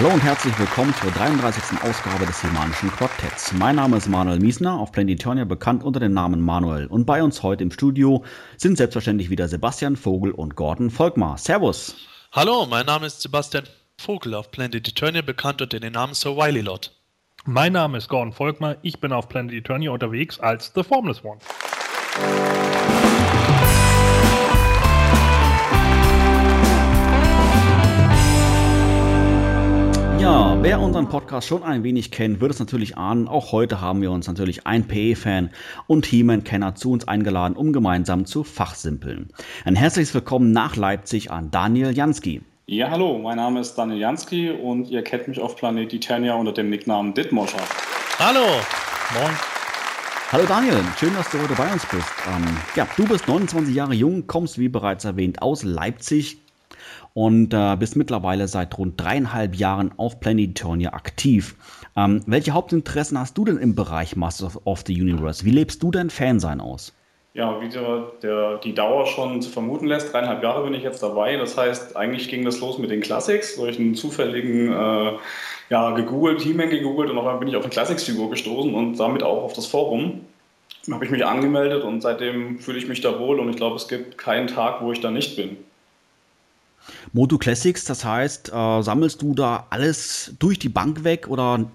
Hallo und herzlich willkommen zur 33. Ausgabe des Himanischen Quartetts. Mein Name ist Manuel Miesner, auf Planetonia bekannt unter dem Namen Manuel. Und bei uns heute im Studio sind selbstverständlich wieder Sebastian Vogel und Gordon Volkmar. Servus. Hallo, mein Name ist Sebastian Vogel, auf Planet Eternia bekannt unter dem Namen Sir Wiley Lot. Mein Name ist Gordon Volkmar, ich bin auf Planet Eternia unterwegs als The Formless One. Ja, wer unseren Podcast schon ein wenig kennt, wird es natürlich ahnen. Auch heute haben wir uns natürlich ein PE-Fan und He-Man-Kenner zu uns eingeladen, um gemeinsam zu fachsimpeln. Ein herzliches Willkommen nach Leipzig an Daniel Jansky. Ja, hallo, mein Name ist Daniel Jansky und ihr kennt mich auf Planet Eternia unter dem Nicknamen Ditmoscher. Hallo. Moin. Hallo Daniel, schön, dass du heute bei uns bist. Ähm, ja, du bist 29 Jahre jung, kommst wie bereits erwähnt aus Leipzig, und äh, bist mittlerweile seit rund dreieinhalb Jahren auf Planetonia aktiv. Ähm, welche Hauptinteressen hast du denn im Bereich Masters of the Universe? Wie lebst du dein Fansein aus? Ja, wie der, der, die Dauer schon zu vermuten lässt, dreieinhalb Jahre bin ich jetzt dabei. Das heißt, eigentlich ging das los mit den Classics, durch einen zufälligen, äh, ja, gegoogelt, He-Man gegoogelt und auf einmal bin ich auf eine Classics-Figur gestoßen und damit auch auf das Forum. Habe ich mich angemeldet und seitdem fühle ich mich da wohl und ich glaube, es gibt keinen Tag, wo ich da nicht bin. Moto Classics, das heißt, äh, sammelst du da alles durch die Bank weg oder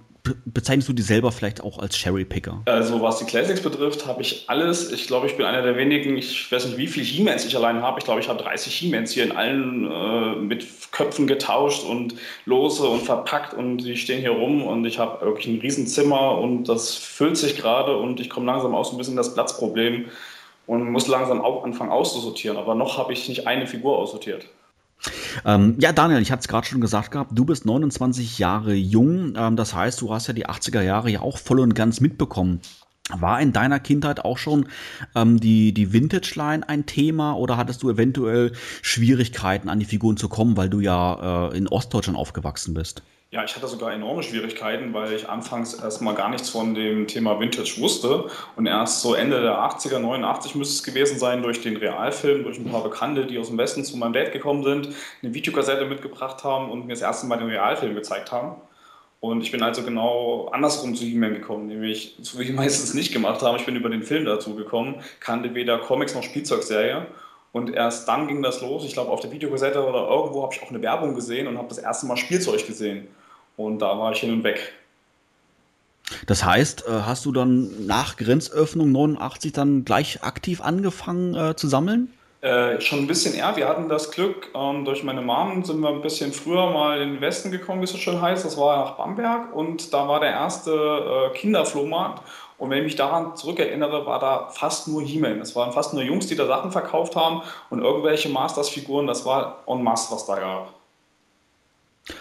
bezeichnest du dich selber vielleicht auch als Cherry-Picker? Also was die Classics betrifft, habe ich alles. Ich glaube, ich bin einer der wenigen, ich weiß nicht, wie viele He-Mans ich allein habe. Ich glaube, ich habe 30 He-Mans hier in allen äh, mit Köpfen getauscht und lose und verpackt und die stehen hier rum und ich habe wirklich ein Riesenzimmer und das füllt sich gerade und ich komme langsam aus ein bisschen das Platzproblem und muss langsam auch anfangen auszusortieren. Aber noch habe ich nicht eine Figur aussortiert. Ähm, ja, Daniel, ich hatte es gerade schon gesagt gehabt, du bist 29 Jahre jung. Ähm, das heißt, du hast ja die 80er Jahre ja auch voll und ganz mitbekommen. War in deiner Kindheit auch schon ähm, die, die Vintage-Line ein Thema oder hattest du eventuell Schwierigkeiten, an die Figuren zu kommen, weil du ja äh, in Ostdeutschland aufgewachsen bist? Ja, ich hatte sogar enorme Schwierigkeiten, weil ich anfangs erstmal gar nichts von dem Thema Vintage wusste und erst so Ende der 80er, 89 müsste es gewesen sein, durch den Realfilm, durch ein paar Bekannte, die aus dem Westen zu meinem Dad gekommen sind, eine Videokassette mitgebracht haben und mir das erste Mal den Realfilm gezeigt haben. Und ich bin also genau andersrum zu He-Man gekommen, nämlich so wie ich meistens nicht gemacht habe. Ich bin über den Film dazu gekommen, kannte weder Comics noch Spielzeugserie. Und erst dann ging das los. Ich glaube, auf der Videokassette oder irgendwo habe ich auch eine Werbung gesehen und habe das erste Mal Spielzeug gesehen. Und da war ich hin und weg. Das heißt, äh, hast du dann nach Grenzöffnung 89 dann gleich aktiv angefangen äh, zu sammeln? Äh, schon ein bisschen eher. Wir hatten das Glück, ähm, durch meine Mom sind wir ein bisschen früher mal in den Westen gekommen, wie es so schön heißt. Das war nach Bamberg und da war der erste äh, Kinderflohmarkt. Und wenn ich mich daran zurückerinnere, war da fast nur He-Man. Es waren fast nur Jungs, die da Sachen verkauft haben und irgendwelche Masters-Figuren. Das war en masse, was da gab.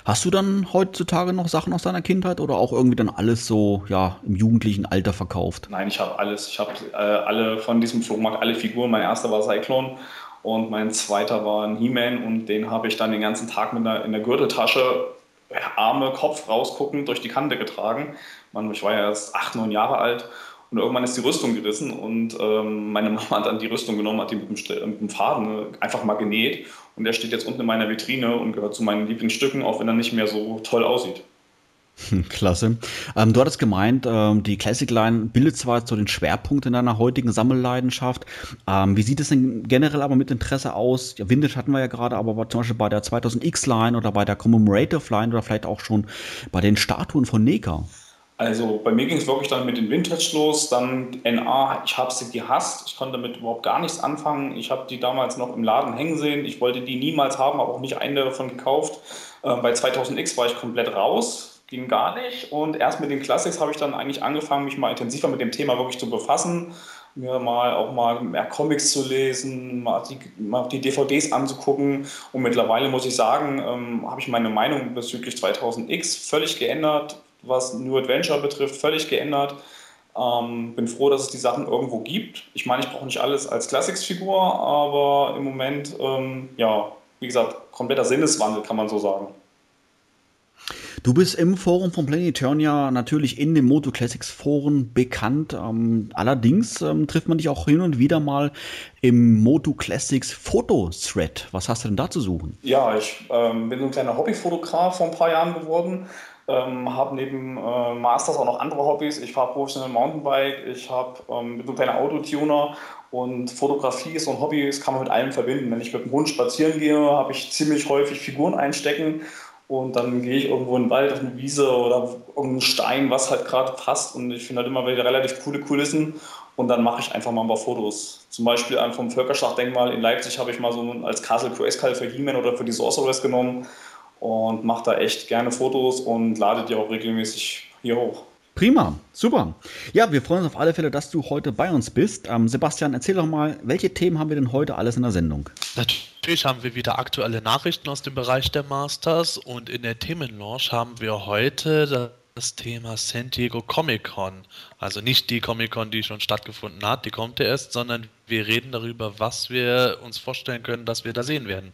Hast du dann heutzutage noch Sachen aus deiner Kindheit oder auch irgendwie dann alles so ja im jugendlichen Alter verkauft? Nein, ich habe alles. Ich habe äh, alle von diesem Flohmarkt, alle Figuren. Mein erster war Cyclone und mein zweiter war ein He-Man und den habe ich dann den ganzen Tag mit einer, in der Gürteltasche, Arme, Kopf rausguckend durch die Kante getragen. Man, ich war ja erst acht, neun Jahre alt und irgendwann ist die Rüstung gerissen und ähm, meine Mama hat dann die Rüstung genommen, hat die mit dem, mit dem Faden ne, einfach mal genäht. Und der steht jetzt unten in meiner Vitrine und gehört zu meinen Lieblingsstücken, auch wenn er nicht mehr so toll aussieht. Klasse. Ähm, du hattest gemeint, ähm, die Classic Line bildet zwar so den Schwerpunkt in deiner heutigen Sammelleidenschaft. Ähm, wie sieht es denn generell aber mit Interesse aus? Ja, Vintage hatten wir ja gerade, aber zum Beispiel bei der 2000X Line oder bei der Commemorative Line oder vielleicht auch schon bei den Statuen von Neka? Also bei mir ging es wirklich dann mit den Vintage los, dann NA, ich habe sie gehasst, ich konnte damit überhaupt gar nichts anfangen. Ich habe die damals noch im Laden hängen sehen, ich wollte die niemals haben, habe auch nicht eine davon gekauft. Äh, bei 2000X war ich komplett raus, ging gar nicht. Und erst mit den Classics habe ich dann eigentlich angefangen, mich mal intensiver mit dem Thema wirklich zu befassen, mir mal auch mal mehr Comics zu lesen, mal die, mal die DVDs anzugucken. Und mittlerweile muss ich sagen, ähm, habe ich meine Meinung bezüglich 2000X völlig geändert was New Adventure betrifft, völlig geändert. Ähm, bin froh, dass es die Sachen irgendwo gibt. Ich meine, ich brauche nicht alles als Classics-Figur, aber im Moment, ähm, ja, wie gesagt, kompletter Sinneswandel, kann man so sagen. Du bist im Forum von Planeturnia natürlich in den Moto Classics Foren bekannt. Ähm, allerdings ähm, trifft man dich auch hin und wieder mal im Moto Classics Foto-Thread. Was hast du denn da zu suchen? Ja, ich ähm, bin so ein kleiner Hobbyfotograf vor ein paar Jahren geworden. Ähm, habe neben äh, Masters auch noch andere Hobbys. Ich fahre professionell Mountainbike, ich hab, ähm, so ein kleiner Autotuner und Fotografie ist so ein Hobby, das kann man mit allem verbinden. Wenn ich mit dem Hund spazieren gehe, habe ich ziemlich häufig Figuren einstecken und dann gehe ich irgendwo in den Wald, auf eine Wiese oder irgendeinen Stein, was halt gerade passt. Und ich finde halt immer wieder relativ coole Kulissen. Und dann mache ich einfach mal ein paar Fotos. Zum Beispiel vom Völkerschlachtdenkmal in Leipzig habe ich mal so als Castle Grayskull für He-Man oder für die Sorceress genommen und mache da echt gerne Fotos und lade die auch regelmäßig hier hoch. Prima, super. Ja, wir freuen uns auf alle Fälle, dass du heute bei uns bist. Ähm, Sebastian, erzähl doch mal, welche Themen haben wir denn heute alles in der Sendung? Natürlich haben wir wieder aktuelle Nachrichten aus dem Bereich der Masters und in der Themenlaunch haben wir heute das Thema San Diego Comic Con. Also nicht die Comic Con, die schon stattgefunden hat, die kommt ja erst, sondern wir reden darüber, was wir uns vorstellen können, dass wir da sehen werden.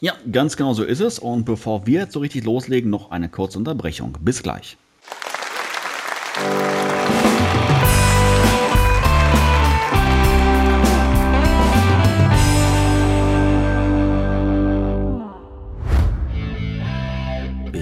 Ja, ganz genau so ist es. Und bevor wir jetzt so richtig loslegen, noch eine kurze Unterbrechung. Bis gleich.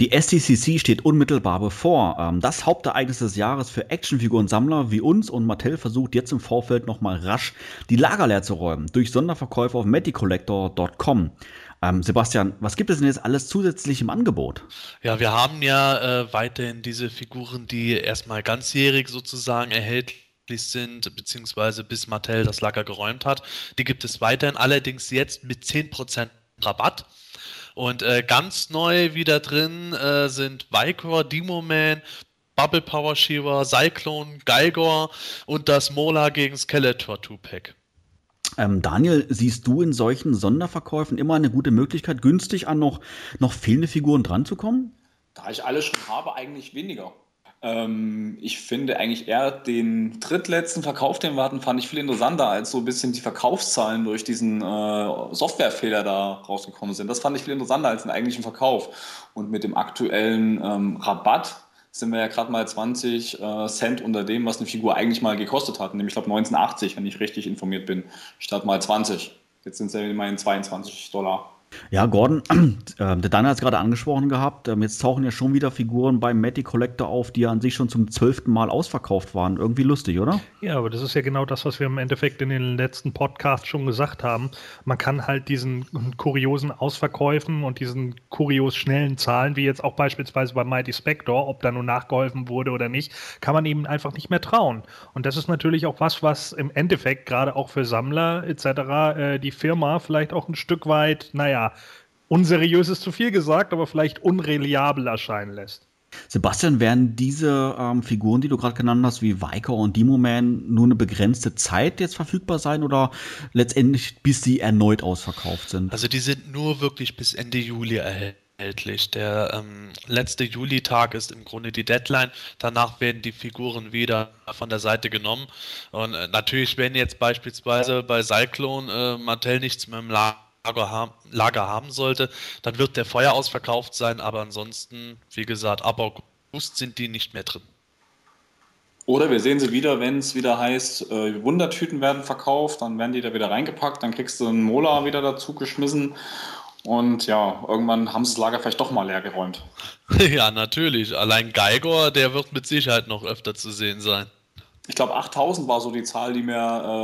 Die STCC steht unmittelbar bevor. Ähm, das Hauptereignis des Jahres für Actionfiguren-Sammler wie uns und Mattel versucht jetzt im Vorfeld nochmal rasch die Lager leer zu räumen durch Sonderverkäufe auf meticollector.com. Ähm, Sebastian, was gibt es denn jetzt alles zusätzlich im Angebot? Ja, wir haben ja äh, weiterhin diese Figuren, die erstmal ganzjährig sozusagen erhältlich sind, beziehungsweise bis Mattel das Lager geräumt hat. Die gibt es weiterhin, allerdings jetzt mit 10% Rabatt. Und äh, ganz neu wieder drin äh, sind Vicor, Demoman, Bubble Power Shiva, Cyclone, Geiger und das Mola gegen Skeletor 2-Pack. Ähm, Daniel, siehst du in solchen Sonderverkäufen immer eine gute Möglichkeit, günstig an noch, noch fehlende Figuren dranzukommen? Da ich alle schon habe, eigentlich weniger. Ähm, ich finde eigentlich eher den drittletzten Verkauf, den wir hatten, fand ich viel interessanter, als so ein bisschen die Verkaufszahlen durch diesen äh, Softwarefehler da rausgekommen sind. Das fand ich viel interessanter als den eigentlichen Verkauf. Und mit dem aktuellen ähm, Rabatt sind wir ja gerade mal 20 äh, Cent unter dem, was eine Figur eigentlich mal gekostet hat. Nämlich, ich glaube, 1980, wenn ich richtig informiert bin, statt mal 20. Jetzt sind es ja immerhin 22 Dollar. Ja, Gordon, äh, der Daniel hat es gerade angesprochen gehabt. Ähm, jetzt tauchen ja schon wieder Figuren beim Matty Collector auf, die ja an sich schon zum zwölften Mal ausverkauft waren. Irgendwie lustig, oder? Ja, aber das ist ja genau das, was wir im Endeffekt in den letzten Podcasts schon gesagt haben. Man kann halt diesen kuriosen Ausverkäufen und diesen kurios schnellen Zahlen, wie jetzt auch beispielsweise bei Mighty Spector, ob da nur nachgeholfen wurde oder nicht, kann man eben einfach nicht mehr trauen. Und das ist natürlich auch was, was im Endeffekt gerade auch für Sammler etc. Äh, die Firma vielleicht auch ein Stück weit, naja, unseriös ist zu viel gesagt, aber vielleicht unreliabel erscheinen lässt. Sebastian, werden diese ähm, Figuren, die du gerade genannt hast, wie Viker und Demoman, nur eine begrenzte Zeit jetzt verfügbar sein oder letztendlich bis sie erneut ausverkauft sind? Also die sind nur wirklich bis Ende Juli erhältlich. Der ähm, letzte Juli-Tag ist im Grunde die Deadline. Danach werden die Figuren wieder von der Seite genommen. Und äh, natürlich, wenn jetzt beispielsweise bei Cyclone äh, Mattel nichts mehr im Lager Lager haben, Lager haben sollte, dann wird der Feuer ausverkauft sein, aber ansonsten, wie gesagt, ab August sind die nicht mehr drin. Oder wir sehen sie wieder, wenn es wieder heißt, äh, Wundertüten werden verkauft, dann werden die da wieder reingepackt, dann kriegst du einen Mola wieder dazu geschmissen Und ja, irgendwann haben sie das Lager vielleicht doch mal leer geräumt. ja, natürlich. Allein Geiger, der wird mit Sicherheit noch öfter zu sehen sein. Ich glaube, 8000 war so die Zahl, die mir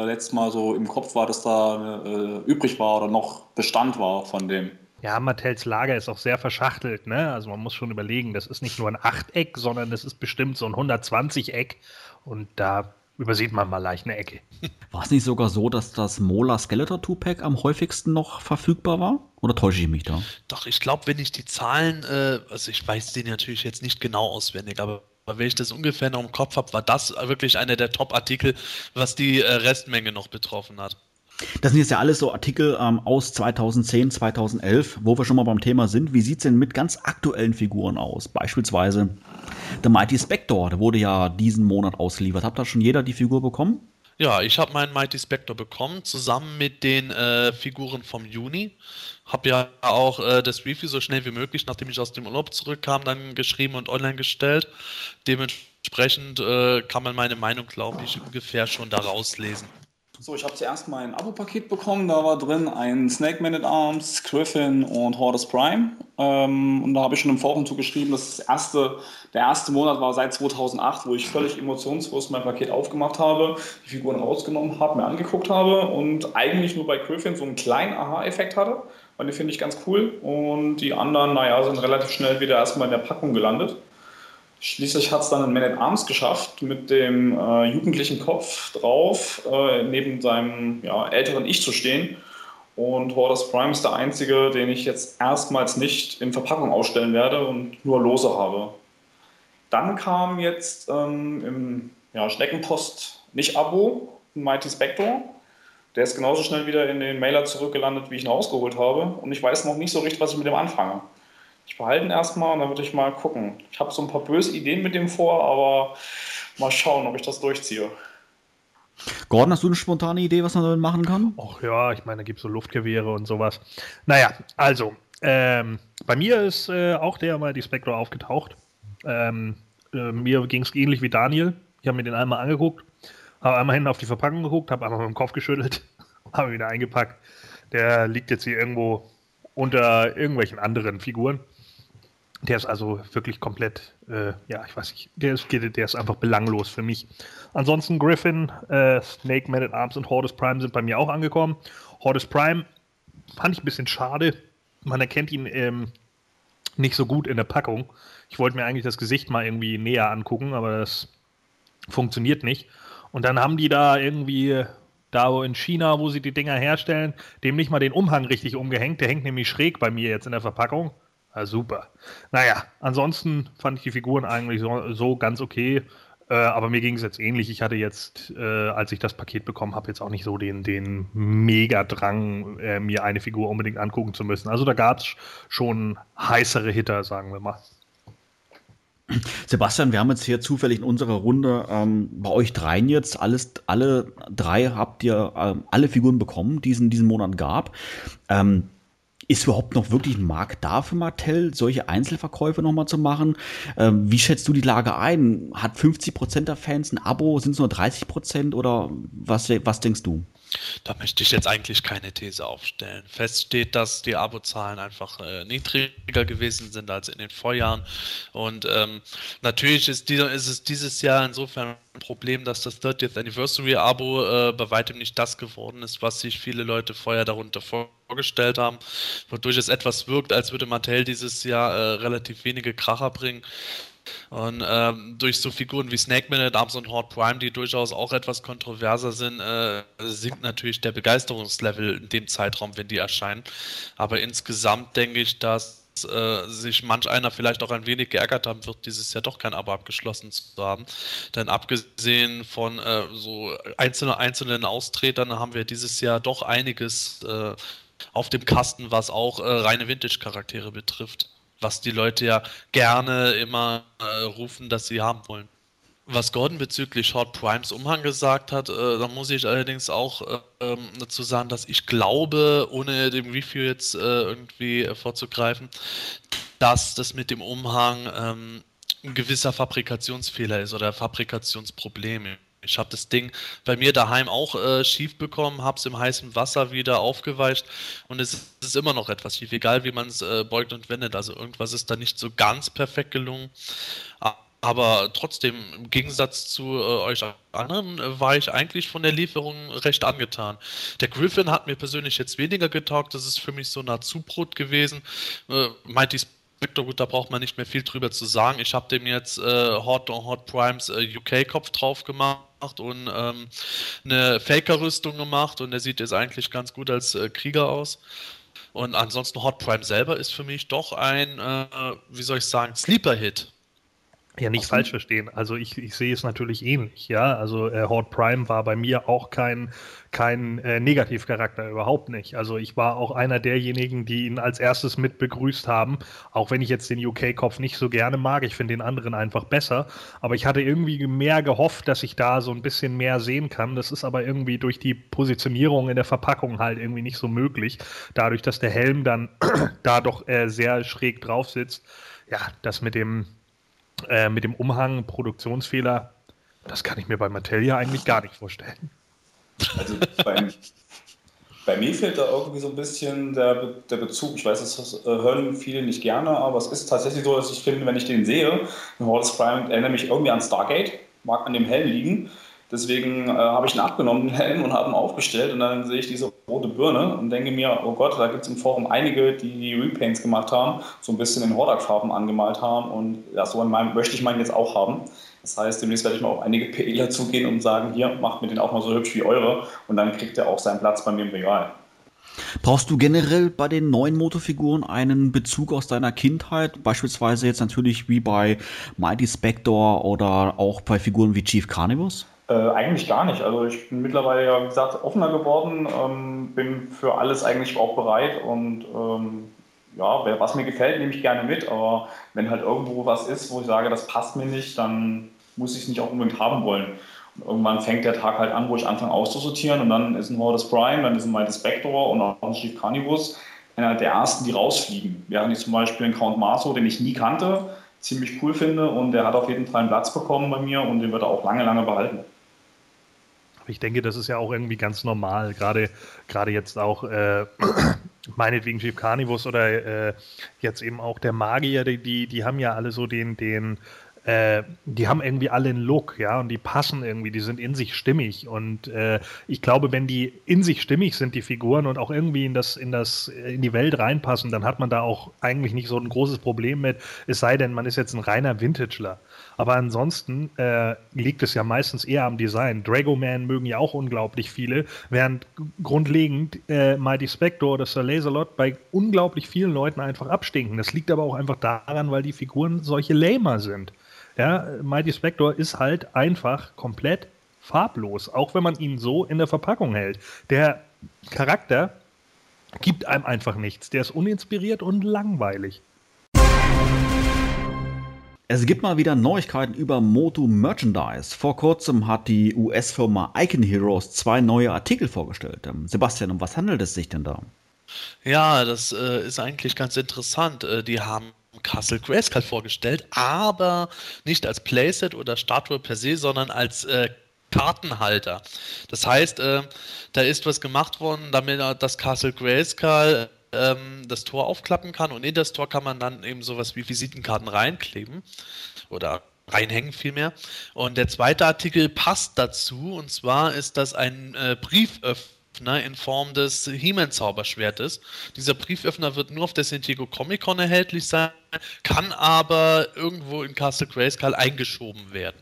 äh, letztes Mal so im Kopf war, dass da äh, übrig war oder noch Bestand war von dem. Ja, Mattels Lager ist auch sehr verschachtelt, ne? Also man muss schon überlegen, das ist nicht nur ein Achteck, sondern das ist bestimmt so ein 120-Eck und da übersieht man mal leicht eine Ecke. War es nicht sogar so, dass das Mola Skeletor Two-Pack am häufigsten noch verfügbar war? Oder täusche ich mich da? Doch, ich glaube, wenn ich die Zahlen, äh, also ich weiß die natürlich jetzt nicht genau auswendig, aber wenn ich das ungefähr noch im Kopf habe, war das wirklich einer der Top-Artikel, was die äh, Restmenge noch betroffen hat. Das sind jetzt ja alles so Artikel ähm, aus 2010, 2011, wo wir schon mal beim Thema sind. Wie sieht es denn mit ganz aktuellen Figuren aus? Beispielsweise The Mighty Spector, der wurde ja diesen Monat ausgeliefert. Habt da schon jeder die Figur bekommen? Ja, ich habe meinen Mighty Spector bekommen, zusammen mit den äh, Figuren vom Juni. Habe ja auch äh, das Review so schnell wie möglich, nachdem ich aus dem Urlaub zurückkam, dann geschrieben und online gestellt. Dementsprechend äh, kann man meine Meinung, glaube ich, ungefähr schon da rauslesen. So, ich habe zuerst mein Abo-Paket bekommen. Da war drin ein Snake Man at Arms, Griffin und Hordes Prime. Ähm, und da habe ich schon im Forum zugeschrieben, dass das erste, der erste Monat war seit 2008, wo ich völlig emotionslos mein Paket aufgemacht habe, die Figuren rausgenommen habe, mir angeguckt habe und eigentlich nur bei Griffin so einen kleinen Aha-Effekt hatte. Weil die finde ich ganz cool. Und die anderen, naja, sind relativ schnell wieder erstmal in der Packung gelandet. Schließlich hat es dann ein Man at Arms geschafft, mit dem äh, jugendlichen Kopf drauf, äh, neben seinem ja, älteren Ich zu stehen. Und Horus Prime ist der einzige, den ich jetzt erstmals nicht in Verpackung ausstellen werde und nur lose habe. Dann kam jetzt ähm, im ja, Schneckenpost nicht Abo, Mighty Spectre. Der ist genauso schnell wieder in den Mailer zurückgelandet, wie ich ihn rausgeholt habe. Und ich weiß noch nicht so richtig, was ich mit dem anfange. Ich behalte ihn erstmal und dann würde ich mal gucken. Ich habe so ein paar böse Ideen mit dem vor, aber mal schauen, ob ich das durchziehe. Gordon, hast du eine spontane Idee, was man damit machen kann? Ach ja, ich meine, da gibt es so Luftgewehre und sowas. Naja, also, ähm, bei mir ist äh, auch der mal die Spectre aufgetaucht. Ähm, äh, mir ging es ähnlich wie Daniel. Ich habe mir den einmal angeguckt, habe einmal hinten auf die Verpackung geguckt, habe einmal mit dem Kopf geschüttelt, habe ihn wieder eingepackt. Der liegt jetzt hier irgendwo unter irgendwelchen anderen Figuren. Der ist also wirklich komplett, äh, ja, ich weiß nicht, der ist, der ist einfach belanglos für mich. Ansonsten Griffin, äh, Snake, Man at Arms und Hordes Prime sind bei mir auch angekommen. Hordes Prime fand ich ein bisschen schade. Man erkennt ihn ähm, nicht so gut in der Packung. Ich wollte mir eigentlich das Gesicht mal irgendwie näher angucken, aber das funktioniert nicht. Und dann haben die da irgendwie, da in China, wo sie die Dinger herstellen, dem nicht mal den Umhang richtig umgehängt. Der hängt nämlich schräg bei mir jetzt in der Verpackung. Ja, super. Naja, ansonsten fand ich die Figuren eigentlich so, so ganz okay. Äh, aber mir ging es jetzt ähnlich. Ich hatte jetzt, äh, als ich das Paket bekommen habe, jetzt auch nicht so den, den Mega-Drang, äh, mir eine Figur unbedingt angucken zu müssen. Also da gab es schon heißere Hitter, sagen wir mal. Sebastian, wir haben jetzt hier zufällig in unserer Runde ähm, bei euch dreien jetzt alles, alle drei habt ihr ähm, alle Figuren bekommen, die es in diesem Monat gab. Ähm, ist überhaupt noch wirklich ein Markt da für Mattel, solche Einzelverkäufe nochmal zu machen? Ähm, wie schätzt du die Lage ein? Hat 50 Prozent der Fans ein Abo? Sind es nur 30 Prozent oder was, was denkst du? Da möchte ich jetzt eigentlich keine These aufstellen. Fest steht, dass die Abozahlen einfach äh, niedriger gewesen sind als in den Vorjahren. Und ähm, natürlich ist, die, ist, es dieses Jahr insofern ein Problem, dass das 30th Anniversary Abo äh, bei weitem nicht das geworden ist, was sich viele Leute vorher darunter vorgestellt haben. Wodurch es etwas wirkt, als würde Mattel dieses Jahr äh, relativ wenige Kracher bringen. Und ähm, durch so Figuren wie Snake Man, Arms und Horde Prime, die durchaus auch etwas kontroverser sind, äh, sinkt natürlich der Begeisterungslevel in dem Zeitraum, wenn die erscheinen. Aber insgesamt denke ich, dass äh, sich manch einer vielleicht auch ein wenig geärgert haben wird, dieses Jahr doch kein Abo abgeschlossen zu haben. Denn abgesehen von äh, so einzelne, einzelnen Austretern haben wir dieses Jahr doch einiges äh, auf dem Kasten, was auch äh, reine Vintage-Charaktere betrifft was die Leute ja gerne immer äh, rufen, dass sie haben wollen. Was Gordon bezüglich Short Primes Umhang gesagt hat, äh, da muss ich allerdings auch äh, ähm, dazu sagen, dass ich glaube, ohne dem Review jetzt äh, irgendwie vorzugreifen, dass das mit dem Umhang ähm, ein gewisser Fabrikationsfehler ist oder Fabrikationsproblem. Ich habe das Ding bei mir daheim auch äh, schief bekommen, habe es im heißen Wasser wieder aufgeweicht und es ist immer noch etwas schief, egal wie man es äh, beugt und wendet. Also irgendwas ist da nicht so ganz perfekt gelungen. Aber trotzdem, im Gegensatz zu äh, euch anderen, äh, war ich eigentlich von der Lieferung recht angetan. Der Griffin hat mir persönlich jetzt weniger getaugt. Das ist für mich so eine Zubrot gewesen. Äh, Mighty Spectre, gut, da braucht man nicht mehr viel drüber zu sagen. Ich habe dem jetzt äh, Hot on Hot Primes äh, UK-Kopf drauf gemacht und ähm, eine Faker-Rüstung gemacht und der sieht jetzt eigentlich ganz gut als äh, Krieger aus. Und ansonsten Hot Prime selber ist für mich doch ein, äh, wie soll ich sagen, Sleeper-Hit. Ja, nicht falsch verstehen. Also ich, ich sehe es natürlich ähnlich, ja. Also äh, Horde Prime war bei mir auch kein, kein äh, Negativcharakter, überhaupt nicht. Also ich war auch einer derjenigen, die ihn als erstes mit begrüßt haben, auch wenn ich jetzt den UK-Kopf nicht so gerne mag. Ich finde den anderen einfach besser. Aber ich hatte irgendwie mehr gehofft, dass ich da so ein bisschen mehr sehen kann. Das ist aber irgendwie durch die Positionierung in der Verpackung halt irgendwie nicht so möglich. Dadurch, dass der Helm dann da doch äh, sehr schräg drauf sitzt. Ja, das mit dem äh, mit dem Umhang Produktionsfehler, das kann ich mir bei Mattel ja eigentlich gar nicht vorstellen. Also bei, bei mir fehlt da irgendwie so ein bisschen der, der Bezug. Ich weiß, das hören viele nicht gerne, aber es ist tatsächlich so, dass ich finde, wenn ich den sehe, Horse Prime erinnert mich irgendwie an Stargate, mag an dem Helm liegen. Deswegen äh, habe ich ihn abgenommen, den Helm, und habe ihn aufgestellt. Und dann sehe ich diese rote Birne und denke mir, oh Gott, da gibt es im Forum einige, die die Repaints gemacht haben, so ein bisschen in Hordak-Farben angemalt haben. Und ja, so in meinem, möchte ich meinen jetzt auch haben. Das heißt, demnächst werde ich mal auf einige PLer zugehen und sagen, hier, macht mir den auch mal so hübsch wie eure. Und dann kriegt er auch seinen Platz bei mir im Regal. Brauchst du generell bei den neuen Motofiguren einen Bezug aus deiner Kindheit? Beispielsweise jetzt natürlich wie bei Mighty Spector oder auch bei Figuren wie Chief Carnivus? Äh, eigentlich gar nicht. Also ich bin mittlerweile ja, wie gesagt, offener geworden, ähm, bin für alles eigentlich auch bereit und ähm, ja, was mir gefällt, nehme ich gerne mit, aber wenn halt irgendwo was ist, wo ich sage, das passt mir nicht, dann muss ich es nicht auch unbedingt haben wollen. Und irgendwann fängt der Tag halt an, wo ich anfange auszusortieren und dann ist ein Hordes Prime, dann ist ein Mighty Spector und auch ein Chief Carnivus einer der ersten, die rausfliegen. Während ich zum Beispiel einen Count Marso, den ich nie kannte, ziemlich cool finde und der hat auf jeden Fall einen Platz bekommen bei mir und den wird er auch lange, lange behalten. Ich denke, das ist ja auch irgendwie ganz normal. Gerade, gerade jetzt auch, äh, meinetwegen Chief Carnivus oder äh, jetzt eben auch der Magier, die, die, die haben ja alle so den, den, äh, die haben irgendwie alle einen Look, ja, und die passen irgendwie, die sind in sich stimmig. Und äh, ich glaube, wenn die in sich stimmig sind, die Figuren, und auch irgendwie in das, in das, in die Welt reinpassen, dann hat man da auch eigentlich nicht so ein großes Problem mit, es sei denn, man ist jetzt ein reiner Vintageler. Aber ansonsten äh, liegt es ja meistens eher am Design. Dragoman mögen ja auch unglaublich viele, während grundlegend äh, Mighty Spectre oder Sir Laserlot bei unglaublich vielen Leuten einfach abstinken. Das liegt aber auch einfach daran, weil die Figuren solche Lamer sind. Ja, Mighty Spectre ist halt einfach komplett farblos, auch wenn man ihn so in der Verpackung hält. Der Charakter gibt einem einfach nichts. Der ist uninspiriert und langweilig. Es gibt mal wieder Neuigkeiten über Moto Merchandise. Vor kurzem hat die US-Firma Icon Heroes zwei neue Artikel vorgestellt. Ähm, Sebastian, um was handelt es sich denn da? Ja, das äh, ist eigentlich ganz interessant. Äh, die haben Castle Grayskull vorgestellt, aber nicht als Playset oder Statue per se, sondern als äh, Kartenhalter. Das heißt, äh, da ist was gemacht worden, damit das Castle Grayskull ähm, das Tor aufklappen kann und in das Tor kann man dann eben sowas wie Visitenkarten reinkleben oder reinhängen vielmehr. Und der zweite Artikel passt dazu und zwar ist das ein äh, Brieföffner in Form des He-Man-Zauberschwertes. Dieser Brieföffner wird nur auf der San Diego Comic Con erhältlich sein, kann aber irgendwo in Castle Grayskull eingeschoben werden.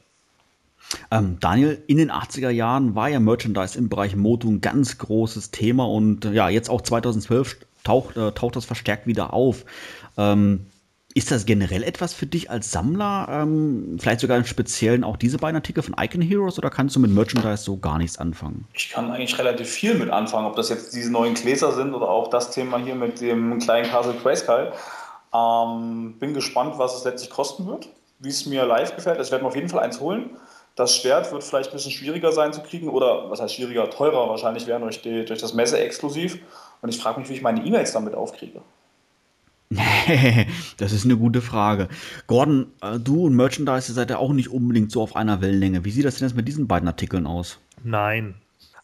Ähm, Daniel, in den 80er Jahren war ja Merchandise im Bereich Moto ein ganz großes Thema und ja, jetzt auch 2012 taucht, äh, taucht das verstärkt wieder auf. Ähm, ist das generell etwas für dich als Sammler? Ähm, vielleicht sogar im Speziellen auch diese beiden Artikel von Icon Heroes oder kannst du mit Merchandise so gar nichts anfangen? Ich kann eigentlich relativ viel mit anfangen, ob das jetzt diese neuen Gläser sind oder auch das Thema hier mit dem kleinen Castle Grayskull. Ähm, bin gespannt, was es letztlich kosten wird, wie es mir live gefällt. Also ich werde mir auf jeden Fall eins holen. Das Schwert wird vielleicht ein bisschen schwieriger sein zu kriegen oder was heißt schwieriger, teurer wahrscheinlich werden durch, die, durch das Messe exklusiv. Und ich frage mich, wie ich meine E-Mails damit aufkriege. das ist eine gute Frage. Gordon, äh, du und Merchandise seid ja auch nicht unbedingt so auf einer Wellenlänge. Wie sieht das denn jetzt mit diesen beiden Artikeln aus? Nein.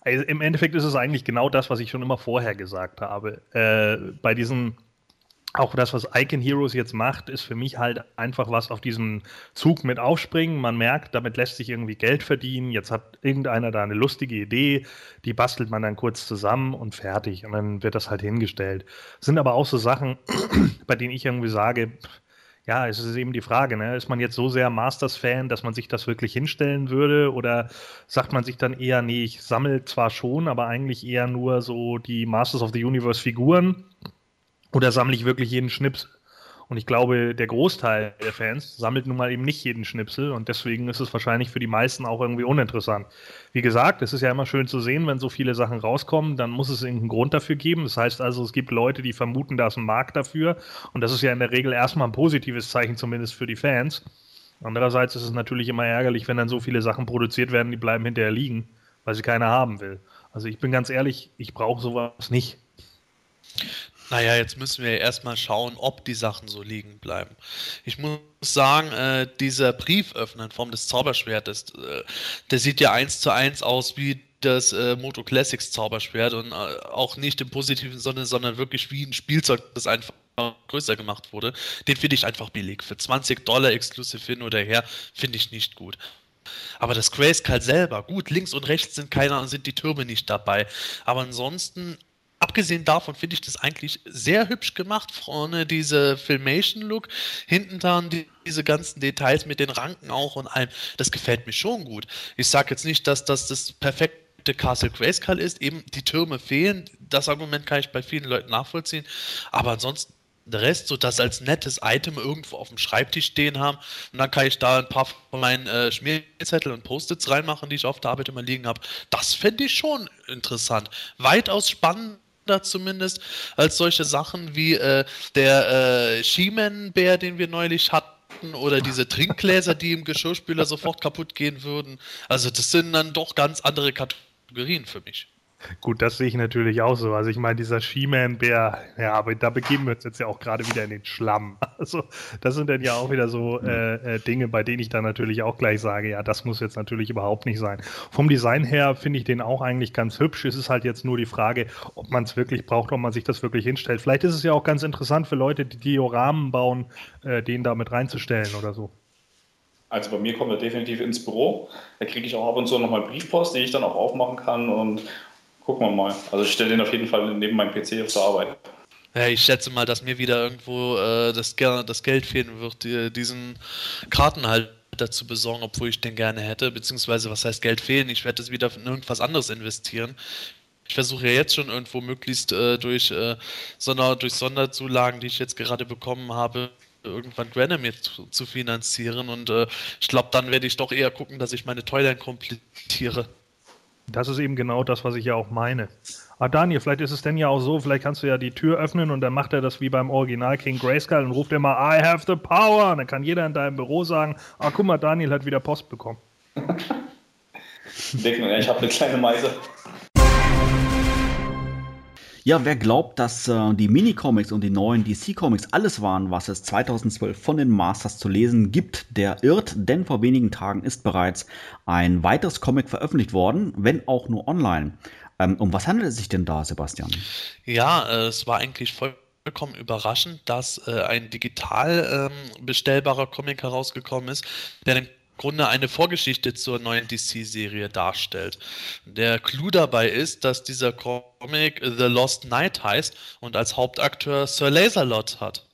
Also Im Endeffekt ist es eigentlich genau das, was ich schon immer vorher gesagt habe. Äh, bei diesen auch das, was Icon Heroes jetzt macht, ist für mich halt einfach was auf diesen Zug mit aufspringen. Man merkt, damit lässt sich irgendwie Geld verdienen. Jetzt hat irgendeiner da eine lustige Idee, die bastelt man dann kurz zusammen und fertig. Und dann wird das halt hingestellt. Sind aber auch so Sachen, bei denen ich irgendwie sage, ja, es ist eben die Frage, ne? ist man jetzt so sehr Masters-Fan, dass man sich das wirklich hinstellen würde? Oder sagt man sich dann eher, nee, ich sammle zwar schon, aber eigentlich eher nur so die Masters of the Universe-Figuren? Oder sammle ich wirklich jeden Schnipsel? Und ich glaube, der Großteil der Fans sammelt nun mal eben nicht jeden Schnipsel und deswegen ist es wahrscheinlich für die meisten auch irgendwie uninteressant. Wie gesagt, es ist ja immer schön zu sehen, wenn so viele Sachen rauskommen, dann muss es irgendeinen Grund dafür geben. Das heißt also, es gibt Leute, die vermuten, da ist ein Markt dafür und das ist ja in der Regel erstmal ein positives Zeichen, zumindest für die Fans. Andererseits ist es natürlich immer ärgerlich, wenn dann so viele Sachen produziert werden, die bleiben hinterher liegen, weil sie keiner haben will. Also ich bin ganz ehrlich, ich brauche sowas nicht. Naja, jetzt müssen wir erstmal schauen, ob die Sachen so liegen bleiben. Ich muss sagen, äh, dieser Brieföffner in Form des Zauberschwertes, äh, der sieht ja eins zu eins aus wie das äh, Moto Classics Zauberschwert und äh, auch nicht im positiven Sinne, sondern wirklich wie ein Spielzeug, das einfach größer gemacht wurde. Den finde ich einfach billig. Für 20 Dollar exklusiv hin oder her finde ich nicht gut. Aber das Grayskull selber, gut, links und rechts sind keiner, sind die Türme nicht dabei. Aber ansonsten abgesehen davon finde ich das eigentlich sehr hübsch gemacht. Vorne diese Filmation-Look, hinten dann die, diese ganzen Details mit den Ranken auch und allem. Das gefällt mir schon gut. Ich sage jetzt nicht, dass das das perfekte Castle Grayskull ist. Eben die Türme fehlen. Das Argument kann ich bei vielen Leuten nachvollziehen. Aber ansonsten der Rest, so das als nettes Item irgendwo auf dem Schreibtisch stehen haben. Und dann kann ich da ein paar von meinen äh, Schmierzettel und Post-its reinmachen, die ich auf der Arbeit immer liegen habe. Das fände ich schon interessant. Weitaus spannender zumindest, als solche Sachen wie äh, der äh, She-Man-Bär, den wir neulich hatten, oder diese Trinkgläser, die im Geschirrspüler sofort kaputt gehen würden. Also das sind dann doch ganz andere Kategorien für mich. Gut, das sehe ich natürlich auch so. Also ich meine, dieser She-Man-Bär, ja, aber da begeben wir uns jetzt ja auch gerade wieder in den Schlamm. Also das sind dann ja auch wieder so äh, äh, Dinge, bei denen ich dann natürlich auch gleich sage, ja, das muss jetzt natürlich überhaupt nicht sein. Vom Design her finde ich den auch eigentlich ganz hübsch. Es ist halt jetzt nur die Frage, ob man es wirklich braucht, ob man sich das wirklich hinstellt. Vielleicht ist es ja auch ganz interessant für Leute, die Dioramen bauen, äh, den da mit reinzustellen oder so. Also bei mir kommt er definitiv ins Büro. Da kriege ich auch ab und zu nochmal Briefpost, die ich dann auch aufmachen kann und gucken wir mal. Also ich stelle den auf jeden Fall neben meinem PC auf der Arbeit. Ja, ich schätze mal, dass mir wieder irgendwo äh, das, das, Geld fehlen wird, die, diesen Kartenhalter zu besorgen, obwohl ich den gerne hätte. Beziehungsweise, was heißt Geld fehlen? Ich werde es wieder in irgendwas anderes investieren. Ich versuche ja jetzt schon irgendwo möglichst äh, durch, äh, Sonder, durch Sonderzulagen, die ich jetzt gerade bekommen habe, irgendwann Granomir zu, zu finanzieren. Und äh, ich glaube, dann werde ich doch eher gucken, dass ich meine Toyline komplettiere. Das ist eben genau das, was ich ja auch meine. Ah, Daniel, vielleicht ist es denn ja auch so, vielleicht kannst du ja die Tür öffnen und dann macht er das wie beim Original King Grayskull und ruft immer I have the power. Und dann kann jeder in deinem Büro sagen, ah, guck mal, Daniel hat wieder Post bekommen. ich habe eine kleine Meise. Ja, wer glaubt, dass äh, die Mini-Comics und die neuen DC-Comics alles waren, was es 2012 von den Masters zu lesen gibt, der irrt, denn vor wenigen Tagen ist bereits ein weiteres Comic veröffentlicht worden, wenn auch nur online. Ähm, um was handelt es sich denn da, Sebastian? Ja, äh, es war eigentlich vollkommen überraschend, dass äh, ein digital ähm, bestellbarer Comic herausgekommen ist, der den Grunde eine Vorgeschichte zur neuen DC-Serie darstellt. Der Clou dabei ist, dass dieser Comic The Lost Night heißt und als Hauptakteur Sir Laserlot hat.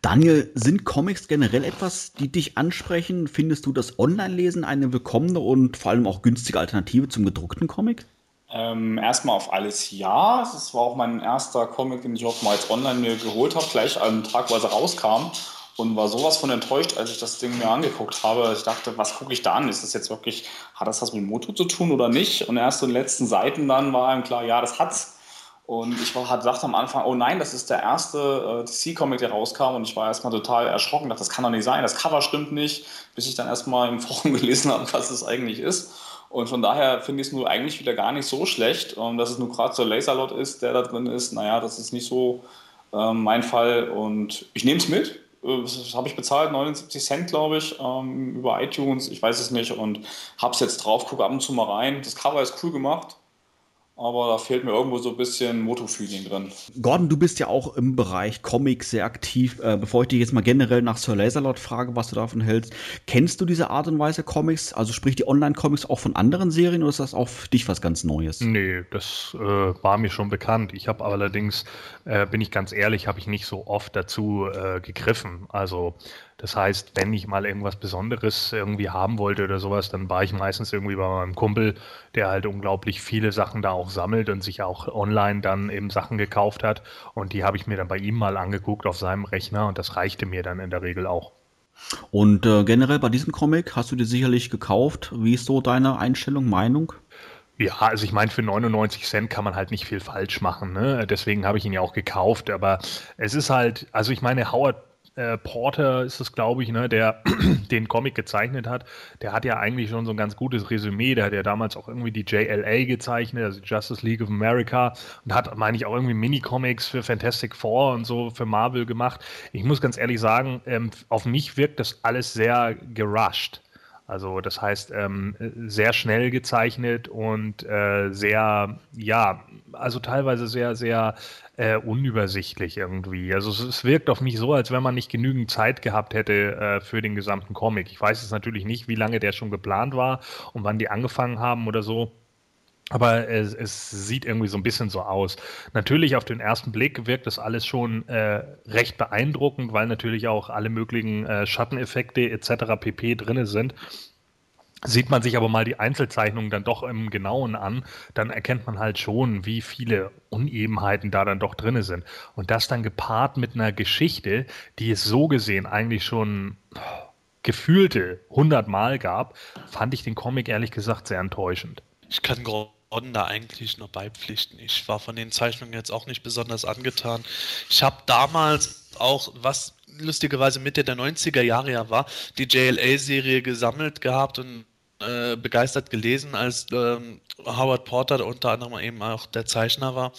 Daniel, sind Comics generell etwas, die dich ansprechen? Findest du das Online-Lesen eine willkommene und vor allem auch günstige Alternative zum gedruckten Comic? Ähm, erstmal auf alles ja. Das war auch mein erster Comic, den ich auch mal jetzt online mir geholt habe, gleich am Tag, wo er rauskam und war sowas von enttäuscht, als ich das Ding mir angeguckt habe. Ich dachte, was gucke ich da an? Ist das jetzt wirklich, hat das was mit Moto zu tun oder nicht? Und erst in den letzten Seiten dann war einem klar, ja, das hat's. Und ich war, hat gesagt am Anfang, oh nein, das ist der erste äh, DC-Comic, der rauskam. Und ich war erstmal total erschrocken, dachte, das kann doch nicht sein, das Cover stimmt nicht, bis ich dann erstmal im Forum gelesen habe, was es eigentlich ist. Und von daher finde ich es nur eigentlich wieder gar nicht so schlecht. Und dass es nur gerade so Laserlot ist, der da drin ist, naja, das ist nicht so äh, mein Fall. Und ich nehme es mit. Äh, das habe ich bezahlt, 79 Cent, glaube ich, ähm, über iTunes. Ich weiß es nicht und habe es jetzt drauf, gucke ab und zu mal rein. Das Cover ist cool gemacht aber da fehlt mir irgendwo so ein bisschen Moto-Feeling drin. Gordon, du bist ja auch im Bereich Comics sehr aktiv. Äh, bevor ich dich jetzt mal generell nach Sir Laserlord frage, was du davon hältst, kennst du diese Art und Weise Comics? Also sprich die Online-Comics auch von anderen Serien oder ist das auch für dich was ganz Neues? Nee, das äh, war mir schon bekannt. Ich habe allerdings, äh, bin ich ganz ehrlich, habe ich nicht so oft dazu äh, gegriffen. Also das heißt, wenn ich mal irgendwas Besonderes irgendwie haben wollte oder sowas, dann war ich meistens irgendwie bei meinem Kumpel, der halt unglaublich viele Sachen da auch sammelt und sich auch online dann eben Sachen gekauft hat. Und die habe ich mir dann bei ihm mal angeguckt auf seinem Rechner und das reichte mir dann in der Regel auch. Und äh, generell bei diesem Comic hast du dir sicherlich gekauft. Wie ist so deine Einstellung, Meinung? Ja, also ich meine, für 99 Cent kann man halt nicht viel falsch machen. Ne? Deswegen habe ich ihn ja auch gekauft. Aber es ist halt, also ich meine, Howard äh, Porter ist es, glaube ich, ne, der den Comic gezeichnet hat, der hat ja eigentlich schon so ein ganz gutes Resümee. Der hat ja damals auch irgendwie die JLA gezeichnet, also Justice League of America, und hat, meine ich, auch irgendwie Mini-Comics für Fantastic Four und so für Marvel gemacht. Ich muss ganz ehrlich sagen, ähm, auf mich wirkt das alles sehr gerusht. Also das heißt, ähm, sehr schnell gezeichnet und äh, sehr, ja, also teilweise sehr, sehr äh, unübersichtlich irgendwie. Also es, es, wirkt auf mich so, als wenn man nicht genügend Zeit gehabt hätte äh, für den gesamten Comic. Ich weiß jetzt natürlich nicht, wie lange der schon geplant war und wann die angefangen haben oder so. Aber es, es, sieht irgendwie so ein bisschen so aus. Natürlich auf den ersten Blick wirkt das alles schon äh, recht beeindruckend, weil natürlich auch alle möglichen äh, Schatteneffekte etc. pp drin sind. Sieht man sich aber mal die Einzelzeichnungen dann doch im Genauen an, dann erkennt man halt schon, wie viele Unebenheiten da dann doch drin sind. Und das dann gepaart mit einer Geschichte, die es so gesehen eigentlich schon gefühlte 100 Mal gab, fand ich den Comic ehrlich gesagt sehr enttäuschend. Ich kann Gordon da eigentlich nur beipflichten. Ich war von den Zeichnungen jetzt auch nicht besonders angetan. Ich habe damals auch, was lustigerweise Mitte der 90er Jahre ja war, die JLA-Serie gesammelt gehabt und äh, begeistert gelesen, als ähm, Howard Porter unter anderem eben auch der Zeichner war.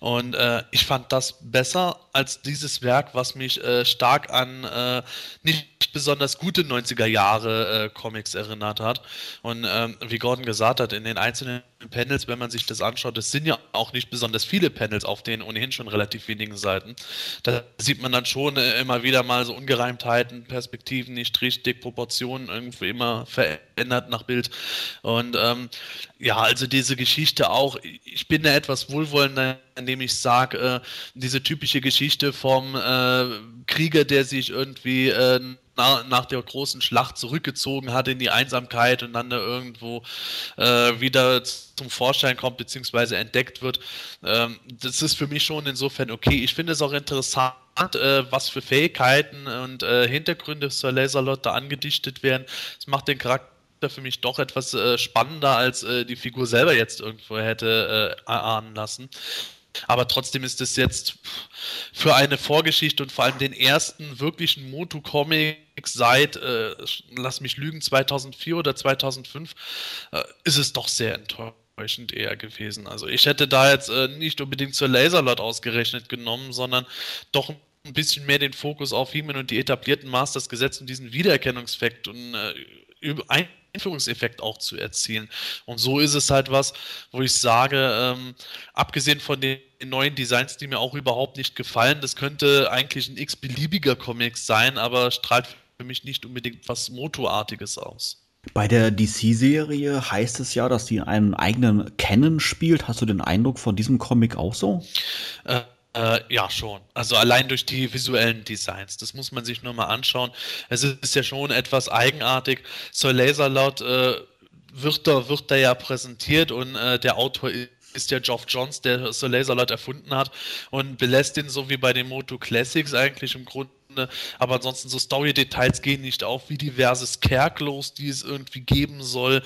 Und äh, ich fand das besser als dieses Werk, was mich äh, stark an äh, nicht besonders gute 90er Jahre äh, Comics erinnert hat. Und ähm, wie Gordon gesagt hat, in den einzelnen Panels, wenn man sich das anschaut, es sind ja auch nicht besonders viele Panels auf den ohnehin schon relativ wenigen Seiten. Da sieht man dann schon äh, immer wieder mal so Ungereimtheiten, Perspektiven nicht richtig, Proportionen irgendwie immer verändert nach Bild. Und ähm, ja, also diese Geschichte auch, ich bin da etwas wohlwollender, indem ich sage, äh, diese typische Geschichte vom äh, Krieger, der sich irgendwie äh, na, nach der großen Schlacht zurückgezogen hat in die Einsamkeit und dann da irgendwo äh, wieder zum Vorschein kommt beziehungsweise entdeckt wird. Ähm, das ist für mich schon insofern okay. Ich finde es auch interessant, äh, was für Fähigkeiten und äh, Hintergründe zur Laserlot da angedichtet werden. Es macht den Charakter für mich doch etwas äh, spannender, als äh, die Figur selber jetzt irgendwo hätte äh, erahnen lassen. Aber trotzdem ist es jetzt für eine Vorgeschichte und vor allem den ersten wirklichen Motu-Comic seit, äh, lass mich lügen, 2004 oder 2005, äh, ist es doch sehr enttäuschend eher gewesen. Also ich hätte da jetzt äh, nicht unbedingt zur Laserlot ausgerechnet genommen, sondern doch ein bisschen mehr den Fokus auf He-Man und die etablierten Masters gesetzt und diesen Wiedererkennungseffekt und äh, Einführungseffekt auch zu erzielen. Und so ist es halt was, wo ich sage, ähm, abgesehen von den neuen Designs, die mir auch überhaupt nicht gefallen, das könnte eigentlich ein x-beliebiger Comic sein, aber strahlt für mich nicht unbedingt was Moto-artiges aus. Bei der DC-Serie heißt es ja, dass die in einem eigenen Canon spielt. Hast du den Eindruck von diesem Comic auch so? Äh, äh, ja, schon. Also allein durch die visuellen Designs. Das muss man sich nur mal anschauen. Es ist ja schon etwas eigenartig. So Laserlaut äh, wird, da, wird da ja präsentiert und äh, der Autor ist ja Geoff Johns, der so Laserlight erfunden hat und belässt ihn so wie bei den Moto Classics eigentlich im Grunde. Aber ansonsten so Story-Details gehen nicht auf, wie diverse Scarecrows, die es irgendwie geben soll.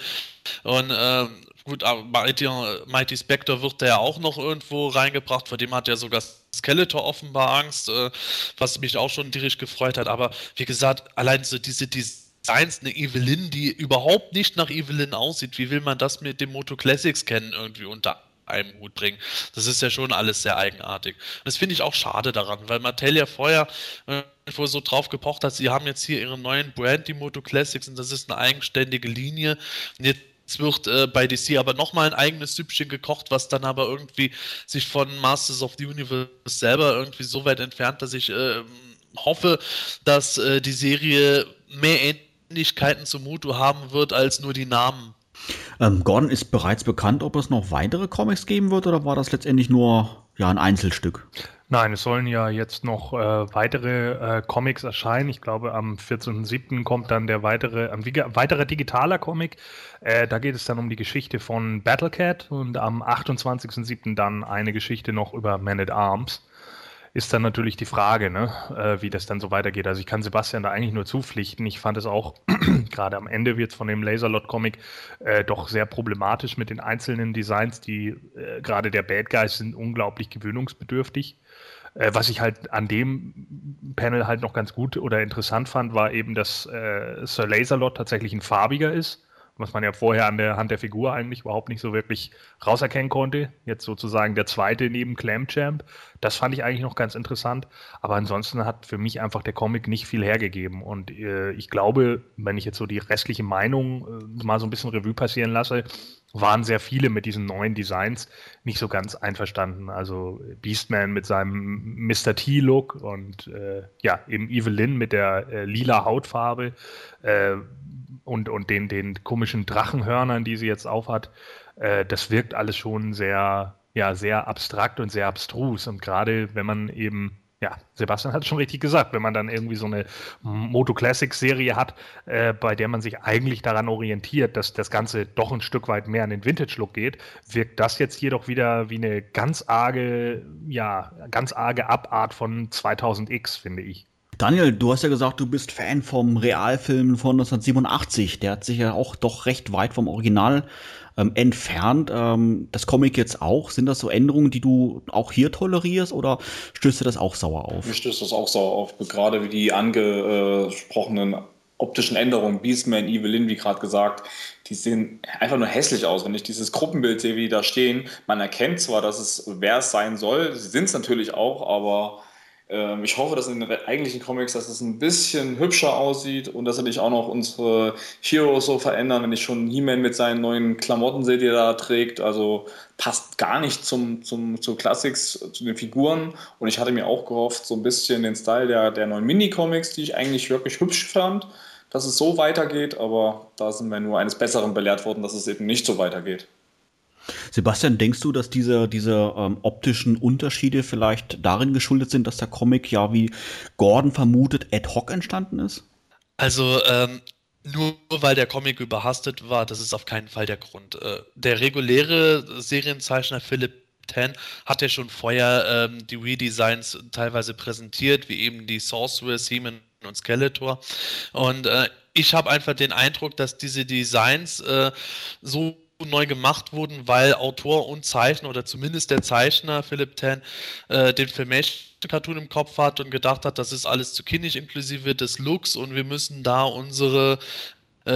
Und ähm, gut, Mighty, Mighty Spectre wird da ja auch noch irgendwo reingebracht, vor dem hat ja sogar Skeletor offenbar Angst, äh, was mich auch schon tierisch gefreut hat. Aber wie gesagt, allein so diese Designs, eine Evelyn, die überhaupt nicht nach Evelyn aussieht, wie will man das mit dem Moto Classics kennen irgendwie unter einem Hut bringen. Das ist ja schon alles sehr eigenartig. Und das finde ich auch schade daran, weil Mattel ja vorher äh, so drauf gepocht hat, sie haben jetzt hier ihren neuen Brand, die Moto Classics, und das ist eine eigenständige Linie. Und jetzt wird äh, bei DC aber nochmal ein eigenes Süppchen gekocht, was dann aber irgendwie sich von Masters of the Universe selber irgendwie so weit entfernt, dass ich äh, hoffe, dass äh, die Serie mehr Ähnlichkeiten zu Moto haben wird als nur die Namen. Ähm, Gordon ist bereits bekannt, ob es noch weitere Comics geben wird oder war das letztendlich nur ja, ein Einzelstück? Nein, es sollen ja jetzt noch äh, weitere äh, Comics erscheinen. Ich glaube, am 14.07. kommt dann der weitere, ein weiterer digitaler Comic. Äh, da geht es dann um die Geschichte von Battlecat und am 28.07. dann eine Geschichte noch über Man at Arms ist dann natürlich die Frage, ne, äh, wie das dann so weitergeht. Also ich kann Sebastian da eigentlich nur zupflichten. Ich fand es auch gerade am Ende wird von dem Laserlot-Comic äh, doch sehr problematisch mit den einzelnen Designs, die äh, gerade der Bad Guys sind unglaublich gewöhnungsbedürftig. Äh, was ich halt an dem Panel halt noch ganz gut oder interessant fand, war eben, dass äh, Sir Laserlot tatsächlich ein farbiger ist was man ja vorher an der Hand der Figur eigentlich überhaupt nicht so wirklich rauserkennen konnte. Jetzt sozusagen der zweite neben Clamchamp. Das fand ich eigentlich noch ganz interessant. Aber ansonsten hat für mich einfach der Comic nicht viel hergegeben. Und äh, ich glaube, wenn ich jetzt so die restliche Meinung äh, mal so ein bisschen Revue passieren lasse, waren sehr viele mit diesen neuen Designs nicht so ganz einverstanden. Also Beastman mit seinem Mr. T-Look und äh, ja, eben Evelyn mit der äh, lila Hautfarbe. Äh, und, und den, den komischen Drachenhörnern, die sie jetzt aufhat, äh, das wirkt alles schon sehr, ja, sehr abstrakt und sehr abstrus. Und gerade wenn man eben, ja, Sebastian hat es schon richtig gesagt, wenn man dann irgendwie so eine Moto Classic Serie hat, äh, bei der man sich eigentlich daran orientiert, dass das Ganze doch ein Stück weit mehr an den Vintage-Look geht, wirkt das jetzt hier doch wieder wie eine ganz arge, ja, ganz arge Abart von 2000X, finde ich. Daniel, du hast ja gesagt, du bist Fan vom Realfilm von 1987. Der hat sich ja auch doch recht weit vom Original ähm, entfernt. Ähm, das Comic jetzt auch. Sind das so Änderungen, die du auch hier tolerierst oder stößt dir das auch sauer auf? Mir stößt das auch sauer auf. Gerade wie die angesprochenen optischen Änderungen, Beastman, Evelyn, wie gerade gesagt, die sehen einfach nur hässlich aus. Wenn ich dieses Gruppenbild sehe, wie die da stehen, man erkennt zwar, dass es wer es sein soll, sie sind es natürlich auch, aber ähm, ich hoffe, dass in den eigentlichen Comics, dass es ein bisschen hübscher aussieht und dass sie nicht auch noch unsere Heroes so verändern. Wenn ich schon He-Man mit seinen neuen Klamotten sehe, die er da trägt, also passt gar nicht zum, zum, zu Classics, zu den Figuren. Und ich hatte mir auch gehofft, so ein bisschen den Style der, der neuen Mini-Comics, die ich eigentlich wirklich hübsch fand, dass es so weitergeht. Aber da sind wir nur eines Besseren belehrt worden, dass es eben nicht so weitergeht. Sebastian, denkst du, dass diese, diese ähm, optischen Unterschiede vielleicht darin geschuldet sind, dass der Comic ja, wie Gordon vermutet, ad hoc entstanden ist? Also, ähm, nur weil der Comic überhastet war, das ist auf keinen Fall der Grund. Äh, der reguläre Serienzeichner Philipp Ten hat ja schon vorher ähm, die Redesigns teilweise präsentiert, wie eben die Sorceress, Heman und Skeletor. Und äh, ich habe einfach den Eindruck, dass diese Designs äh, so neu gemacht wurden, weil Autor und Zeichner oder zumindest der Zeichner Philipp Tan äh, den Filmation-Cartoon im Kopf hat und gedacht hat, das ist alles zu kindisch inklusive des Looks und wir müssen da unsere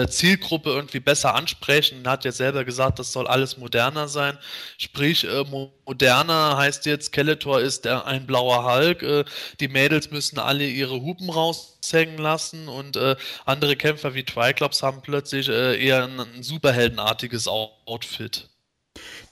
Zielgruppe irgendwie besser ansprechen. Und hat jetzt selber gesagt, das soll alles moderner sein. Sprich, äh, moderner heißt jetzt, Skeletor ist der, ein blauer Hulk. Äh, die Mädels müssen alle ihre Hupen raushängen lassen und äh, andere Kämpfer wie Triclops haben plötzlich äh, eher ein, ein superheldenartiges Outfit.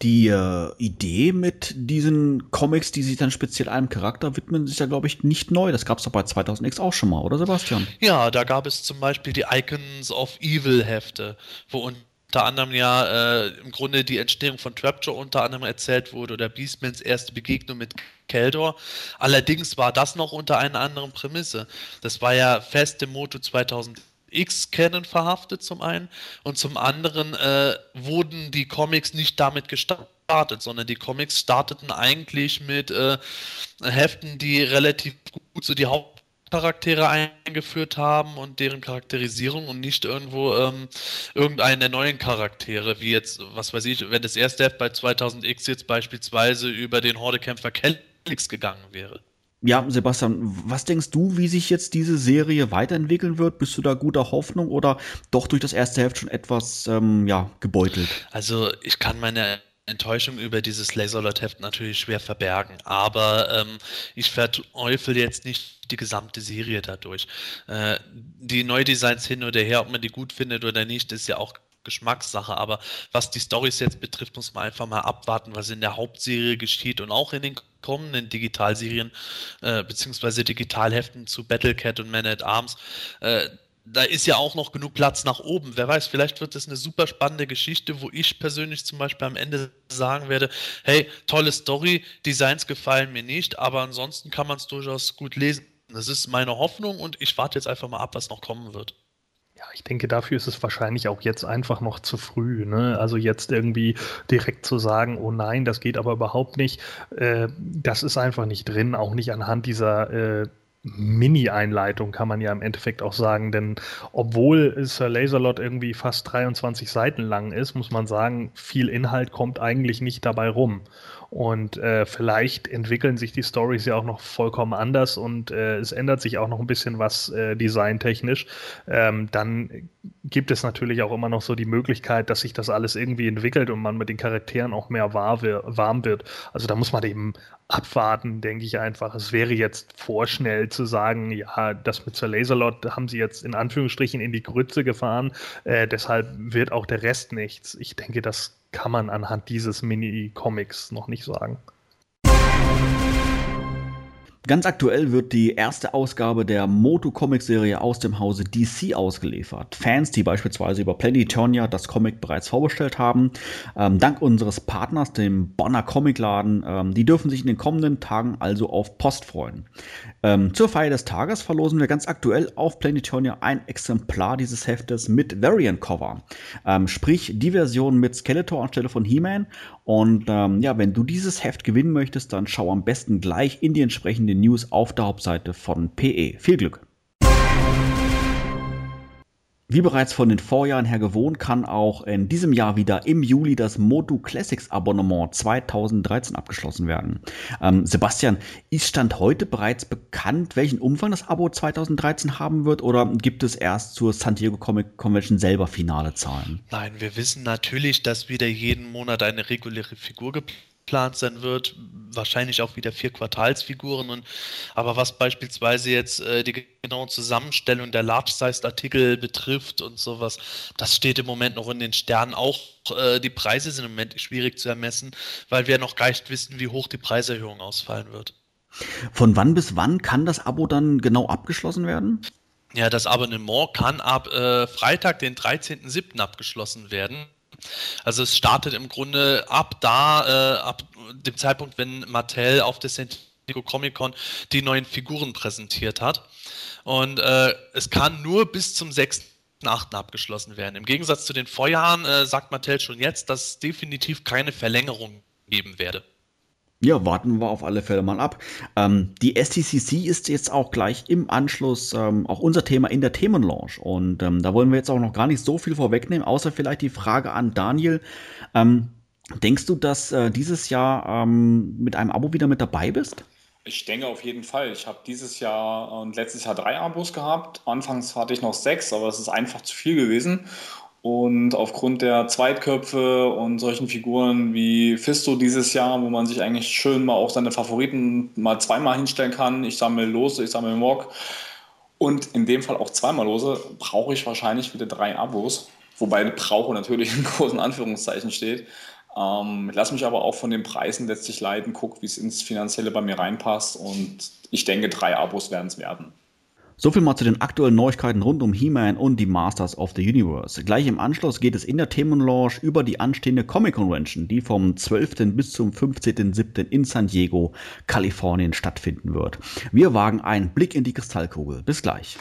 Die äh, Idee mit diesen Comics, die sich dann speziell einem Charakter widmen, ist ja, glaube ich, nicht neu. Das gab es doch bei 2000X auch schon mal, oder Sebastian? Ja, da gab es zum Beispiel die Icons of Evil Hefte, wo unter anderem ja äh, im Grunde die Entstehung von Trapjaw unter anderem erzählt wurde oder Beastmans erste Begegnung mit Keldor. Allerdings war das noch unter einer anderen Prämisse. Das war ja fest im Moto 2000 X-Canon verhaftet zum einen und zum anderen äh, wurden die Comics nicht damit gestartet, sondern die Comics starteten eigentlich mit äh, Heften, die relativ gut so die Hauptcharaktere eingeführt haben und deren Charakterisierung und nicht irgendwo ähm, irgendeinen der neuen Charaktere, wie jetzt, was weiß ich, wenn das erste Heft bei 2000X jetzt beispielsweise über den Hordekämpfer Kelix gegangen wäre. Ja, Sebastian, was denkst du, wie sich jetzt diese Serie weiterentwickeln wird? Bist du da guter Hoffnung oder doch durch das erste Heft schon etwas ähm, ja, gebeutelt? Also ich kann meine Enttäuschung über dieses Laserlot-Heft natürlich schwer verbergen, aber ähm, ich verteufel jetzt nicht die gesamte Serie dadurch. Äh, die Neudesigns hin oder her, ob man die gut findet oder nicht, ist ja auch Geschmackssache, aber was die Stories jetzt betrifft, muss man einfach mal abwarten, was in der Hauptserie geschieht und auch in den kommenden Digitalserien äh, beziehungsweise Digitalheften zu Battlecat und Man at Arms. Äh, da ist ja auch noch genug Platz nach oben. Wer weiß, vielleicht wird das eine super spannende Geschichte, wo ich persönlich zum Beispiel am Ende sagen werde, hey, tolle Story, Designs gefallen mir nicht, aber ansonsten kann man es durchaus gut lesen. Das ist meine Hoffnung und ich warte jetzt einfach mal ab, was noch kommen wird. Ja, ich denke, dafür ist es wahrscheinlich auch jetzt einfach noch zu früh. Ne? Also jetzt irgendwie direkt zu sagen, oh nein, das geht aber überhaupt nicht, äh, das ist einfach nicht drin, auch nicht anhand dieser äh, Mini-Einleitung, kann man ja im Endeffekt auch sagen, denn obwohl Sir Laserlot irgendwie fast 23 Seiten lang ist, muss man sagen, viel Inhalt kommt eigentlich nicht dabei rum. Und äh, vielleicht entwickeln sich die Stories ja auch noch vollkommen anders und äh, es ändert sich auch noch ein bisschen was äh, designtechnisch. Ähm, dann gibt es natürlich auch immer noch so die Möglichkeit, dass sich das alles irgendwie entwickelt und man mit den Charakteren auch mehr warm wird. Also da muss man eben abwarten, denke ich einfach. Es wäre jetzt vorschnell zu sagen, ja, das mit Sir Laserlot haben sie jetzt in Anführungsstrichen in die Grütze gefahren, äh, deshalb wird auch der Rest nichts. Ich denke, das kann man anhand dieses Mini-Comics noch nicht sagen. Ganz aktuell wird die erste Ausgabe der Moto-Comic-Serie aus dem Hause DC ausgeliefert. Fans, die beispielsweise über Planetonia das Comic bereits vorbestellt haben, ähm, dank unseres Partners, dem Bonner Comicladen, ähm, die dürfen sich in den kommenden Tagen also auf Post freuen. Ähm, zur Feier des Tages verlosen wir ganz aktuell auf Planetonia ein Exemplar dieses Heftes mit Variant Cover. Ähm, sprich, die Version mit Skeletor anstelle von He-Man. Und ähm, ja, wenn du dieses Heft gewinnen möchtest, dann schau am besten gleich in die entsprechende News auf der Hauptseite von PE. Viel Glück! Wie bereits von den Vorjahren her gewohnt, kann auch in diesem Jahr wieder im Juli das Motu Classics Abonnement 2013 abgeschlossen werden. Ähm, Sebastian, ist Stand heute bereits bekannt, welchen Umfang das Abo 2013 haben wird oder gibt es erst zur San Diego Comic Convention selber finale Zahlen? Nein, wir wissen natürlich, dass wieder jeden Monat eine reguläre Figur geplant geplant sein wird, wahrscheinlich auch wieder vier Quartalsfiguren. Und, aber was beispielsweise jetzt äh, die genaue Zusammenstellung der Large-Sized-Artikel betrifft und sowas, das steht im Moment noch in den Sternen. Auch äh, die Preise sind im Moment schwierig zu ermessen, weil wir noch gar nicht wissen, wie hoch die Preiserhöhung ausfallen wird. Von wann bis wann kann das Abo dann genau abgeschlossen werden? Ja, das Abonnement kann ab äh, Freitag, den 13.07. abgeschlossen werden. Also es startet im Grunde ab da, äh, ab dem Zeitpunkt, wenn Mattel auf der San Diego Comic Con die neuen Figuren präsentiert hat. Und äh, es kann nur bis zum 6.8. abgeschlossen werden. Im Gegensatz zu den Vorjahren äh, sagt Mattel schon jetzt, dass es definitiv keine Verlängerung geben werde. Ja, warten wir auf alle Fälle mal ab. Ähm, die STCC ist jetzt auch gleich im Anschluss ähm, auch unser Thema in der Themenlaunch. Und ähm, da wollen wir jetzt auch noch gar nicht so viel vorwegnehmen, außer vielleicht die Frage an Daniel. Ähm, denkst du, dass äh, dieses Jahr ähm, mit einem Abo wieder mit dabei bist? Ich denke auf jeden Fall. Ich habe dieses Jahr und letztes Jahr drei Abos gehabt. Anfangs hatte ich noch sechs, aber es ist einfach zu viel gewesen. Und aufgrund der Zweitköpfe und solchen Figuren wie Fisto dieses Jahr, wo man sich eigentlich schön mal auch seine Favoriten mal zweimal hinstellen kann, ich sammle Lose, ich sammle Mock und in dem Fall auch zweimal Lose, brauche ich wahrscheinlich wieder drei Abos. Wobei brauche natürlich in großen Anführungszeichen steht. Ähm, lass mich aber auch von den Preisen letztlich leiten, guck, wie es ins Finanzielle bei mir reinpasst und ich denke, drei Abos werden es werden. So viel mal zu den aktuellen Neuigkeiten rund um He-Man und die Masters of the Universe. Gleich im Anschluss geht es in der Themenlaunch über die anstehende Comic Convention, die vom 12. bis zum 15.07. in San Diego, Kalifornien stattfinden wird. Wir wagen einen Blick in die Kristallkugel. Bis gleich.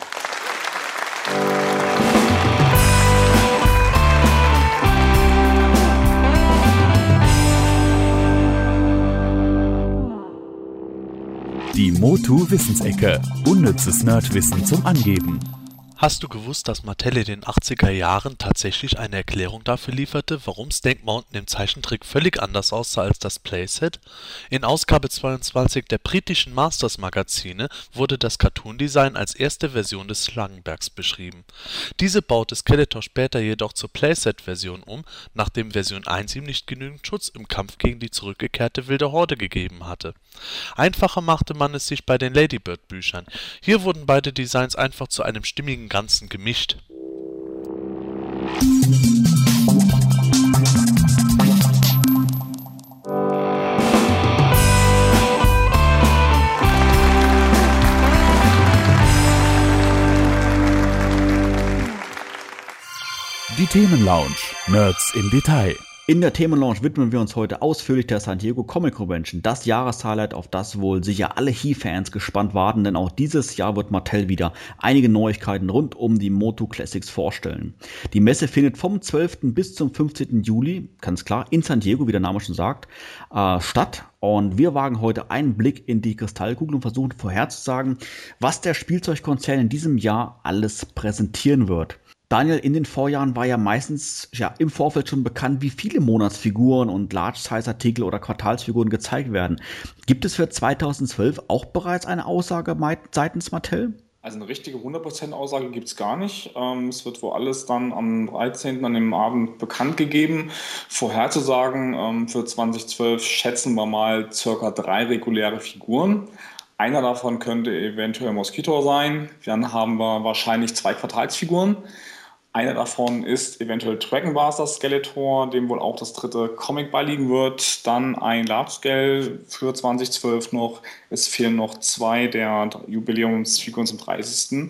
Die Motu Wissensecke. Unnützes Nerdwissen zum Angeben. Hast du gewusst, dass Mattel in den 80er Jahren tatsächlich eine Erklärung dafür lieferte, warum Snake Mountain im Zeichentrick völlig anders aussah als das Playset? In Ausgabe 22 der britischen Masters Magazine wurde das Cartoon-Design als erste Version des Schlangenbergs beschrieben. Diese baute Skeletor später jedoch zur Playset-Version um, nachdem Version 1 ihm nicht genügend Schutz im Kampf gegen die zurückgekehrte Wilde Horde gegeben hatte. Einfacher machte man es sich bei den Ladybird-Büchern. Hier wurden beide Designs einfach zu einem stimmigen Ganzen gemischt. Die Themenlounge. Nerds im Detail. In der Themenlaunch widmen wir uns heute ausführlich der San Diego Comic Convention, das Jahreshighlight, auf das wohl sicher alle He-Fans gespannt warten, denn auch dieses Jahr wird Mattel wieder einige Neuigkeiten rund um die Moto Classics vorstellen. Die Messe findet vom 12. bis zum 15. Juli, ganz klar, in San Diego, wie der Name schon sagt, äh, statt. Und wir wagen heute einen Blick in die Kristallkugel und versuchen vorherzusagen, was der Spielzeugkonzern in diesem Jahr alles präsentieren wird. Daniel, in den Vorjahren war ja meistens ja, im Vorfeld schon bekannt, wie viele Monatsfiguren und Large-Size-Artikel oder Quartalsfiguren gezeigt werden. Gibt es für 2012 auch bereits eine Aussage seitens Mattel? Also eine richtige 100% Aussage gibt es gar nicht. Ähm, es wird wohl alles dann am 13. an dem Abend bekannt gegeben. Vorherzusagen, ähm, für 2012 schätzen wir mal circa drei reguläre Figuren. Einer davon könnte eventuell Mosquito sein. Dann haben wir wahrscheinlich zwei Quartalsfiguren. Einer davon ist eventuell Dragon Master Skeletor, dem wohl auch das dritte Comic beiliegen wird. Dann ein Large Scale für 2012 noch. Es fehlen noch zwei der Jubiläumsfiguren zum 30.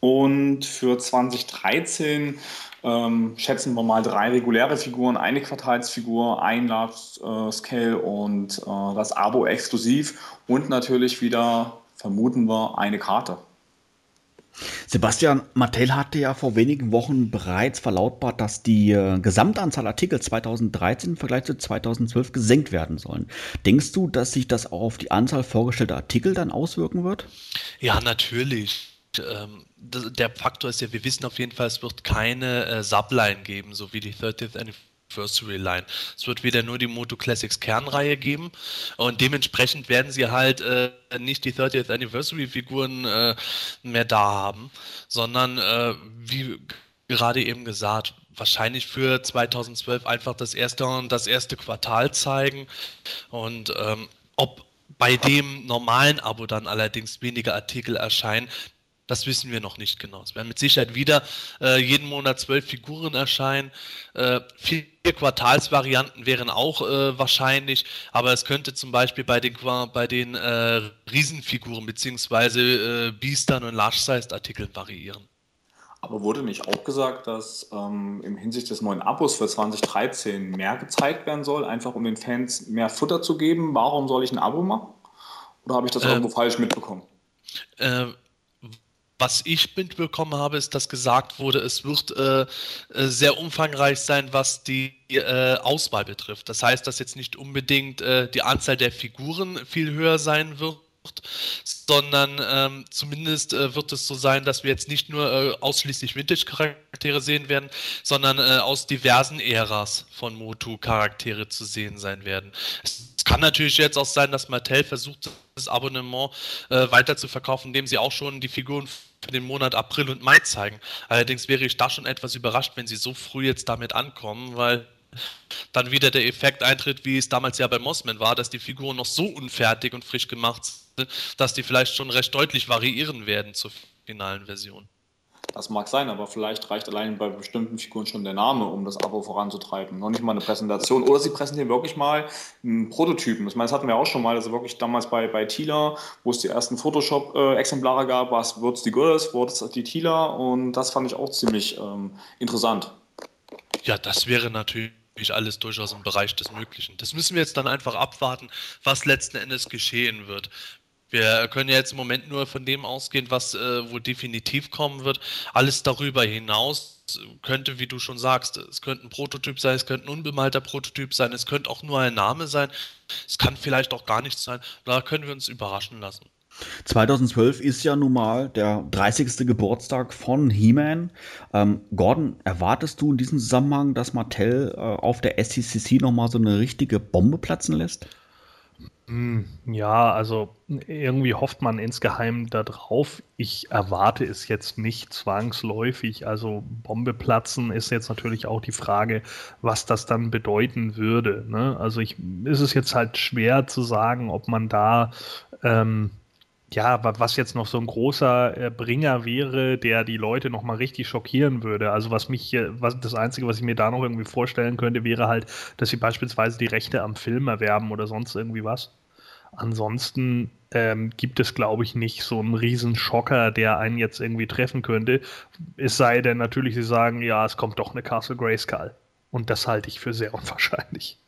Und für 2013 ähm, schätzen wir mal drei reguläre Figuren, eine Quartalsfigur, ein Large Scale und äh, das Abo exklusiv und natürlich wieder, vermuten wir, eine Karte. Sebastian, Mattel hatte ja vor wenigen Wochen bereits verlautbart, dass die äh, Gesamtanzahl Artikel 2013 im Vergleich zu 2012 gesenkt werden sollen. Denkst du, dass sich das auch auf die Anzahl vorgestellter Artikel dann auswirken wird? Ja, natürlich. Ähm, der Faktor ist ja, wir wissen auf jeden Fall, es wird keine äh, Subline geben, so wie die 30th Anniversary Anniversary Line. Es wird wieder nur die Moto Classics Kernreihe geben und dementsprechend werden sie halt äh, nicht die 30th Anniversary Figuren äh, mehr da haben, sondern äh, wie gerade eben gesagt, wahrscheinlich für 2012 einfach das erste und das erste Quartal zeigen und ähm, ob bei dem normalen Abo dann allerdings weniger Artikel erscheinen, das wissen wir noch nicht genau. Es werden mit Sicherheit wieder äh, jeden Monat zwölf Figuren erscheinen. Äh, vier Quartalsvarianten wären auch äh, wahrscheinlich, aber es könnte zum Beispiel bei den, bei den äh, Riesenfiguren bzw. Äh, Biestern und Large-Sized-Artikeln variieren. Aber wurde nicht auch gesagt, dass ähm, im Hinsicht des neuen Abos für 2013 mehr gezeigt werden soll, einfach um den Fans mehr Futter zu geben? Warum soll ich ein Abo machen? Oder habe ich das ähm, irgendwo falsch mitbekommen? Äh, was ich mitbekommen habe, ist, dass gesagt wurde, es wird äh, äh, sehr umfangreich sein, was die äh, Auswahl betrifft. Das heißt, dass jetzt nicht unbedingt äh, die Anzahl der Figuren viel höher sein wird, sondern ähm, zumindest äh, wird es so sein, dass wir jetzt nicht nur äh, ausschließlich Vintage-Charaktere sehen werden, sondern äh, aus diversen Äras von Motu Charaktere zu sehen sein werden. Es kann natürlich jetzt auch sein, dass Mattel versucht, das Abonnement äh, weiter zu verkaufen, indem sie auch schon die Figuren für den Monat April und Mai zeigen. Allerdings wäre ich da schon etwas überrascht, wenn sie so früh jetzt damit ankommen, weil dann wieder der Effekt eintritt, wie es damals ja bei Mossman war, dass die Figuren noch so unfertig und frisch gemacht sind, dass die vielleicht schon recht deutlich variieren werden zur finalen Version. Das mag sein, aber vielleicht reicht allein bei bestimmten Figuren schon der Name, um das Abo voranzutreiben. Noch nicht mal eine Präsentation. Oder sie präsentieren wirklich mal einen Prototypen. Ich meine, das hatten wir auch schon mal. Also wirklich damals bei, bei Tila, wo es die ersten Photoshop-Exemplare gab, war es Words die Girls, Words die Tila. Und das fand ich auch ziemlich ähm, interessant. Ja, das wäre natürlich alles durchaus im Bereich des Möglichen. Das müssen wir jetzt dann einfach abwarten, was letzten Endes geschehen wird. Wir können ja jetzt im Moment nur von dem ausgehen, was äh, wohl definitiv kommen wird. Alles darüber hinaus könnte, wie du schon sagst, es könnte ein Prototyp sein, es könnte ein unbemalter Prototyp sein, es könnte auch nur ein Name sein, es kann vielleicht auch gar nichts sein. Da können wir uns überraschen lassen. 2012 ist ja nun mal der 30. Geburtstag von He-Man. Ähm, Gordon, erwartest du in diesem Zusammenhang, dass Mattel äh, auf der SCCC nochmal so eine richtige Bombe platzen lässt? Hm, ja, also irgendwie hofft man insgeheim darauf. Ich erwarte es jetzt nicht zwangsläufig. Also Bombe platzen ist jetzt natürlich auch die Frage, was das dann bedeuten würde. Ne? Also ich, ist es jetzt halt schwer zu sagen, ob man da ähm, ja, was jetzt noch so ein großer äh, Bringer wäre, der die Leute noch mal richtig schockieren würde. Also was mich, was das Einzige, was ich mir da noch irgendwie vorstellen könnte, wäre halt, dass sie beispielsweise die Rechte am Film erwerben oder sonst irgendwie was. Ansonsten ähm, gibt es, glaube ich, nicht so einen riesen Schocker, der einen jetzt irgendwie treffen könnte. Es sei denn natürlich, sie sagen, ja, es kommt doch eine Castle Grayskull. Und das halte ich für sehr unwahrscheinlich.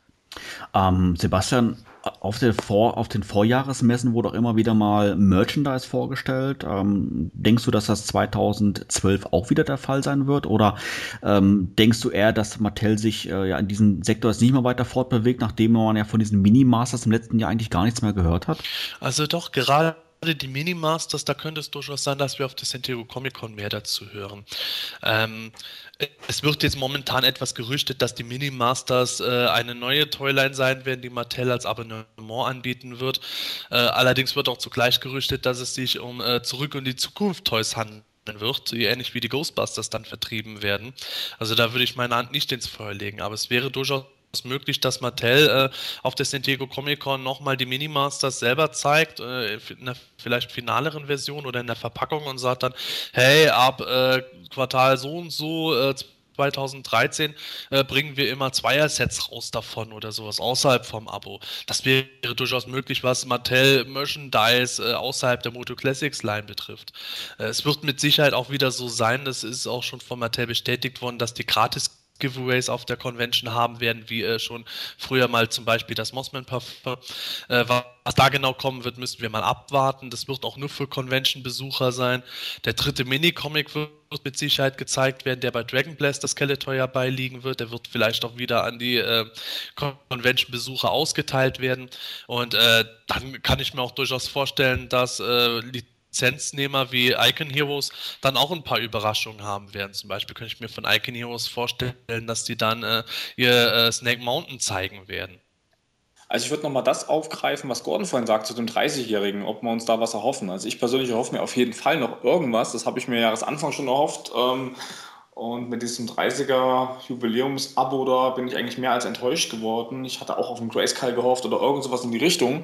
Ähm, Sebastian, auf, den Vor auf den Vorjahresmessen wurde auch immer wieder mal Merchandise vorgestellt. Ähm, denkst du, dass das 2012 auch wieder der Fall sein wird? Oder ähm, denkst du eher, dass Mattel sich äh, ja in diesem Sektor jetzt nicht mehr weiter fortbewegt, nachdem man ja von diesen Mini-Masters im letzten Jahr eigentlich gar nichts mehr gehört hat? Also doch, gerade die Minimasters, da könnte es durchaus sein, dass wir auf der San Comic Con mehr dazu hören. Ähm, es wird jetzt momentan etwas gerüchtet, dass die Minimasters äh, eine neue Toyline sein werden, die Mattel als Abonnement anbieten wird. Äh, allerdings wird auch zugleich gerüchtet, dass es sich um äh, Zurück in die Zukunft Toys handelt wird, ähnlich wie die Ghostbusters dann vertrieben werden. Also da würde ich meine Hand nicht ins Feuer legen, aber es wäre durchaus möglich, dass Mattel äh, auf der San Diego Comic Con nochmal die Minimasters selber zeigt, äh, in einer vielleicht finaleren Version oder in der Verpackung und sagt dann, hey, ab äh, Quartal so und so, 2013 äh, äh, bringen wir immer Zweier-Sets raus davon oder sowas außerhalb vom Abo. Das wäre durchaus möglich, was Mattel Merchandise äh, außerhalb der Moto Classics Line betrifft. Es wird mit Sicherheit auch wieder so sein, das ist auch schon von Mattel bestätigt worden, dass die gratis Giveaways auf der Convention haben werden, wie äh, schon früher mal zum Beispiel das Mossman Parfum. Äh, was da genau kommen wird, müssen wir mal abwarten. Das wird auch nur für Convention-Besucher sein. Der dritte Mini-Comic wird mit Sicherheit gezeigt werden, der bei Dragon Blast das Skeletor ja beiliegen wird. Der wird vielleicht auch wieder an die äh, Convention-Besucher ausgeteilt werden. Und äh, dann kann ich mir auch durchaus vorstellen, dass äh, Lizenznehmer wie Icon Heroes dann auch ein paar Überraschungen haben werden. Zum Beispiel könnte ich mir von Icon Heroes vorstellen, dass die dann äh, ihr äh, Snake Mountain zeigen werden. Also ich würde nochmal das aufgreifen, was Gordon vorhin sagt zu dem 30-Jährigen, ob wir uns da was erhoffen. Also ich persönlich erhoffe mir auf jeden Fall noch irgendwas. Das habe ich mir Jahresanfang schon erhofft. Ähm, und mit diesem 30er Jubiläums-Abo da bin ich eigentlich mehr als enttäuscht geworden. Ich hatte auch auf den Grayskull gehofft oder irgend sowas in die Richtung.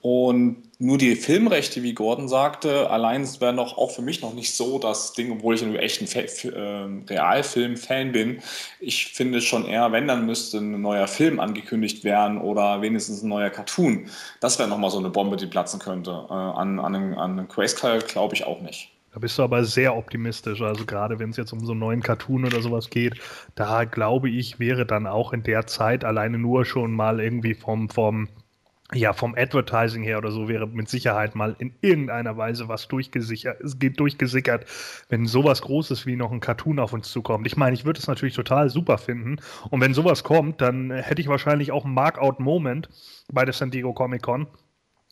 Und nur die Filmrechte, wie Gordon sagte, allein wäre noch auch für mich noch nicht so das Ding, obwohl ich ein echter äh, Realfilm-Fan bin. Ich finde schon eher, wenn, dann müsste ein neuer Film angekündigt werden oder wenigstens ein neuer Cartoon. Das wäre nochmal so eine Bombe, die platzen könnte. Äh, an, an, an einen glaube ich auch nicht. Da bist du aber sehr optimistisch. Also gerade wenn es jetzt um so einen neuen Cartoon oder sowas geht, da glaube ich, wäre dann auch in der Zeit alleine nur schon mal irgendwie vom, vom ja, vom Advertising her oder so wäre mit Sicherheit mal in irgendeiner Weise was durchgesickert, durchgesickert, wenn sowas Großes wie noch ein Cartoon auf uns zukommt. Ich meine, ich würde es natürlich total super finden. Und wenn sowas kommt, dann hätte ich wahrscheinlich auch einen Markout-Moment bei der San Diego Comic Con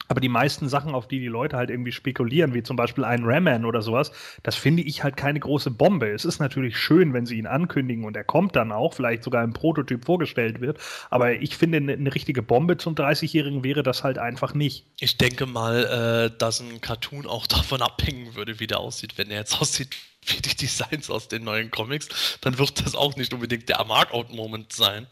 aber die meisten Sachen, auf die die Leute halt irgendwie spekulieren, wie zum Beispiel ein Raman oder sowas, das finde ich halt keine große Bombe. Es ist natürlich schön, wenn sie ihn ankündigen und er kommt dann auch, vielleicht sogar im Prototyp vorgestellt wird. Aber ich finde, eine, eine richtige Bombe zum 30-Jährigen wäre das halt einfach nicht. Ich denke mal, äh, dass ein Cartoon auch davon abhängen würde, wie der aussieht. Wenn er jetzt aussieht wie die Designs aus den neuen Comics, dann wird das auch nicht unbedingt der Markout-Moment sein.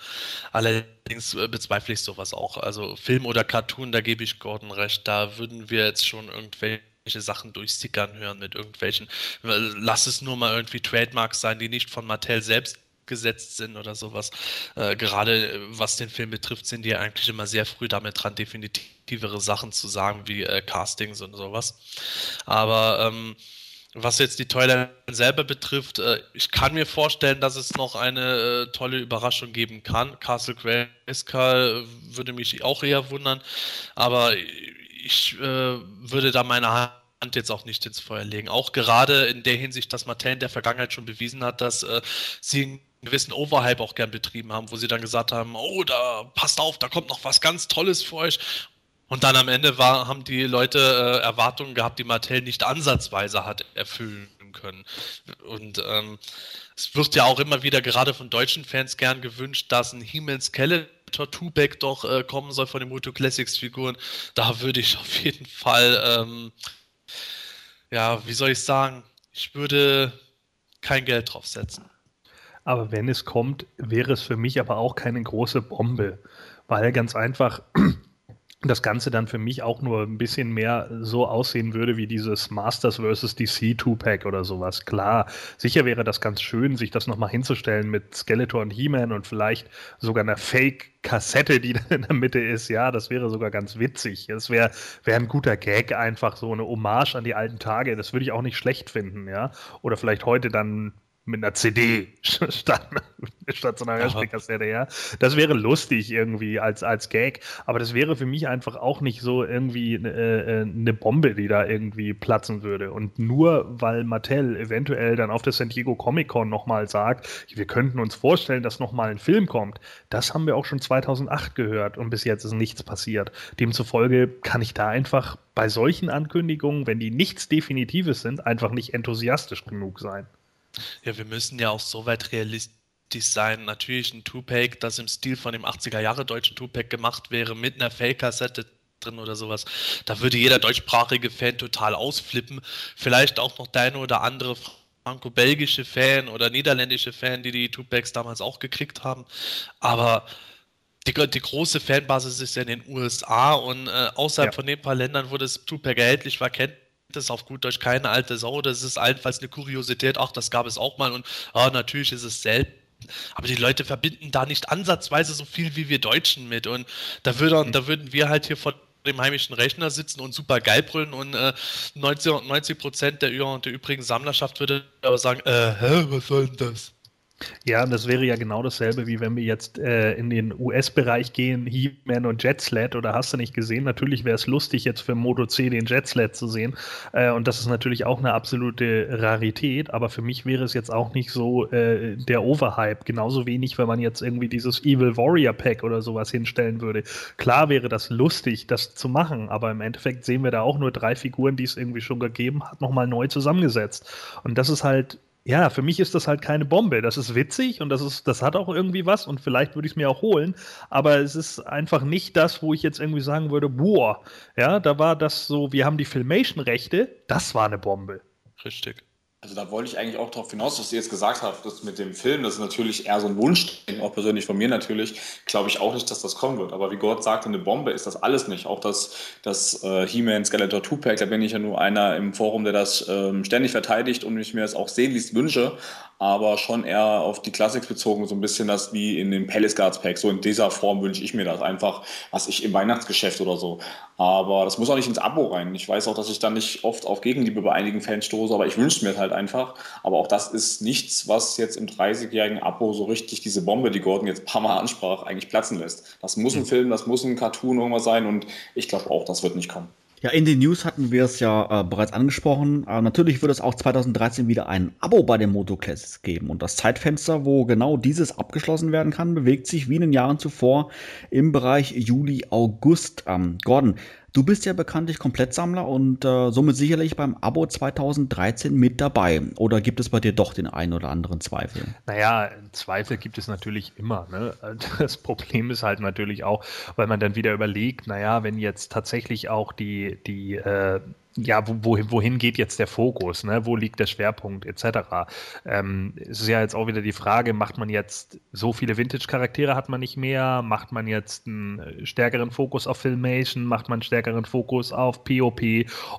Allerdings äh, bezweifle ich sowas auch. Also Film oder Cartoon, da gebe ich Gordon recht, da würden wir jetzt schon irgendwelche Sachen durchsickern hören mit irgendwelchen, lass es nur mal irgendwie Trademarks sein, die nicht von Mattel selbst gesetzt sind oder sowas. Äh, gerade äh, was den Film betrifft, sind die ja eigentlich immer sehr früh damit dran, definitivere Sachen zu sagen, wie äh, Castings und sowas. Aber ähm, was jetzt die Toyline selber betrifft, äh, ich kann mir vorstellen, dass es noch eine äh, tolle Überraschung geben kann. Castle Grayskull würde mich auch eher wundern, aber ich äh, würde da meine Hand jetzt auch nicht ins Feuer legen. Auch gerade in der Hinsicht, dass Mattel in der Vergangenheit schon bewiesen hat, dass äh, sie einen gewissen Overhype auch gern betrieben haben, wo sie dann gesagt haben, oh, da passt auf, da kommt noch was ganz Tolles für euch Und dann am Ende war, haben die Leute äh, Erwartungen gehabt, die Mattel nicht ansatzweise hat erfüllen können. Und ähm, es wird ja auch immer wieder gerade von deutschen Fans gern gewünscht, dass ein He-Man Skeletor Two-Back doch äh, kommen soll von den Moto Classics Figuren. Da würde ich auf jeden Fall, ähm, ja, wie soll ich sagen, ich würde kein Geld drauf setzen. Aber wenn es kommt, wäre es für mich aber auch keine große Bombe, weil ganz einfach das Ganze dann für mich auch nur ein bisschen mehr so aussehen würde wie dieses Masters vs. DC Two-Pack oder sowas. Klar, sicher wäre das ganz schön, sich das nochmal hinzustellen mit Skeletor und He-Man und vielleicht sogar einer Fake-Kassette, die dann in der Mitte ist. Ja, das wäre sogar ganz witzig. Das wäre wär ein guter Gag, einfach so eine Hommage an die alten Tage. Das würde ich auch nicht schlecht finden, ja. Oder vielleicht heute dann mit einer CD statt, statt so einer Hörspielkassette, ja. Das wäre lustig irgendwie als, als Gag, aber das wäre für mich einfach auch nicht so irgendwie äh, eine Bombe, die da irgendwie platzen würde. Und nur weil Mattel eventuell dann auf der San Diego Comic Con nochmal sagt, wir könnten uns vorstellen, dass nochmal ein Film kommt, das haben wir auch schon 2008 gehört und bis jetzt ist nichts passiert. Demzufolge kann ich da einfach bei solchen Ankündigungen, wenn die nichts Definitives sind, einfach nicht enthusiastisch genug sein. Ja, wir müssen ja auch so weit realistisch sein. Natürlich ein Two-Pack, das im Stil von dem 80er Jahre deutschen Two-Pack gemacht wäre, mit einer Fake-Kassette drin oder sowas. Da würde jeder deutschsprachige Fan total ausflippen. Vielleicht auch noch der eine oder andere franco-belgische Fan oder niederländische Fan, die die Two-Packs damals auch gekriegt haben. Aber die, die, große Fanbasis ist ja in den USA und äh, außerhalb ja. von den paar Ländern, wo das Two-Pack erhältlich war, kennt das ist auf gut Deutsch keine alte Sau, das ist allenfalls eine Kuriosität, ach, das gab es auch mal und ah, natürlich ist es selten. Aber die Leute verbinden da nicht ansatzweise so viel wie wir Deutschen mit. Und da, würde, mhm. da würden wir halt hier vor dem heimischen Rechner sitzen und super geil brüllen und äh, 90, Prozent der, der übrigen Sammlerschaft würde aber sagen, äh, hä, was soll denn das? Ja, das wäre ja genau dasselbe, wie wenn wir jetzt äh, in den US-Bereich gehen, He-Man und Jetsled, oder hast du nicht gesehen? Natürlich wäre es lustig, jetzt für Moto C den Jetsled zu sehen. Äh, und das ist natürlich auch eine absolute Rarität, aber für mich wäre es jetzt auch nicht so äh, der Overhype. Genauso wenig, wenn man jetzt irgendwie dieses Evil Warrior Pack oder sowas hinstellen würde. Klar wäre das lustig, das zu machen, aber im Endeffekt sehen wir da auch nur drei Figuren, die es irgendwie schon gegeben hat, nochmal neu zusammengesetzt. Und das ist halt ja, für mich ist das halt keine Bombe. Das ist witzig und das ist, das hat auch irgendwie was und vielleicht würde ich es mir auch holen, aber es ist einfach nicht das, wo ich jetzt irgendwie sagen würde, boah, ja, da war das so, wir haben die Filmation-Rechte, das war eine Bombe. Richtig. Also da wollte ich eigentlich auch darauf hinaus, was ihr jetzt gesagt habt, das mit dem Film, das ist natürlich eher so ein Wunsch, auch persönlich von mir natürlich, glaube ich auch nicht, dass das kommen wird. Aber wie Gott sagte, eine Bombe ist das alles nicht. Auch das, das äh, He-Man Skeletor 2-Pack, da bin ich ja nur einer im Forum, der das ähm, ständig verteidigt und ich mir das auch sehnlichst wünsche aber schon eher auf die Classics bezogen, so ein bisschen das wie in dem Palace Guards Pack. So in dieser Form wünsche ich mir das einfach, was ich im Weihnachtsgeschäft oder so. Aber das muss auch nicht ins Abo rein. Ich weiß auch, dass ich dann nicht oft auf Gegenliebe bei einigen Fans stoße, aber ich wünsche mir halt einfach. Aber auch das ist nichts, was jetzt im 30-jährigen Abo so richtig diese Bombe, die Gordon jetzt ein paar Mal ansprach, eigentlich platzen lässt. Das muss ein hm. Film, das muss ein Cartoon irgendwas sein und ich glaube auch, das wird nicht kommen. Ja, in den News hatten wir es ja äh, bereits angesprochen. Äh, natürlich wird es auch 2013 wieder ein Abo bei den Moto Classics geben. Und das Zeitfenster, wo genau dieses abgeschlossen werden kann, bewegt sich wie in den Jahren zuvor im Bereich Juli, August. Ähm, Gordon, Du bist ja bekanntlich Komplettsammler und äh, somit sicherlich beim Abo 2013 mit dabei. Oder gibt es bei dir doch den einen oder anderen Zweifel? Naja, Zweifel gibt es natürlich immer. Ne? Das Problem ist halt natürlich auch, weil man dann wieder überlegt, naja, wenn jetzt tatsächlich auch die, die äh, ja, wohin, wohin geht jetzt der Fokus, ne? wo liegt der Schwerpunkt etc. Ähm, es ist ja jetzt auch wieder die Frage, macht man jetzt so viele Vintage-Charaktere hat man nicht mehr, macht man jetzt einen äh, stärkeren Fokus auf Filmation, macht man einen stärkeren Fokus auf POP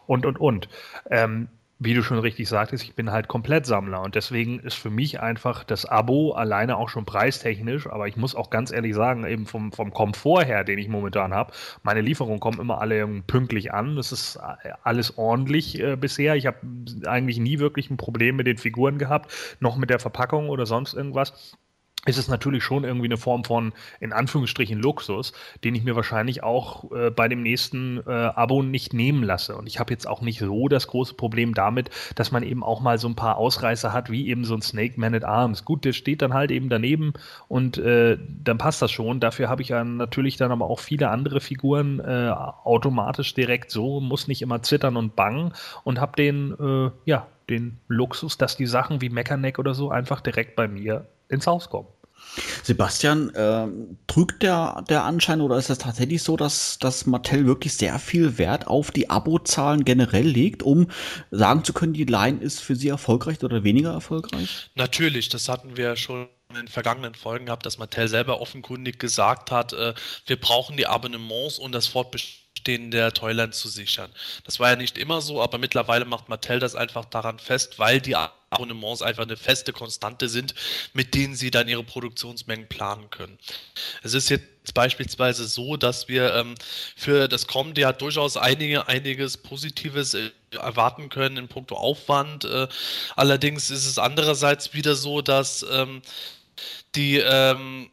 und und und. Ähm, wie du schon richtig sagtest, ich bin halt komplett Sammler und deswegen ist für mich einfach das Abo alleine auch schon preistechnisch, aber ich muss auch ganz ehrlich sagen, eben vom, vom Komfort her, den ich momentan habe, meine Lieferungen kommen immer alle pünktlich an. Das ist äh, alles ordentlich äh, bisher. Ich habe eigentlich nie wirklich ein Problem mit den Figuren gehabt, noch mit der Verpackung oder sonst irgendwas. Ist es natürlich schon irgendwie eine Form von, in Anführungsstrichen, Luxus, den ich mir wahrscheinlich auch äh, bei dem nächsten äh, Abo nicht nehmen lasse. Und ich habe jetzt auch nicht so das große Problem damit, dass man eben auch mal so ein paar Ausreißer hat, wie eben so ein Snake Man at Arms. Gut, der steht dann halt eben daneben und äh, dann passt das schon. Dafür habe ich ja natürlich dann aber auch viele andere Figuren äh, automatisch direkt so, muss nicht immer zittern und bangen und habe den, äh, ja, den Luxus, dass die Sachen wie Mechaneck oder so einfach direkt bei mir ins Haus kommen. Sebastian, äh, trügt der, der Anschein oder ist es tatsächlich so, dass, dass Mattel wirklich sehr viel Wert auf die Abozahlen generell legt, um sagen zu können, die Line ist für sie erfolgreich oder weniger erfolgreich? Natürlich, das hatten wir schon in den vergangenen Folgen gehabt, dass Mattel selber offenkundig gesagt hat, äh, wir brauchen die Abonnements und das Fortbestehen der Toyland zu sichern. Das war ja nicht immer so, aber mittlerweile macht Mattel das einfach daran fest, weil die Abonnements einfach eine feste Konstante sind, mit denen sie dann ihre Produktionsmengen planen können. Es ist jetzt beispielsweise so, dass wir ähm, für das kommende Jahr durchaus einige, einiges Positives äh, erwarten können in puncto Aufwand. Äh, allerdings ist es andererseits wieder so, dass ähm, die ähm,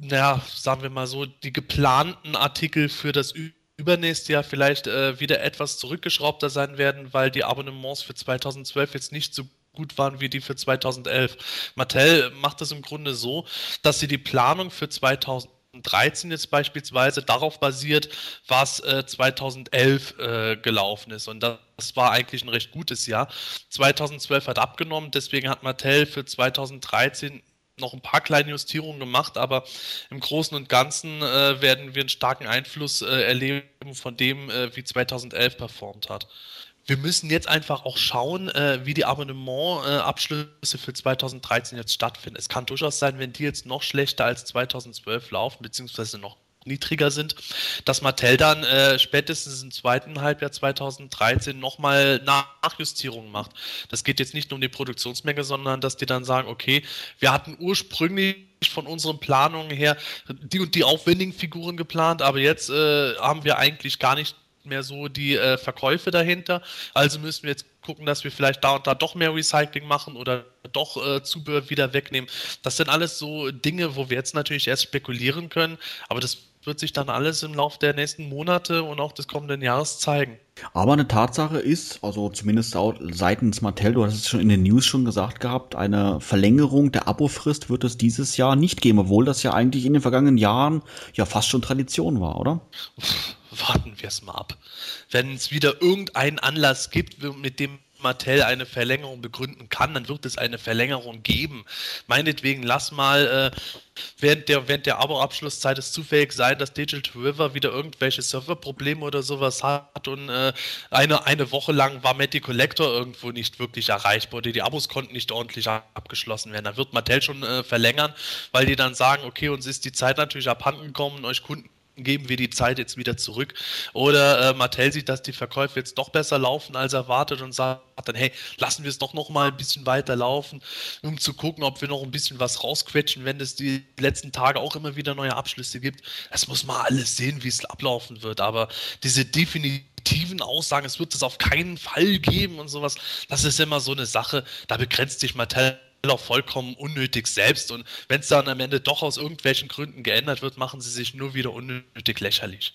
naja, sagen wir mal so, die geplanten Artikel für das übernächste Jahr vielleicht äh, wieder etwas zurückgeschraubter sein werden, weil die Abonnements für 2012 jetzt nicht so gut waren wie die für 2011. Mattel macht das im Grunde so, dass sie die Planung für 2013 jetzt beispielsweise darauf basiert, was äh, 2011 äh, gelaufen ist. Und das war eigentlich ein recht gutes Jahr. 2012 hat abgenommen, deswegen hat Mattel für 2013 noch ein paar kleine Justierungen gemacht, aber im Großen und Ganzen äh, werden wir einen starken Einfluss äh, erleben von dem, äh, wie 2011 performt hat wir müssen jetzt einfach auch schauen, äh, wie die Abonnementabschlüsse für 2013 jetzt stattfinden. Es kann durchaus sein, wenn die jetzt noch schlechter als 2012 laufen, beziehungsweise noch niedriger sind, dass Mattel dann äh, spätestens im zweiten Halbjahr 2013 nochmal Nachjustierungen macht. Das geht jetzt nicht nur um die Produktionsmenge, sondern dass die dann sagen, okay, wir hatten ursprünglich von unseren Planungen her die und die aufwendigen Figuren geplant, aber jetzt äh, haben wir eigentlich gar nicht mehr so die äh, Verkäufe dahinter. Also müssen wir jetzt gucken, dass wir vielleicht da und da doch mehr Recycling machen oder doch äh, Zubehör wieder wegnehmen. Das sind alles so Dinge, wo wir jetzt natürlich erst spekulieren können, aber das wird sich dann alles im Laufe der nächsten Monate und auch des kommenden Jahres zeigen. Aber eine Tatsache ist, also zumindest seitens Mattel, du hast es schon in den News schon gesagt gehabt, eine Verlängerung der Abofrist wird es dieses Jahr nicht geben, obwohl das ja eigentlich in den vergangenen Jahren ja fast schon Tradition war, oder? warten wir es mal ab. Wenn es wieder irgendeinen Anlass gibt, mit dem Mattel eine Verlängerung begründen kann, dann wird es eine Verlängerung geben. Meinetwegen lass mal äh, während der, während der Abo-Abschlusszeit es zufällig sein, dass Digital River wieder irgendwelche Serverprobleme oder sowas hat und äh, eine, eine Woche lang war Matty Collector irgendwo nicht wirklich erreichbar oder die Abos konnten nicht ordentlich abgeschlossen werden. Dann wird Mattel schon äh, verlängern, weil die dann sagen, okay, uns ist die Zeit natürlich abhanden gekommen, euch Kunden geben wir die Zeit jetzt wieder zurück. Oder äh, Mattel sieht, dass die Verkäufe jetzt doch besser laufen als erwartet und sagt dann, hey, lassen wir es doch noch mal ein bisschen weiter laufen, um zu gucken, ob wir noch ein bisschen was rausquetschen, wenn es die letzten Tage auch immer wieder neue Abschlüsse gibt. Das muss man alles sehen, wie es ablaufen wird. Aber diese definitiven Aussagen, es wird es auf keinen Fall geben und sowas, das ist immer so eine Sache, da begrenzt sich Mattel auch vollkommen unnötig selbst. Und wenn es dann am Ende doch aus irgendwelchen Gründen geändert wird, machen sie sich nur wieder unnötig lächerlich.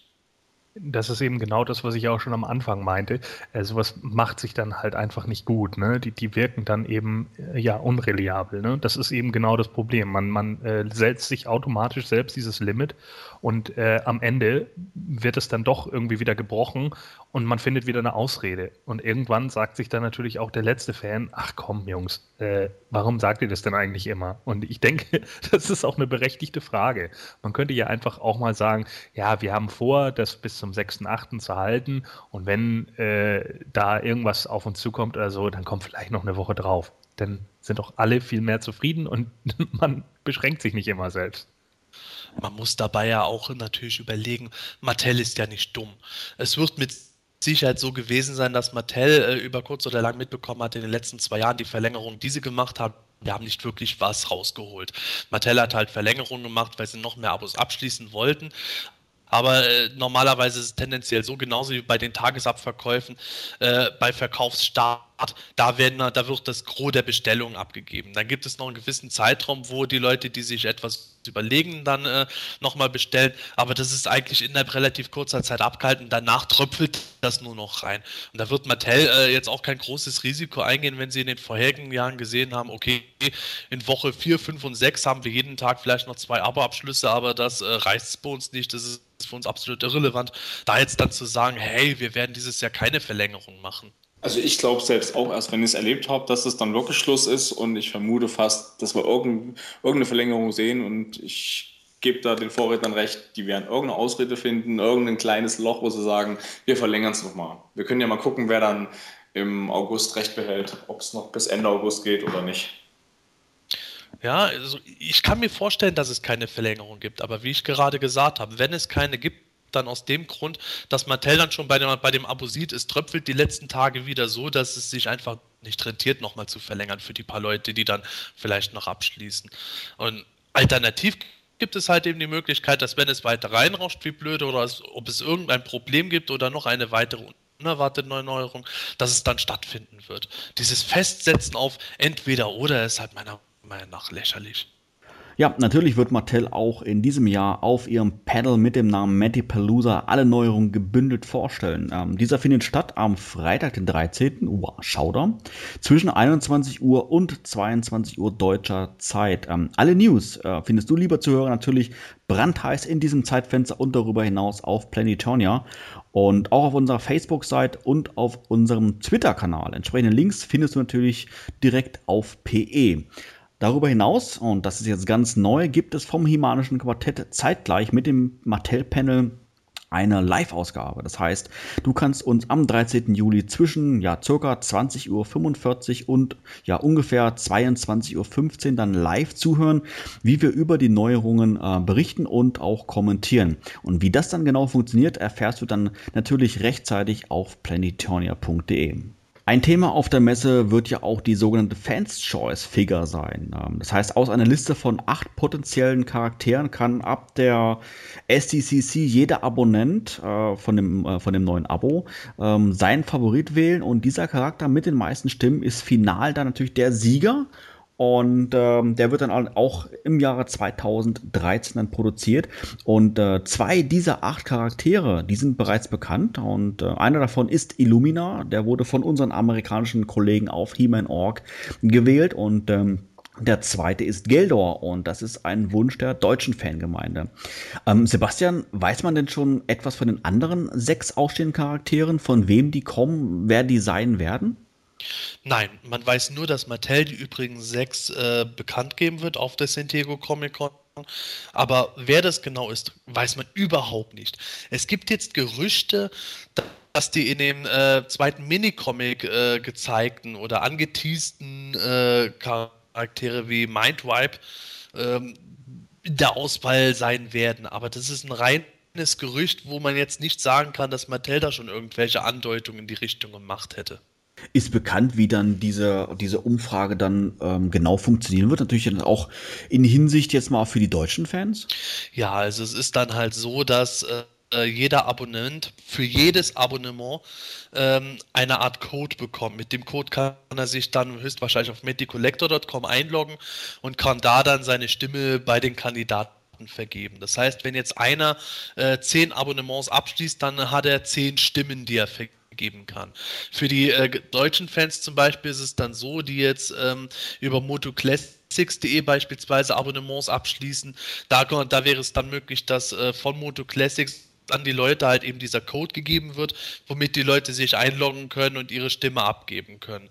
Das ist eben genau das, was ich auch schon am Anfang meinte. Äh, sowas macht sich dann halt einfach nicht gut. Ne? Die, die wirken dann eben äh, ja unreliabel. Ne? Das ist eben genau das Problem. Man, man äh, setzt sich automatisch selbst dieses Limit und äh, am Ende wird es dann doch irgendwie wieder gebrochen und man findet wieder eine Ausrede. Und irgendwann sagt sich dann natürlich auch der letzte Fan, ach komm Jungs, äh, warum sagt ihr das denn eigentlich immer? Und ich denke, das ist auch eine berechtigte Frage. Man könnte ja einfach auch mal sagen, ja, wir haben vor, das bis zum 6.8. zu halten und wenn äh, da irgendwas auf uns zukommt oder so, dann kommt vielleicht noch eine Woche drauf. Dann sind doch alle viel mehr zufrieden und man beschränkt sich nicht immer selbst. Man muss dabei ja auch natürlich überlegen, Mattel ist ja nicht dumm. Es wird mit Sicherheit so gewesen sein, dass Mattel äh, über kurz oder lang mitbekommen hat in den letzten zwei Jahren die Verlängerung, die sie gemacht hat. Wir haben nicht wirklich was rausgeholt. Mattel hat halt Verlängerungen gemacht, weil sie noch mehr Abos abschließen wollten. Aber äh, normalerweise ist es tendenziell so, genauso wie bei den Tagesabverkäufen, äh, bei Verkaufsstart da, werden, da wird das Gros der Bestellungen abgegeben. Dann gibt es noch einen gewissen Zeitraum, wo die Leute, die sich etwas überlegen, dann äh, nochmal bestellen. Aber das ist eigentlich innerhalb relativ kurzer Zeit abgehalten. Danach tröpfelt das nur noch rein. Und da wird Mattel äh, jetzt auch kein großes Risiko eingehen, wenn sie in den vorherigen Jahren gesehen haben, okay, in Woche 4, 5 und 6 haben wir jeden Tag vielleicht noch zwei Abo-Abschlüsse, aber das äh, reicht bei uns nicht. Das ist für uns absolut irrelevant. Da jetzt dann zu sagen, hey, wir werden dieses Jahr keine Verlängerung machen. Also ich glaube selbst auch erst, wenn ich es erlebt habe, dass es dann wirklich Schluss ist und ich vermute fast, dass wir irgendeine Verlängerung sehen und ich gebe da den Vorrednern recht, die werden irgendeine Ausrede finden, irgendein kleines Loch, wo sie sagen, wir verlängern es nochmal. Wir können ja mal gucken, wer dann im August recht behält, ob es noch bis Ende August geht oder nicht. Ja, also ich kann mir vorstellen, dass es keine Verlängerung gibt, aber wie ich gerade gesagt habe, wenn es keine gibt, dann aus dem Grund, dass Mattel dann schon bei dem, bei dem Abo sieht, tröpfelt die letzten Tage wieder so, dass es sich einfach nicht rentiert, nochmal zu verlängern für die paar Leute, die dann vielleicht noch abschließen. Und alternativ gibt es halt eben die Möglichkeit, dass wenn es weiter reinrauscht wie blöde oder es, ob es irgendein Problem gibt oder noch eine weitere unerwartete Neuerung, dass es dann stattfinden wird. Dieses Festsetzen auf entweder oder ist halt meiner Meinung nach lächerlich. Ja, natürlich wird Mattel auch in diesem Jahr auf ihrem Panel mit dem Namen Matty-Palooza alle Neuerungen gebündelt vorstellen. Ähm, dieser findet statt am Freitag, den 13. Uhr, Schauder, zwischen 21 Uhr und 22 Uhr deutscher Zeit. Ähm, alle News äh, findest du, lieber Zuhörer, natürlich brandheiß in diesem Zeitfenster und darüber hinaus auf Planetonia und auch auf unserer Facebook-Seite und auf unserem Twitter-Kanal. Entsprechende Links findest du natürlich direkt auf PE. Darüber hinaus, und das ist jetzt ganz neu, gibt es vom Himanischen Quartett zeitgleich mit dem Mattel-Panel eine Live-Ausgabe. Das heißt, du kannst uns am 13. Juli zwischen ja circa 20.45 Uhr und ja ungefähr 22.15 Uhr dann live zuhören, wie wir über die Neuerungen äh, berichten und auch kommentieren. Und wie das dann genau funktioniert, erfährst du dann natürlich rechtzeitig auf planetonia.de. Ein Thema auf der Messe wird ja auch die sogenannte Fans Choice Figure sein. Ähm, das heißt, aus einer Liste von acht potenziellen Charakteren kann ab der SDCC jeder Abonnent äh, von, dem, äh, von dem neuen Abo ähm, seinen Favorit wählen und dieser Charakter mit den meisten Stimmen ist final dann natürlich der Sieger und ähm, der wird dann auch im Jahre 2013 dann produziert. Und äh, zwei dieser acht Charaktere, die sind bereits bekannt. Und äh, einer davon ist Illumina. Der wurde von unseren amerikanischen Kollegen auf He-Man.org gewählt. Und ähm, der zweite ist Geldor und das ist ein Wunsch der deutschen Fangemeinde. Ähm, Sebastian, weiß man denn schon etwas von den anderen sechs ausstehenden Charakteren, von wem die kommen, wer die sein werden? Nein, man weiß nur, dass Mattel die übrigen sechs äh, bekannt geben wird auf der San Diego Comic Con. Aber wer das genau ist, weiß man überhaupt nicht. Es gibt jetzt Gerüchte, dass die in dem äh, zweiten Minicomic äh, gezeigten oder angeteasten äh, Charaktere wie Mindwipe ähm, der Auswahl sein werden. Aber das ist ein reines Gerücht, wo man jetzt nicht sagen kann, dass Mattel da schon irgendwelche Andeutungen in die Richtung gemacht hätte. Ist bekannt, wie dann diese, diese Umfrage dann ähm, genau funktionieren wird? Natürlich dann auch in Hinsicht jetzt mal für die deutschen Fans? Ja, also es ist dann halt so, dass äh, jeder Abonnent für jedes Abonnement ähm, eine Art Code bekommt. Mit dem Code kann er sich dann höchstwahrscheinlich auf medicollector.com einloggen und kann da dann seine Stimme bei den Kandidaten vergeben. Das heißt, wenn jetzt einer äh, zehn Abonnements abschließt, dann hat er zehn Stimmen, die er vergibt geben kann. Für die äh, deutschen Fans zum Beispiel ist es dann so, die jetzt ähm, über MotoClassics.de beispielsweise Abonnements abschließen, da, da wäre es dann möglich, dass äh, von MotoClassics an die Leute halt eben dieser Code gegeben wird, womit die Leute sich einloggen können und ihre Stimme abgeben können.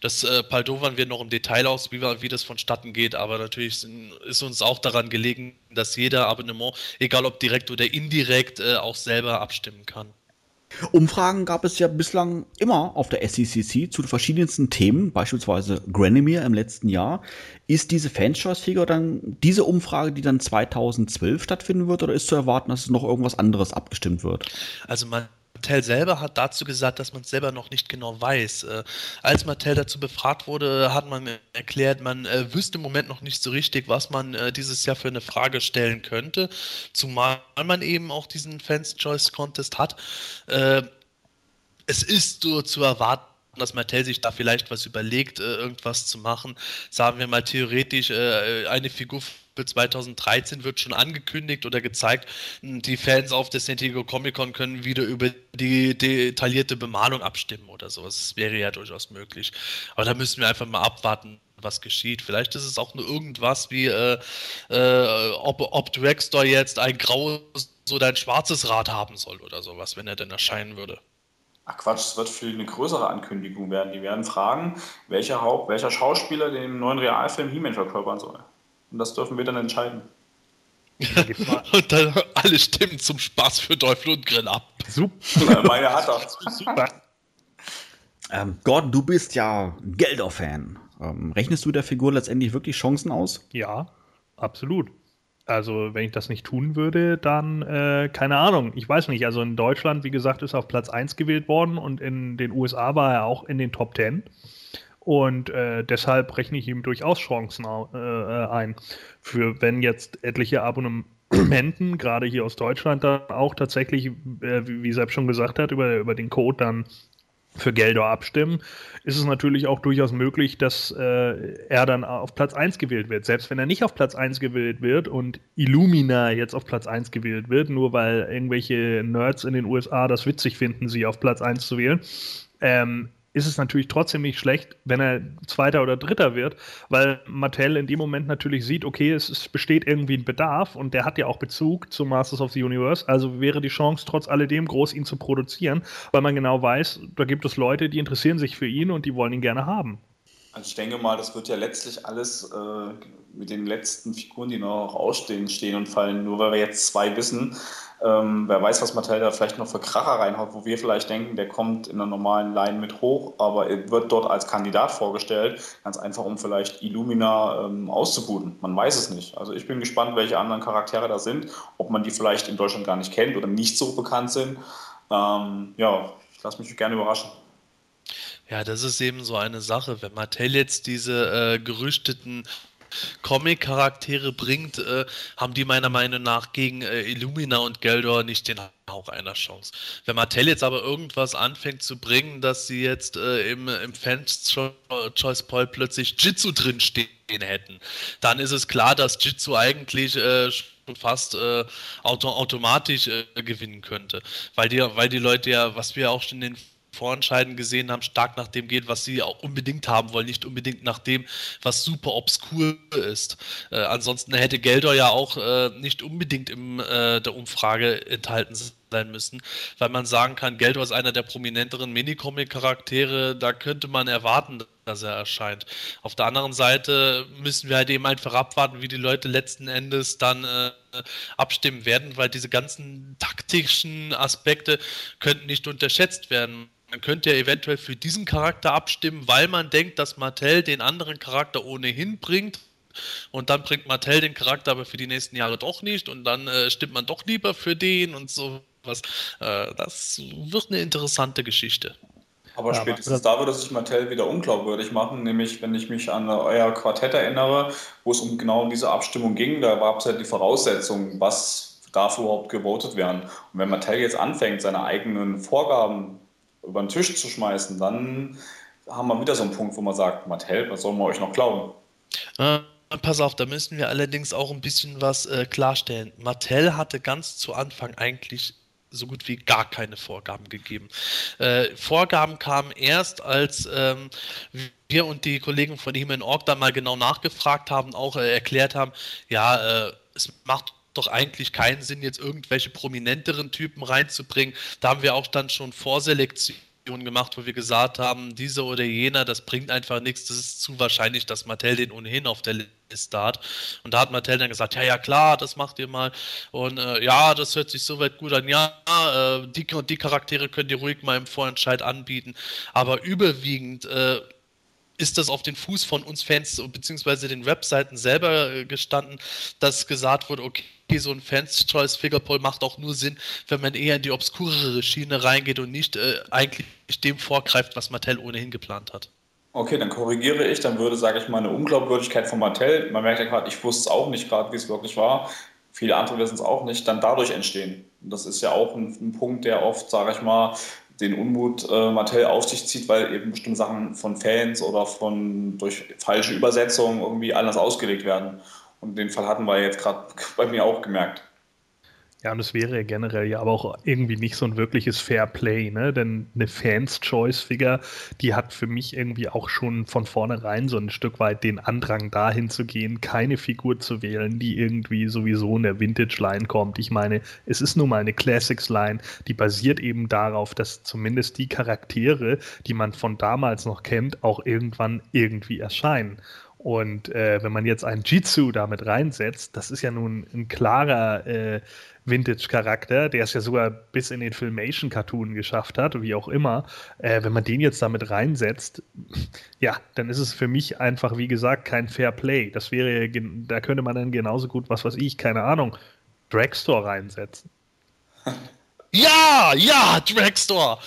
Das äh, paldovern wir noch im Detail aus, wie, wie das vonstatten geht, aber natürlich ist uns auch daran gelegen, dass jeder Abonnement, egal ob direkt oder indirekt, äh, auch selber abstimmen kann. Umfragen gab es ja bislang immer auf der SECC zu verschiedensten Themen, beispielsweise Granomir im letzten Jahr. Ist diese Fanchoice-Figur dann diese Umfrage, die dann 2012 stattfinden wird, oder ist zu erwarten, dass es noch irgendwas anderes abgestimmt wird? Also man Mattel selber hat dazu gesagt, dass man es selber noch nicht genau weiß. Äh, als Mattel dazu befragt wurde, hat man erklärt, man äh, wüsste im Moment noch nicht so richtig, was man äh, dieses Jahr für eine Frage stellen könnte, zumal man eben auch diesen Fans Choice Contest hat. Äh, es ist so zu erwarten, dass Mattel sich da vielleicht was überlegt, äh, irgendwas zu machen. Sagen wir mal theoretisch, äh, eine Figur für 2013 wird schon angekündigt oder gezeigt. Die Fans auf der San Diego Comic Con können wieder über die detaillierte Bemalung abstimmen oder so. Das wäre ja durchaus möglich. Aber da müssen wir einfach mal abwarten, was geschieht. Vielleicht ist es auch nur irgendwas wie, äh, äh, ob, ob Dragstore jetzt ein graues oder ein schwarzes Rad haben soll oder sowas, wenn er denn erscheinen würde. Ach Quatsch, es wird viel eine größere Ankündigung werden. Die werden fragen, welcher, Haupt, welcher Schauspieler den neuen Realfilm He-Man verkörpern soll. Und das dürfen wir dann entscheiden. und dann alle Stimmen zum Spaß für Teufel und Grill ab. Super. Meine hat er. Super. Ähm, Gordon, du bist ja Gelder-Fan. Ähm, rechnest du der Figur letztendlich wirklich Chancen aus? Ja, absolut. Also, wenn ich das nicht tun würde, dann äh, keine Ahnung. Ich weiß nicht. Also in Deutschland, wie gesagt, ist er auf Platz 1 gewählt worden und in den USA war er auch in den Top 10. Und äh, deshalb rechne ich ihm durchaus Chancen äh, ein. Für wenn jetzt etliche Abonnementen, gerade hier aus Deutschland, dann auch tatsächlich, äh, wie, wie Sepp schon gesagt hat, über, über den Code dann für Gelder abstimmen, ist es natürlich auch durchaus möglich, dass äh, er dann auf Platz 1 gewählt wird. Selbst wenn er nicht auf Platz 1 gewählt wird und Illumina jetzt auf Platz 1 gewählt wird, nur weil irgendwelche Nerds in den USA das witzig finden, sie auf Platz 1 zu wählen, ähm, ist es natürlich trotzdem nicht schlecht, wenn er Zweiter oder Dritter wird, weil Mattel in dem Moment natürlich sieht, okay, es, es, besteht irgendwie ein Bedarf und der hat ja auch Bezug zu Masters of the Universe, also wäre die Chance trotz alledem groß, ihn zu produzieren, weil man genau weiß, da gibt es Leute, die interessieren sich für ihn und die wollen ihn gerne haben. Also ich denke mal, das wird ja letztlich alles äh, mit den letzten Figuren, die noch ausstehen, stehen und fallen. Nur weil wir jetzt zwei wissen, ähm, wer weiß, was Mattel da vielleicht noch für Kracher reinhaut, wo wir vielleicht denken, der kommt in einer normalen Line mit hoch, aber er wird dort als Kandidat vorgestellt, ganz einfach, um vielleicht Illumina ähm, auszubuden. Man weiß es nicht. Also ich bin gespannt, welche anderen Charaktere da sind, ob man die vielleicht in Deutschland gar nicht kennt oder nicht so bekannt sind. Ähm, ja, ich lasse mich gerne überraschen. Ja, das ist eben so eine Sache. Wenn Mattel jetzt diese äh, gerüchteten Comic-Charaktere bringt, äh, haben die meiner Meinung nach gegen äh, Illumina und Geldor nicht den Hauch einer Chance. Wenn Mattel jetzt aber irgendwas anfängt zu bringen, dass sie jetzt äh, im, im Fans Choice Poll plötzlich Jitsu drinstehen hätten, dann ist es klar, dass Jitsu eigentlich äh, fast äh, auto automatisch äh, gewinnen könnte. Weil die, weil die Leute ja, was wir auch schon in den Vorentscheiden gesehen haben, stark nach dem geht, was sie auch unbedingt haben wollen, nicht unbedingt nach dem, was super obskur ist. Äh, ansonsten hätte Geldor ja auch äh, nicht unbedingt in äh, der Umfrage enthalten sein müssen, weil man sagen kann, Geldor ist einer der prominenteren Minicomic-Charaktere, da könnte man erwarten, dass er erscheint. Auf der anderen Seite müssen wir halt eben einfach abwarten, wie die Leute letzten Endes dann äh, abstimmen werden, weil diese ganzen taktischen Aspekte könnten nicht unterschätzt werden. Man könnte ja eventuell für diesen Charakter abstimmen, weil man denkt, dass Martell den anderen Charakter ohnehin bringt. Und dann bringt Martell den Charakter aber für die nächsten Jahre doch nicht und dann äh, stimmt man doch lieber für den und so was. Äh, das wird eine interessante Geschichte. Aber ja, spätestens da würde sich Mattel wieder unglaubwürdig machen, nämlich wenn ich mich an euer Quartett erinnere, wo es um genau diese Abstimmung ging, da gab es ja die Voraussetzung, was darf überhaupt gewotet werden. Und wenn Mattel jetzt anfängt, seine eigenen Vorgaben über den Tisch zu schmeißen, dann haben wir wieder so einen Punkt, wo man sagt, Mattel, was sollen wir euch noch glauben? Äh, pass auf, da müssen wir allerdings auch ein bisschen was äh, klarstellen. Mattel hatte ganz zu Anfang eigentlich so gut wie gar keine Vorgaben gegeben. Äh, Vorgaben kamen erst, als ähm, wir und die Kollegen von Human Org da mal genau nachgefragt haben, auch äh, erklärt haben, ja, äh, es macht doch eigentlich keinen Sinn, jetzt irgendwelche prominenteren Typen reinzubringen. Da haben wir auch dann schon Vorselektion gemacht, wo wir gesagt haben, dieser oder jener, das bringt einfach nichts, das ist zu wahrscheinlich, dass Mattel den ohnehin auf der Liste hat. Und da hat Mattel dann gesagt, ja, ja, klar, das macht ihr mal. Und äh, ja, das hört sich soweit gut an. Ja, äh, die die Charaktere könnt ihr ruhig mal im Vorentscheid anbieten. Aber überwiegend äh, ist das auf den Fuß von uns Fans bzw. den Webseiten selber äh, gestanden, dass gesagt wurde, okay, so ein Fans Choice Figure Poll macht auch nur Sinn, wenn man eher in die obskurere Schiene reingeht und nicht äh, eigentlich dem vorgreift, was Mattel ohnehin geplant hat. Okay, dann korrigiere ich, dann würde, sage ich mal, eine Unglaubwürdigkeit von Mattel, man merkt ja gerade, ich wusste es auch nicht gerade, wie es wirklich war, viele andere wissen es auch nicht, dann dadurch entstehen. Und das ist ja auch ein, ein Punkt, der oft, sage ich mal, den Unmut äh, Mattel auf sich zieht, weil eben bestimmte Sachen von Fans oder von durch falsche Übersetzungen irgendwie anders ausgelegt werden. Und den Fall hatten wir jetzt gerade bei mir auch gemerkt. Ja, und es wäre generell ja aber auch irgendwie nicht so ein wirkliches Fair Play, ne? Denn eine Fans Choice Figure, die hat für mich irgendwie auch schon von vornherein so ein Stück weit den Andrang dahin zu gehen, keine Figur zu wählen, die irgendwie sowieso in der Vintage Line kommt. Ich meine, es ist nun mal eine Classics Line, die basiert eben darauf, dass zumindest die Charaktere, die man von damals noch kennt, auch irgendwann irgendwie erscheinen. Und äh, wenn man jetzt einen Jitsu damit reinsetzt, das ist ja nun ein klarer äh, Vintage-Charakter, der es ja sogar bis in den Filmation-Cartoon geschafft hat, wie auch immer, äh, wenn man den jetzt damit reinsetzt, ja, dann ist es für mich einfach, wie gesagt, kein Fair Play. Das wäre, da könnte man dann genauso gut, was weiß ich, keine Ahnung, Dragstore reinsetzen. Ja, ja, Dragstore!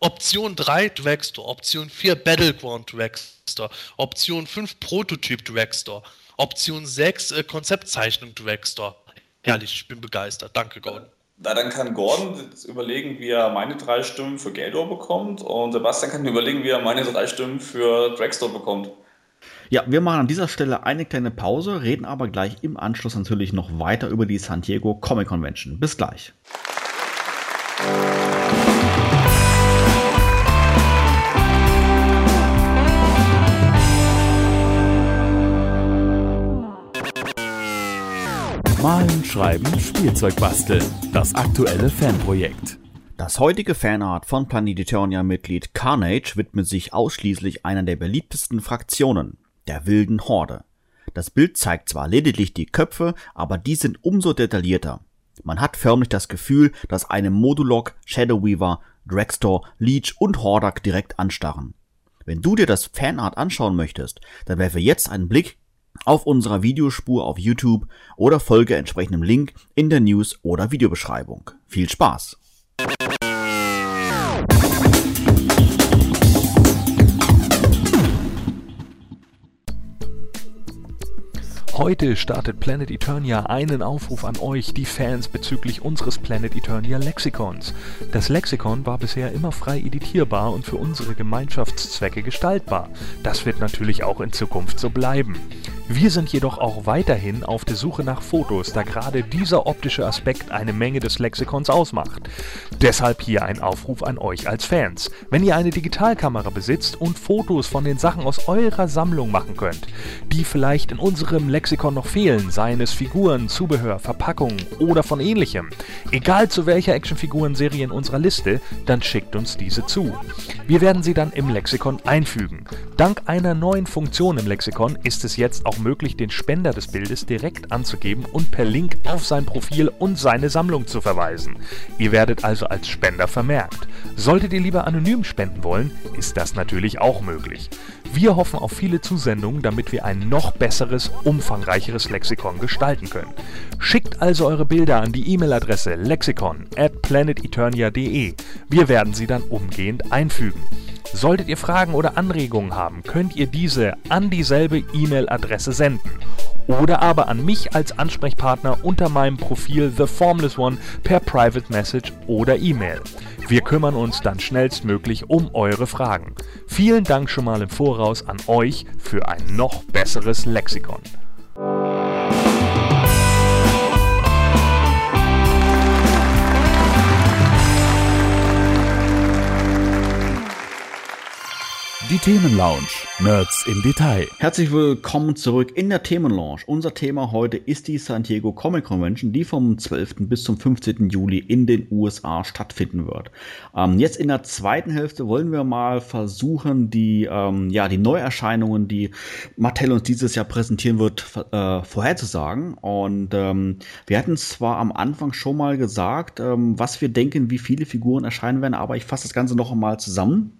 Option 3 Dragstore, Option 4 Battleground Dragstore, Option 5 Prototyp Dragstore, Option 6 äh, Konzeptzeichnung Dragstore. Herrlich, ich bin begeistert. Danke, Gordon. Na, dann kann Gordon überlegen, wie er meine drei Stimmen für Geldor bekommt und Sebastian kann überlegen, wie er meine drei Stimmen für Dragstore bekommt. Ja, wir machen an dieser Stelle eine kleine Pause, reden aber gleich im Anschluss natürlich noch weiter über die San Diego Comic Convention. Bis gleich. Malen, Schreiben, Spielzeug basteln. Das aktuelle Fanprojekt. Das heutige Fanart von Planetitonia-Mitglied Carnage widmet sich ausschließlich einer der beliebtesten Fraktionen, der wilden Horde. Das Bild zeigt zwar lediglich die Köpfe, aber die sind umso detaillierter. Man hat förmlich das Gefühl, dass einem Modulok, Shadow Weaver, Dragstore, Leech und Hordak direkt anstarren. Wenn du dir das Fanart anschauen möchtest, dann werfe jetzt einen Blick auf unserer Videospur auf YouTube oder folge entsprechendem Link in der News- oder Videobeschreibung. Viel Spaß! Heute startet Planet Eternia einen Aufruf an euch, die Fans, bezüglich unseres Planet Eternia Lexikons. Das Lexikon war bisher immer frei editierbar und für unsere Gemeinschaftszwecke gestaltbar. Das wird natürlich auch in Zukunft so bleiben. Wir sind jedoch auch weiterhin auf der Suche nach Fotos, da gerade dieser optische Aspekt eine Menge des Lexikons ausmacht. Deshalb hier ein Aufruf an euch als Fans. Wenn ihr eine Digitalkamera besitzt und Fotos von den Sachen aus eurer Sammlung machen könnt, die vielleicht in unserem Lexikon noch fehlen, seien es Figuren, Zubehör, Verpackungen oder von ähnlichem, egal zu welcher Actionfigurenserie in unserer Liste, dann schickt uns diese zu. Wir werden sie dann im Lexikon einfügen. Dank einer neuen Funktion im Lexikon ist es jetzt auch möglich, den Spender des Bildes direkt anzugeben und per Link auf sein Profil und seine Sammlung zu verweisen. Ihr werdet also als Spender vermerkt. Solltet ihr lieber anonym spenden wollen, ist das natürlich auch möglich. Wir hoffen auf viele Zusendungen, damit wir ein noch besseres, umfangreicheres Lexikon gestalten können. Schickt also eure Bilder an die E-Mail-Adresse lexikon at planeteternia.de. Wir werden sie dann umgehend einfügen. Solltet ihr Fragen oder Anregungen haben, könnt ihr diese an dieselbe E-Mail-Adresse senden oder aber an mich als Ansprechpartner unter meinem Profil The Formless One per Private Message oder E-Mail. Wir kümmern uns dann schnellstmöglich um eure Fragen. Vielen Dank schon mal im Voraus an euch für ein noch besseres Lexikon. Die Themenlounge. Nerds im Detail. Herzlich willkommen zurück in der Themenlounge. Unser Thema heute ist die San Diego Comic Convention, die vom 12. bis zum 15. Juli in den USA stattfinden wird. Ähm, jetzt in der zweiten Hälfte wollen wir mal versuchen, die, ähm, ja, die Neuerscheinungen, die Mattel uns dieses Jahr präsentieren wird, äh, vorherzusagen. Und ähm, wir hatten zwar am Anfang schon mal gesagt, ähm, was wir denken, wie viele Figuren erscheinen werden, aber ich fasse das Ganze noch einmal zusammen.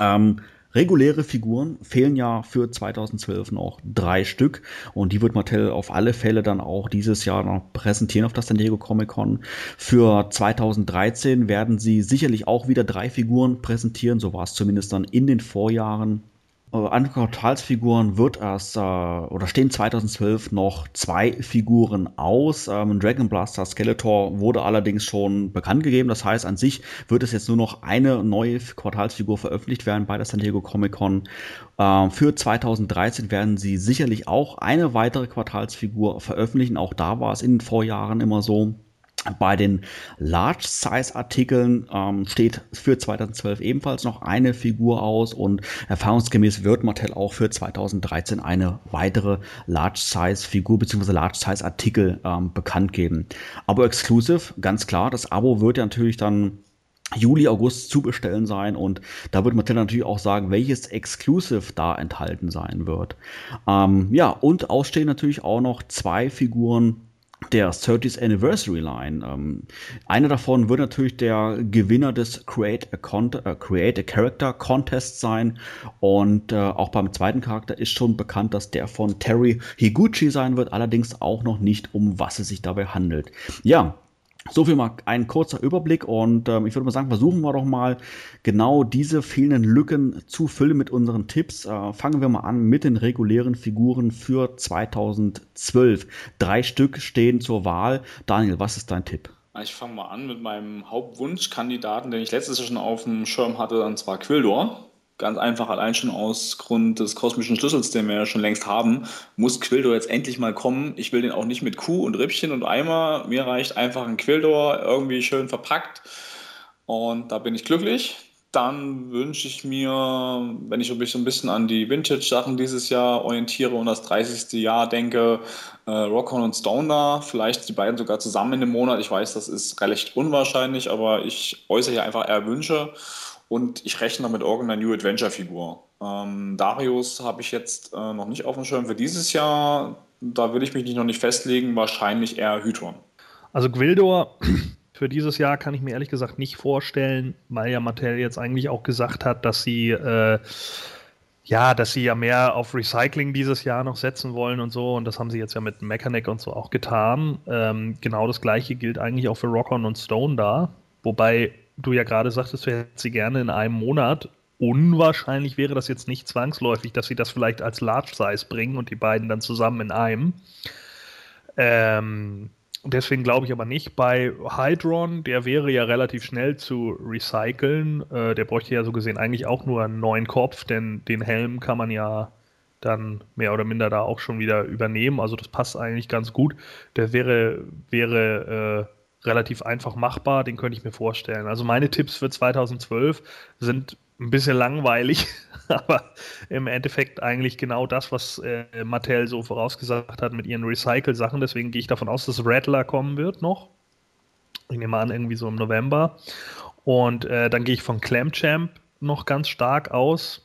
Ähm, Reguläre Figuren fehlen ja für 2012 noch drei Stück und die wird Mattel auf alle Fälle dann auch dieses Jahr noch präsentieren auf das San Diego Comic Con. Für 2013 werden sie sicherlich auch wieder drei Figuren präsentieren, so war es zumindest dann in den Vorjahren. Äh, an Quartalsfiguren wird erst äh, oder stehen 2012 noch zwei Figuren aus. Ähm, Dragon Blaster Skeletor wurde allerdings schon bekannt gegeben. Das heißt, an sich wird es jetzt nur noch eine neue Quartalsfigur veröffentlicht werden bei der San Diego Comic Con. Ähm, für 2013 werden sie sicherlich auch eine weitere Quartalsfigur veröffentlichen. Auch da war es in den Vorjahren immer so. Bei den Large-Size-Artikeln ähm, steht für 2012 ebenfalls noch eine Figur aus und erfahrungsgemäß wird Mattel auch für 2013 eine weitere Large-Size-Figur bzw. Large-Size-Artikel ähm, bekannt geben. Aber exclusive, ganz klar, das Abo wird ja natürlich dann Juli, August zu bestellen sein und da wird Mattel natürlich auch sagen, welches Exclusive da enthalten sein wird. Ähm, ja, und ausstehen natürlich auch noch zwei Figuren der 30th Anniversary Line. Ähm, einer davon wird natürlich der Gewinner des Create a, Con äh, Create a Character Contest sein. Und äh, auch beim zweiten Charakter ist schon bekannt, dass der von Terry Higuchi sein wird, allerdings auch noch nicht, um was es sich dabei handelt. Ja, so viel mal ein kurzer Überblick und ähm, ich würde mal sagen, versuchen wir doch mal genau diese fehlenden Lücken zu füllen mit unseren Tipps. Äh, fangen wir mal an mit den regulären Figuren für 2012. Drei Stück stehen zur Wahl. Daniel, was ist dein Tipp? Ich fange mal an mit meinem Hauptwunschkandidaten, den ich letztes Jahr schon auf dem Schirm hatte, und zwar Quildor. Ganz einfach, allein schon aus Grund des kosmischen Schlüssels, den wir ja schon längst haben, muss Quildor jetzt endlich mal kommen. Ich will den auch nicht mit Kuh und Rippchen und Eimer. Mir reicht einfach ein Quildor, irgendwie schön verpackt. Und da bin ich glücklich. Dann wünsche ich mir, wenn ich mich so ein bisschen an die Vintage-Sachen dieses Jahr orientiere und das 30. Jahr denke, äh, Rockon und Stone da, vielleicht die beiden sogar zusammen in einem Monat. Ich weiß, das ist recht unwahrscheinlich, aber ich äußere hier einfach eher Wünsche. Und ich rechne mit irgendeiner New Adventure-Figur. Ähm, Darius habe ich jetzt äh, noch nicht auf dem Schirm für dieses Jahr. Da will ich mich nicht noch nicht festlegen. Wahrscheinlich eher Hydron. Also Gwildor für dieses Jahr kann ich mir ehrlich gesagt nicht vorstellen, weil ja Mattel jetzt eigentlich auch gesagt hat, dass sie äh, ja, dass sie ja mehr auf Recycling dieses Jahr noch setzen wollen und so. Und das haben sie jetzt ja mit Mechanic und so auch getan. Ähm, genau das gleiche gilt eigentlich auch für Rockon und Stone da. Wobei du ja gerade sagtest, du hättest sie gerne in einem Monat. Unwahrscheinlich wäre das jetzt nicht zwangsläufig, dass sie das vielleicht als Large Size bringen und die beiden dann zusammen in einem. Ähm, deswegen glaube ich aber nicht. Bei Hydron, der wäre ja relativ schnell zu recyceln. Äh, der bräuchte ja so gesehen eigentlich auch nur einen neuen Kopf, denn den Helm kann man ja dann mehr oder minder da auch schon wieder übernehmen. Also das passt eigentlich ganz gut. Der wäre, wäre äh, relativ einfach machbar, den könnte ich mir vorstellen. Also meine Tipps für 2012 sind ein bisschen langweilig, aber im Endeffekt eigentlich genau das, was äh, Mattel so vorausgesagt hat mit ihren Recycle-Sachen. Deswegen gehe ich davon aus, dass Rattler kommen wird noch. Ich nehme an, irgendwie so im November. Und äh, dann gehe ich von Clamchamp noch ganz stark aus.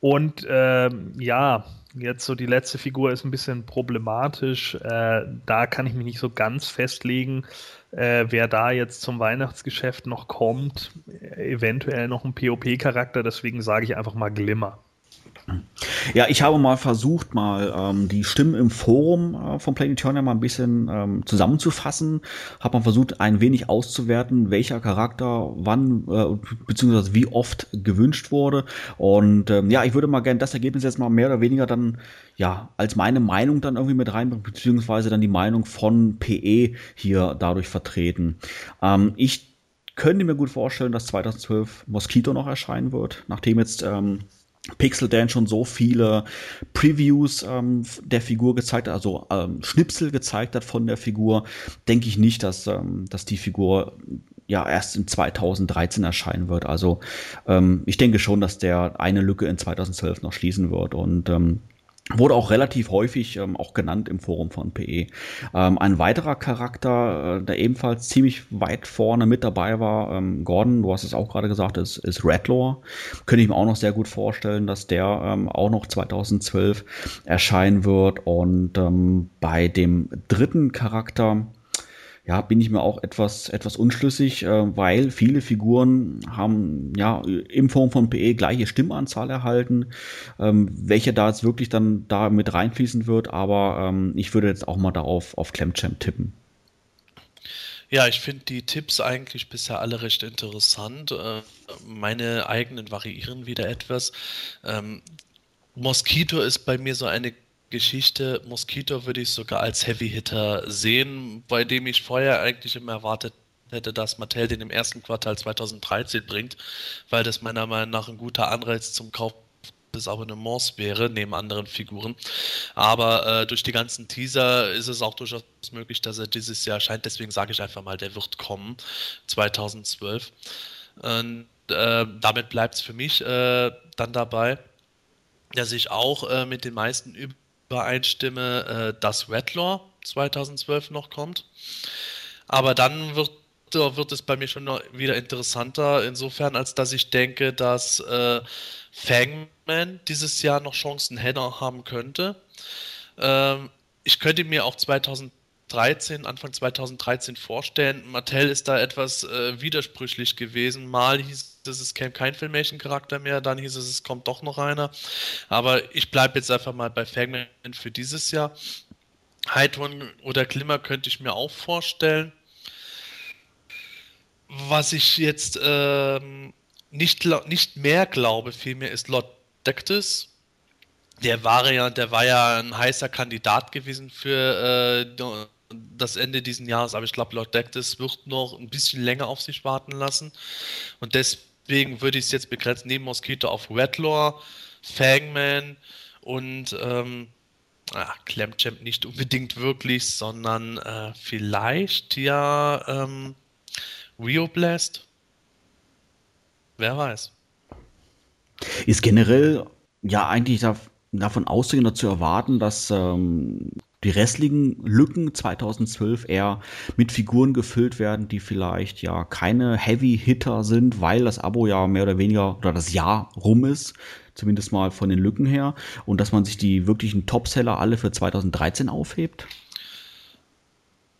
Und äh, ja, Jetzt so die letzte Figur ist ein bisschen problematisch. Äh, da kann ich mich nicht so ganz festlegen, äh, wer da jetzt zum Weihnachtsgeschäft noch kommt. Eventuell noch ein POP-Charakter, deswegen sage ich einfach mal Glimmer. Ja, ich habe mal versucht, mal ähm, die Stimmen im Forum äh, von Planetonia mal ein bisschen ähm, zusammenzufassen. Habe mal versucht, ein wenig auszuwerten, welcher Charakter wann äh, beziehungsweise wie oft gewünscht wurde. Und ähm, ja, ich würde mal gerne das Ergebnis jetzt mal mehr oder weniger dann ja als meine Meinung dann irgendwie mit reinbringen, beziehungsweise dann die Meinung von PE hier dadurch vertreten. Ähm, ich könnte mir gut vorstellen, dass 2012 Mosquito noch erscheinen wird, nachdem jetzt ähm, Pixel Dan schon so viele Previews ähm, der Figur gezeigt hat, also ähm, Schnipsel gezeigt hat von der Figur, denke ich nicht, dass, ähm, dass die Figur ja erst in 2013 erscheinen wird. Also ähm, ich denke schon, dass der eine Lücke in 2012 noch schließen wird und ähm, Wurde auch relativ häufig ähm, auch genannt im Forum von PE. Ähm, ein weiterer Charakter, äh, der ebenfalls ziemlich weit vorne mit dabei war, ähm, Gordon, du hast es auch gerade gesagt, ist, ist Redlaw. Könnte ich mir auch noch sehr gut vorstellen, dass der ähm, auch noch 2012 erscheinen wird. Und ähm, bei dem dritten Charakter, ja, bin ich mir auch etwas, etwas unschlüssig, äh, weil viele Figuren haben ja in Form von PE gleiche Stimmanzahl erhalten, ähm, welche da jetzt wirklich dann da mit reinfließen wird, aber ähm, ich würde jetzt auch mal da auf, auf Clemchamp tippen. Ja, ich finde die Tipps eigentlich bisher alle recht interessant. Äh, meine eigenen variieren wieder etwas. Ähm, Mosquito ist bei mir so eine Geschichte. Mosquito würde ich sogar als Heavy Hitter sehen, bei dem ich vorher eigentlich immer erwartet hätte, dass Mattel den im ersten Quartal 2013 bringt, weil das meiner Meinung nach ein guter Anreiz zum Kauf des Abonnements wäre, neben anderen Figuren. Aber äh, durch die ganzen Teaser ist es auch durchaus möglich, dass er dieses Jahr erscheint. Deswegen sage ich einfach mal, der wird kommen, 2012. Und äh, damit bleibt es für mich äh, dann dabei, dass ich auch äh, mit den meisten übereinstimme, äh, dass Redlaw 2012 noch kommt. Aber dann wird wird es bei mir schon wieder interessanter, insofern, als dass ich denke, dass äh, Fangman dieses Jahr noch Chancen hätte haben könnte. Ähm, ich könnte mir auch 2013, Anfang 2013 vorstellen, Mattel ist da etwas äh, widersprüchlich gewesen. Mal hieß es, es käme kein Filmation-Charakter mehr, dann hieß es, es kommt doch noch einer. Aber ich bleibe jetzt einfach mal bei Fangman für dieses Jahr. Heidrun oder Glimmer könnte ich mir auch vorstellen. Was ich jetzt ähm, nicht, nicht mehr glaube, vielmehr ist Lord Dectus. Der war ja, der war ja ein heißer Kandidat gewesen für äh, das Ende dieses Jahres, aber ich glaube, Lord Dectus wird noch ein bisschen länger auf sich warten lassen. Und deswegen würde ich es jetzt begrenzen, neben Mosquito auf Redlaw, Fangman und ähm, ah, Clamchamp nicht unbedingt wirklich, sondern äh, vielleicht ja ähm, Rio Blast. Wer weiß. Ist generell ja eigentlich davon auszugehen oder zu erwarten, dass ähm, die restlichen Lücken 2012 eher mit Figuren gefüllt werden, die vielleicht ja keine Heavy-Hitter sind, weil das Abo ja mehr oder weniger oder das Jahr rum ist, zumindest mal von den Lücken her, und dass man sich die wirklichen Topseller alle für 2013 aufhebt?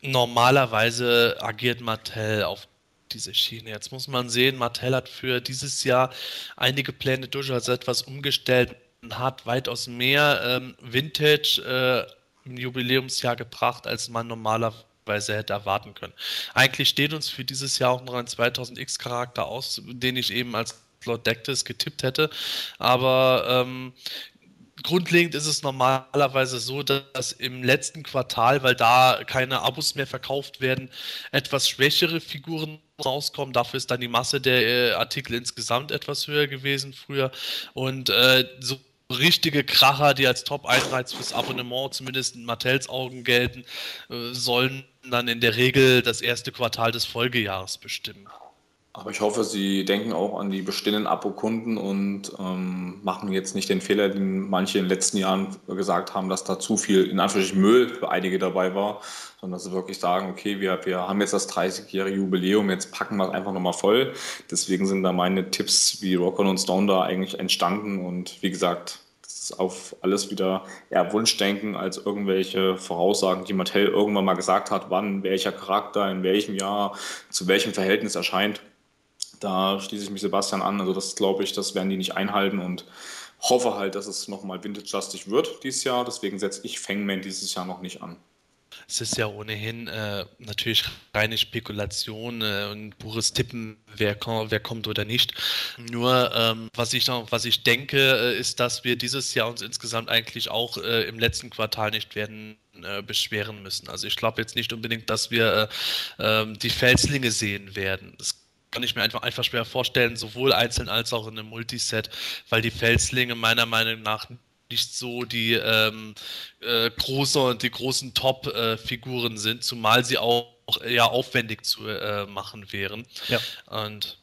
Normalerweise agiert Mattel auf diese Schiene. Jetzt muss man sehen, Mattel hat für dieses Jahr einige Pläne durchaus etwas umgestellt hat weitaus mehr ähm, Vintage äh, im Jubiläumsjahr gebracht, als man normalerweise hätte erwarten können. Eigentlich steht uns für dieses Jahr auch noch ein 2000X-Charakter aus, den ich eben als Lord Dectus getippt hätte. Aber ähm, grundlegend ist es normalerweise so, dass im letzten Quartal, weil da keine Abos mehr verkauft werden, etwas schwächere Figuren rauskommen. Dafür ist dann die Masse der äh, Artikel insgesamt etwas höher gewesen früher. Und äh, so richtige Kracher, die als Top-Einreiz fürs Abonnement zumindest in Mattels Augen gelten, äh, sollen dann in der Regel das erste Quartal des Folgejahres bestimmen. Aber ich hoffe, Sie denken auch an die bestehenden Abo-Kunden und ähm, machen jetzt nicht den Fehler, den manche in den letzten Jahren gesagt haben, dass da zu viel, in Anführungsstrichen, Müll für einige dabei war, sondern dass sie wirklich sagen, okay, wir, wir haben jetzt das 30-jährige Jubiläum, jetzt packen wir es einfach nochmal voll. Deswegen sind da meine Tipps wie Rock und Stone da eigentlich entstanden und wie gesagt, auf alles wieder eher Wunschdenken als irgendwelche Voraussagen, die Mattel irgendwann mal gesagt hat, wann welcher Charakter in welchem Jahr zu welchem Verhältnis erscheint. Da schließe ich mich Sebastian an. Also das glaube ich, das werden die nicht einhalten und hoffe halt, dass es nochmal vintage-lastig wird dieses Jahr. Deswegen setze ich Fangman dieses Jahr noch nicht an. Es ist ja ohnehin äh, natürlich reine Spekulation äh, und pures Tippen, wer, wer, kommt oder nicht. Nur ähm, was ich noch, was ich denke, äh, ist, dass wir dieses Jahr uns insgesamt eigentlich auch äh, im letzten Quartal nicht werden äh, beschweren müssen. Also ich glaube jetzt nicht unbedingt, dass wir äh, ähm, die Felslinge sehen werden. Das kann ich mir einfach, einfach schwer vorstellen, sowohl einzeln als auch in einem Multiset, weil die Felslinge meiner Meinung nach nicht so die ähm, äh, große und die großen Top-Figuren äh, sind, zumal sie auch eher aufwendig zu äh, machen wären. Ja. Und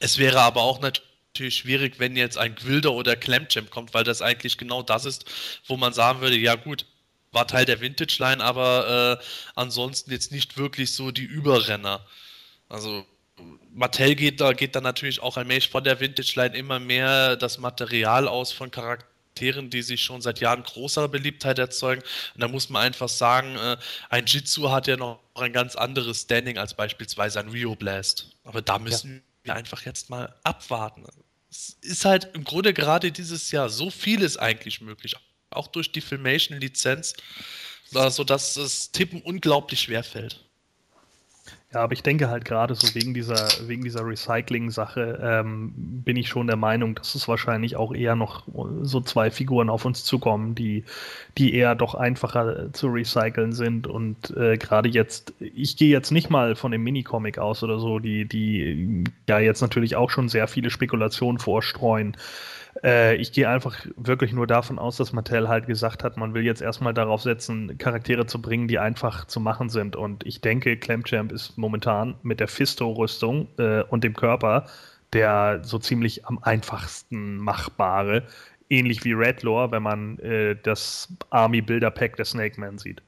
es wäre aber auch natürlich schwierig, wenn jetzt ein Gwilder oder Clamchamp kommt, weil das eigentlich genau das ist, wo man sagen würde, ja gut, war Teil der Vintage-Line, aber äh, ansonsten jetzt nicht wirklich so die Überrenner. Also Mattel geht da, geht dann natürlich auch allmählich von der Vintage-Line immer mehr das Material aus von Charakteren, die sich schon seit Jahren großer Beliebtheit erzeugen. Und da muss man einfach sagen, äh, ein Jitsu hat ja noch ein ganz anderes Standing als beispielsweise ein Rio Blast. Aber da müssen ja. wir einfach jetzt mal abwarten. Es ist halt im Grunde gerade dieses Jahr so vieles eigentlich möglich, auch durch die Filmation-Lizenz, sodass das Tippen unglaublich schwer fällt. Ja, aber ich denke halt gerade so wegen dieser, wegen dieser Recycling-Sache ähm, bin ich schon der Meinung, dass es wahrscheinlich auch eher noch so zwei Figuren auf uns zukommen, die, die eher doch einfacher zu recyceln sind. Und äh, gerade jetzt, ich gehe jetzt nicht mal von dem Minicomic aus oder so, die, die ja jetzt natürlich auch schon sehr viele Spekulationen vorstreuen. Äh, ich gehe einfach wirklich nur davon aus, dass Mattel halt gesagt hat, man will jetzt erstmal darauf setzen, Charaktere zu bringen, die einfach zu machen sind. Und ich denke, Clamchamp ist momentan mit der Fisto-Rüstung äh, und dem Körper der so ziemlich am einfachsten machbare. Ähnlich wie Redlore, wenn man äh, das Army-Builder-Pack der Snake Man sieht.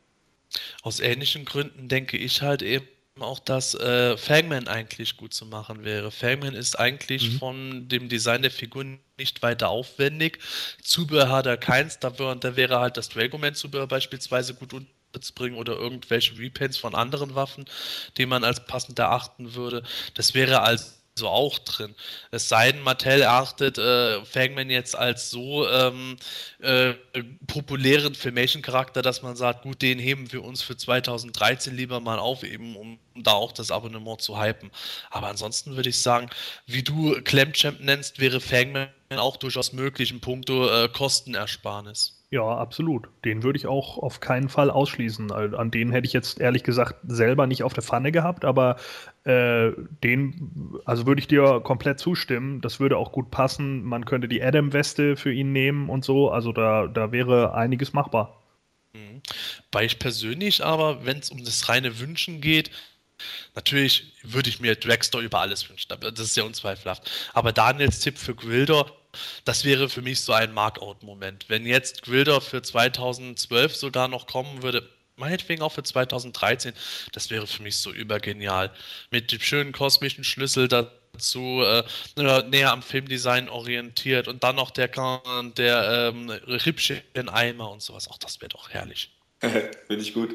Aus ähnlichen Gründen denke ich halt eben, auch, dass äh, Fangman eigentlich gut zu machen wäre. Fangman ist eigentlich mhm. von dem Design der Figur nicht weiter aufwendig. Zubehör hat er keins, da, wär, da wäre halt das Dragoman-Zubehör beispielsweise gut unterzubringen oder irgendwelche Repaints von anderen Waffen, die man als passend erachten würde. Das wäre als so auch drin. Es sei denn, Mattel erachtet äh, Fangman jetzt als so ähm, äh, populären Filmation-Charakter, dass man sagt, gut, den heben wir uns für 2013 lieber mal auf, eben um da auch das Abonnement zu hypen. Aber ansonsten würde ich sagen, wie du Clamchamp nennst, wäre Fangman auch durchaus möglich in puncto äh, Kostenersparnis. Ja, absolut. Den würde ich auch auf keinen Fall ausschließen. An den hätte ich jetzt ehrlich gesagt selber nicht auf der Pfanne gehabt, aber äh, den, also würde ich dir komplett zustimmen. Das würde auch gut passen. Man könnte die Adam-Weste für ihn nehmen und so. Also da, da wäre einiges machbar. Mhm. Weil ich persönlich aber, wenn es um das reine Wünschen geht, Natürlich würde ich mir Dragster über alles wünschen, das ist ja unzweifelhaft. Aber Daniels Tipp für Gwilder das wäre für mich so ein Markout-Moment. Wenn jetzt Grilder für 2012 sogar noch kommen würde, meinetwegen auch für 2013, das wäre für mich so übergenial. Mit dem schönen kosmischen Schlüssel dazu, äh, näher am Filmdesign orientiert und dann noch der, der ähm, Rippchen-Eimer und sowas. Auch das wäre doch herrlich. Finde ich gut.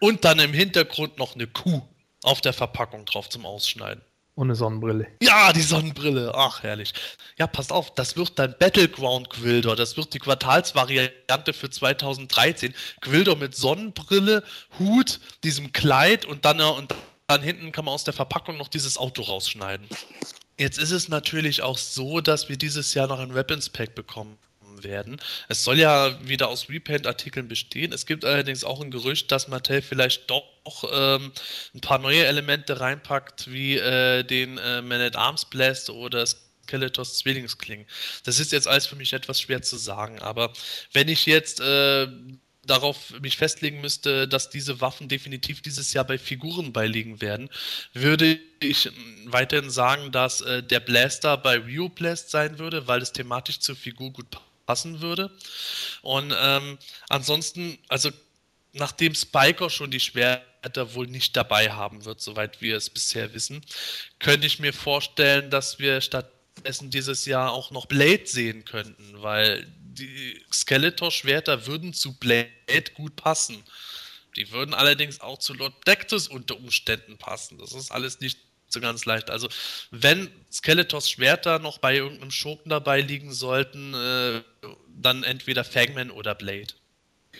Und dann im Hintergrund noch eine Kuh auf der Verpackung drauf zum Ausschneiden. Und eine Sonnenbrille. Ja, die Sonnenbrille. Ach, herrlich. Ja, passt auf, das wird dein Battleground Gwilder. Das wird die Quartalsvariante für 2013. Gwilder mit Sonnenbrille, Hut, diesem Kleid und dann, und dann hinten kann man aus der Verpackung noch dieses Auto rausschneiden. Jetzt ist es natürlich auch so, dass wir dieses Jahr noch ein Weapons Pack bekommen werden. Es soll ja wieder aus Repaint-Artikeln bestehen. Es gibt allerdings auch ein Gerücht, dass Mattel vielleicht doch ähm, ein paar neue Elemente reinpackt, wie äh, den äh, Man at Arms Blast oder Skeletors Zwillingsklingen. Das ist jetzt alles für mich etwas schwer zu sagen, aber wenn ich jetzt äh, darauf mich festlegen müsste, dass diese Waffen definitiv dieses Jahr bei Figuren beiliegen werden, würde ich weiterhin sagen, dass äh, der Blaster bei Rio Blast sein würde, weil es thematisch zur Figur gut passt passen würde. Und ähm, ansonsten, also nachdem Spiker schon die Schwerter wohl nicht dabei haben wird, soweit wir es bisher wissen, könnte ich mir vorstellen, dass wir stattdessen dieses Jahr auch noch Blade sehen könnten, weil die Skeletor-Schwerter würden zu Blade gut passen. Die würden allerdings auch zu Lord Dectus unter Umständen passen. Das ist alles nicht so ganz leicht. Also, wenn Skeletors Schwerter noch bei irgendeinem Schurken dabei liegen sollten, äh, dann entweder Fangman oder Blade.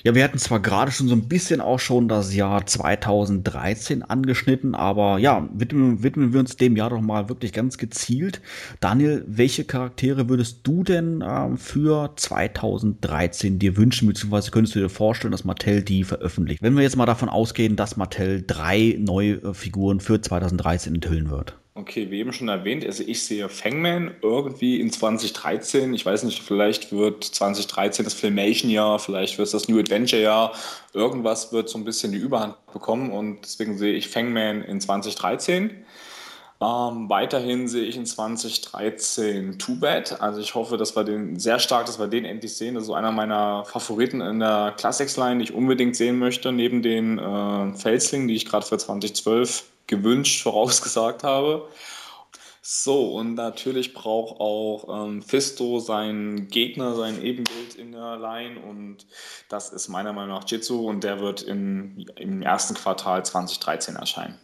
Ja, wir hatten zwar gerade schon so ein bisschen auch schon das Jahr 2013 angeschnitten, aber ja, widmen, widmen wir uns dem Jahr doch mal wirklich ganz gezielt. Daniel, welche Charaktere würdest du denn ähm, für 2013 dir wünschen, beziehungsweise könntest du dir vorstellen, dass Mattel die veröffentlicht? Wenn wir jetzt mal davon ausgehen, dass Mattel drei neue äh, Figuren für 2013 enthüllen wird. Okay, wie eben schon erwähnt, also ich sehe Fangman irgendwie in 2013. Ich weiß nicht, vielleicht wird 2013 das Filmation-Jahr, vielleicht wird es das New Adventure-Jahr. Irgendwas wird so ein bisschen die Überhand bekommen und deswegen sehe ich Fangman in 2013. Ähm, weiterhin sehe ich in 2013 Too Bad. Also ich hoffe, dass wir den sehr stark, dass wir den endlich sehen. Das ist so einer meiner Favoriten in der Classics-Line, die ich unbedingt sehen möchte, neben den äh, Felslingen, die ich gerade für 2012 gewünscht vorausgesagt habe. So, und natürlich braucht auch ähm, Fisto seinen Gegner, sein Ebenbild in der Line und das ist meiner Meinung nach Jitsu und der wird in, im ersten Quartal 2013 erscheinen.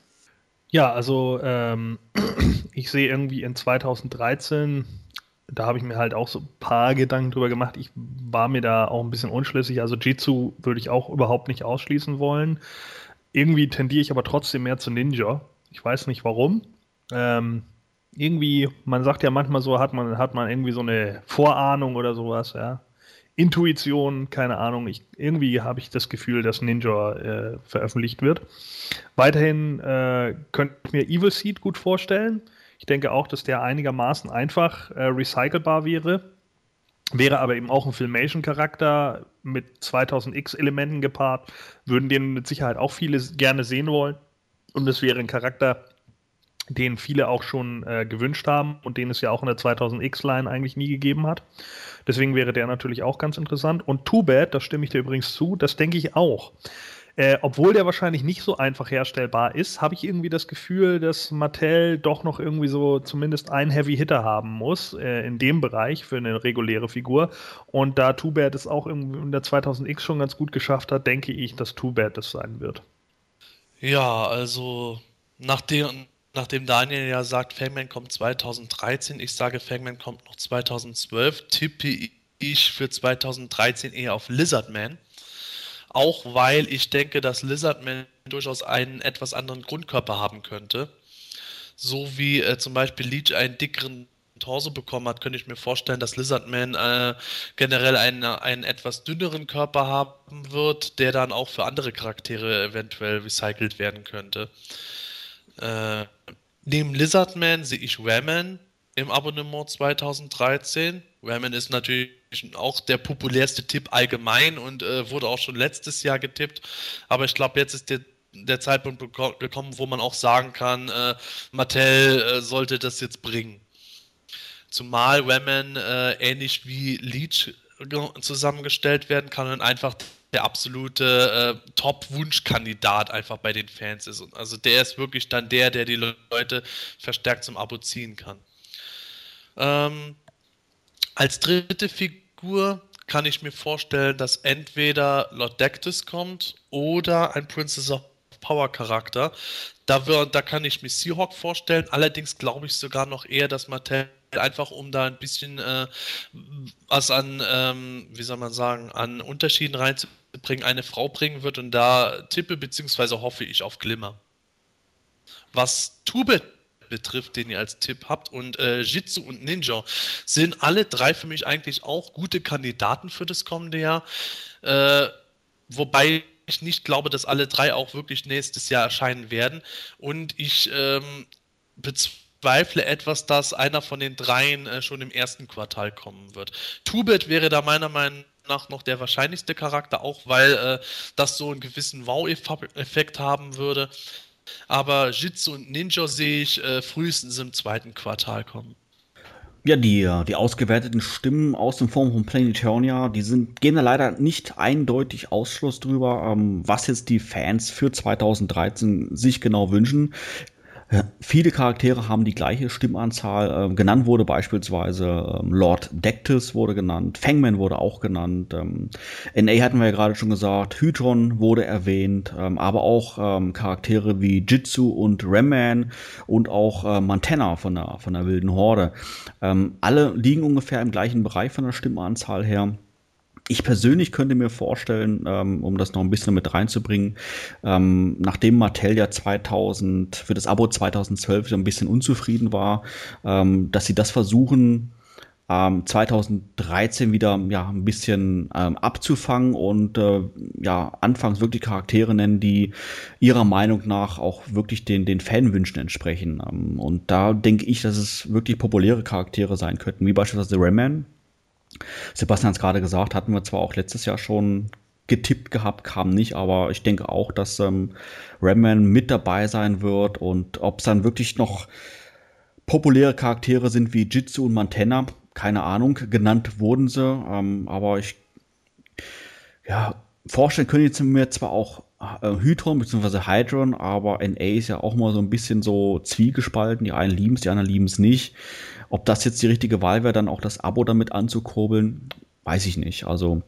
Ja, also ähm, ich sehe irgendwie in 2013, da habe ich mir halt auch so ein paar Gedanken drüber gemacht. Ich war mir da auch ein bisschen unschlüssig. Also Jitsu würde ich auch überhaupt nicht ausschließen wollen. Irgendwie tendiere ich aber trotzdem mehr zu Ninja, Ich weiß nicht warum. Ähm, irgendwie, man sagt ja manchmal so, hat man, hat man irgendwie so eine Vorahnung oder sowas, ja. Intuition, keine Ahnung. Ich, irgendwie habe ich das Gefühl, dass Ninja äh, veröffentlicht wird. Weiterhin äh, könnte ich mir Evil Seed gut vorstellen. Ich denke auch, dass der einigermaßen einfach äh, recycelbar wäre. Wäre aber eben auch ein Filmation-Charakter mit 2000X-Elementen gepaart, würden den mit Sicherheit auch viele gerne sehen wollen. Und es wäre ein Charakter, den viele auch schon äh, gewünscht haben und den es ja auch in der 2000X-Line eigentlich nie gegeben hat. Deswegen wäre der natürlich auch ganz interessant. Und Too Bad, da stimme ich dir übrigens zu, das denke ich auch. Äh, obwohl der wahrscheinlich nicht so einfach herstellbar ist, habe ich irgendwie das Gefühl, dass Mattel doch noch irgendwie so zumindest einen Heavy Hitter haben muss äh, in dem Bereich für eine reguläre Figur. Und da Too Bad es auch in der 2000X schon ganz gut geschafft hat, denke ich, dass Too Bad das sein wird. Ja, also nachdem, nachdem Daniel ja sagt, Fangman kommt 2013, ich sage, Fangman kommt noch 2012, tippe ich für 2013 eher auf Lizardman. Auch weil ich denke, dass Lizardman durchaus einen etwas anderen Grundkörper haben könnte. So wie äh, zum Beispiel Leech einen dickeren Torso bekommen hat, könnte ich mir vorstellen, dass Lizardman äh, generell einen, einen etwas dünneren Körper haben wird, der dann auch für andere Charaktere eventuell recycelt werden könnte. Äh, neben Lizardman sehe ich Raman im Abonnement 2013. Raman ist natürlich auch der populärste Tipp allgemein und äh, wurde auch schon letztes Jahr getippt. Aber ich glaube, jetzt ist der, der Zeitpunkt gekommen, wo man auch sagen kann, äh, Mattel äh, sollte das jetzt bringen. Zumal Raman äh, ähnlich wie Leech zusammengestellt werden kann und einfach der absolute äh, Top-Wunschkandidat einfach bei den Fans ist. Also der ist wirklich dann der, der die Leute verstärkt zum Abo ziehen kann. Ähm, als dritte Figur kann ich mir vorstellen, dass entweder Lord Dectus kommt oder ein Princess of Power Charakter. Da, wird, da kann ich mir Seahawk vorstellen. Allerdings glaube ich sogar noch eher, dass Mattel einfach um da ein bisschen äh, was an, ähm, wie soll man sagen, an Unterschieden reinzubringen, eine Frau bringen wird und da tippe beziehungsweise hoffe ich auf Glimmer. Was Tubet betrifft, den ihr als Tipp habt. Und äh, Jitsu und Ninja sind alle drei für mich eigentlich auch gute Kandidaten für das kommende Jahr. Äh, wobei ich nicht glaube, dass alle drei auch wirklich nächstes Jahr erscheinen werden. Und ich ähm, bezweifle etwas, dass einer von den dreien äh, schon im ersten Quartal kommen wird. Tubet wäre da meiner Meinung nach noch der wahrscheinlichste Charakter, auch weil äh, das so einen gewissen Wow-Effekt haben würde. Aber Jitsu und Ninja sehe ich äh, frühestens im zweiten Quartal kommen. Ja, die, die ausgewerteten Stimmen aus dem Forum von Planetonia, die sind, gehen da leider nicht eindeutig Ausschluss drüber, ähm, was jetzt die Fans für 2013 sich genau wünschen. Viele Charaktere haben die gleiche Stimmanzahl. Ähm, genannt wurde beispielsweise ähm, Lord Dectus wurde genannt, Fangman wurde auch genannt, ähm, NA hatten wir ja gerade schon gesagt, Hydron wurde erwähnt, ähm, aber auch ähm, Charaktere wie Jitsu und Ramman und auch äh, Montana von der, von der wilden Horde. Ähm, alle liegen ungefähr im gleichen Bereich von der Stimmanzahl her. Ich persönlich könnte mir vorstellen, ähm, um das noch ein bisschen mit reinzubringen, ähm, nachdem Mattel ja 2000 für das Abo 2012 so ein bisschen unzufrieden war, ähm, dass sie das versuchen, 2013 wieder ja ein bisschen ähm, abzufangen und äh, ja anfangs wirklich Charaktere nennen, die ihrer Meinung nach auch wirklich den den Fanwünschen entsprechen. Ähm, und da denke ich, dass es wirklich populäre Charaktere sein könnten, wie beispielsweise Rayman, Sebastian hat es gerade gesagt, hatten wir zwar auch letztes Jahr schon getippt gehabt, kam nicht, aber ich denke auch, dass ähm, Ramman mit dabei sein wird und ob es dann wirklich noch populäre Charaktere sind wie Jitsu und Mantenna, keine Ahnung, genannt wurden sie, ähm, aber ich ja, vorstellen können jetzt mir zwar auch äh, Hydron bzw. Hydron, aber NA ist ja auch mal so ein bisschen so zwiegespalten. Die einen lieben es, die anderen lieben es nicht. Ob das jetzt die richtige Wahl wäre, dann auch das Abo damit anzukurbeln, weiß ich nicht. Also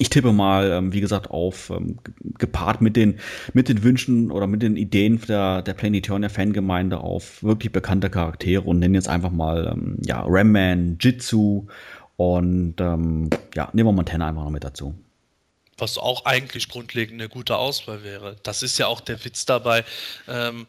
ich tippe mal, ähm, wie gesagt, auf ähm, gepaart mit den, mit den Wünschen oder mit den Ideen der, der Planetonia Fangemeinde auf wirklich bekannte Charaktere und nenne jetzt einfach mal ähm, ja, Ramman, Jitsu und ähm, ja, nehmen wir Montana einfach noch mit dazu. Was auch eigentlich grundlegend eine gute Auswahl wäre. Das ist ja auch der Witz dabei. Ähm,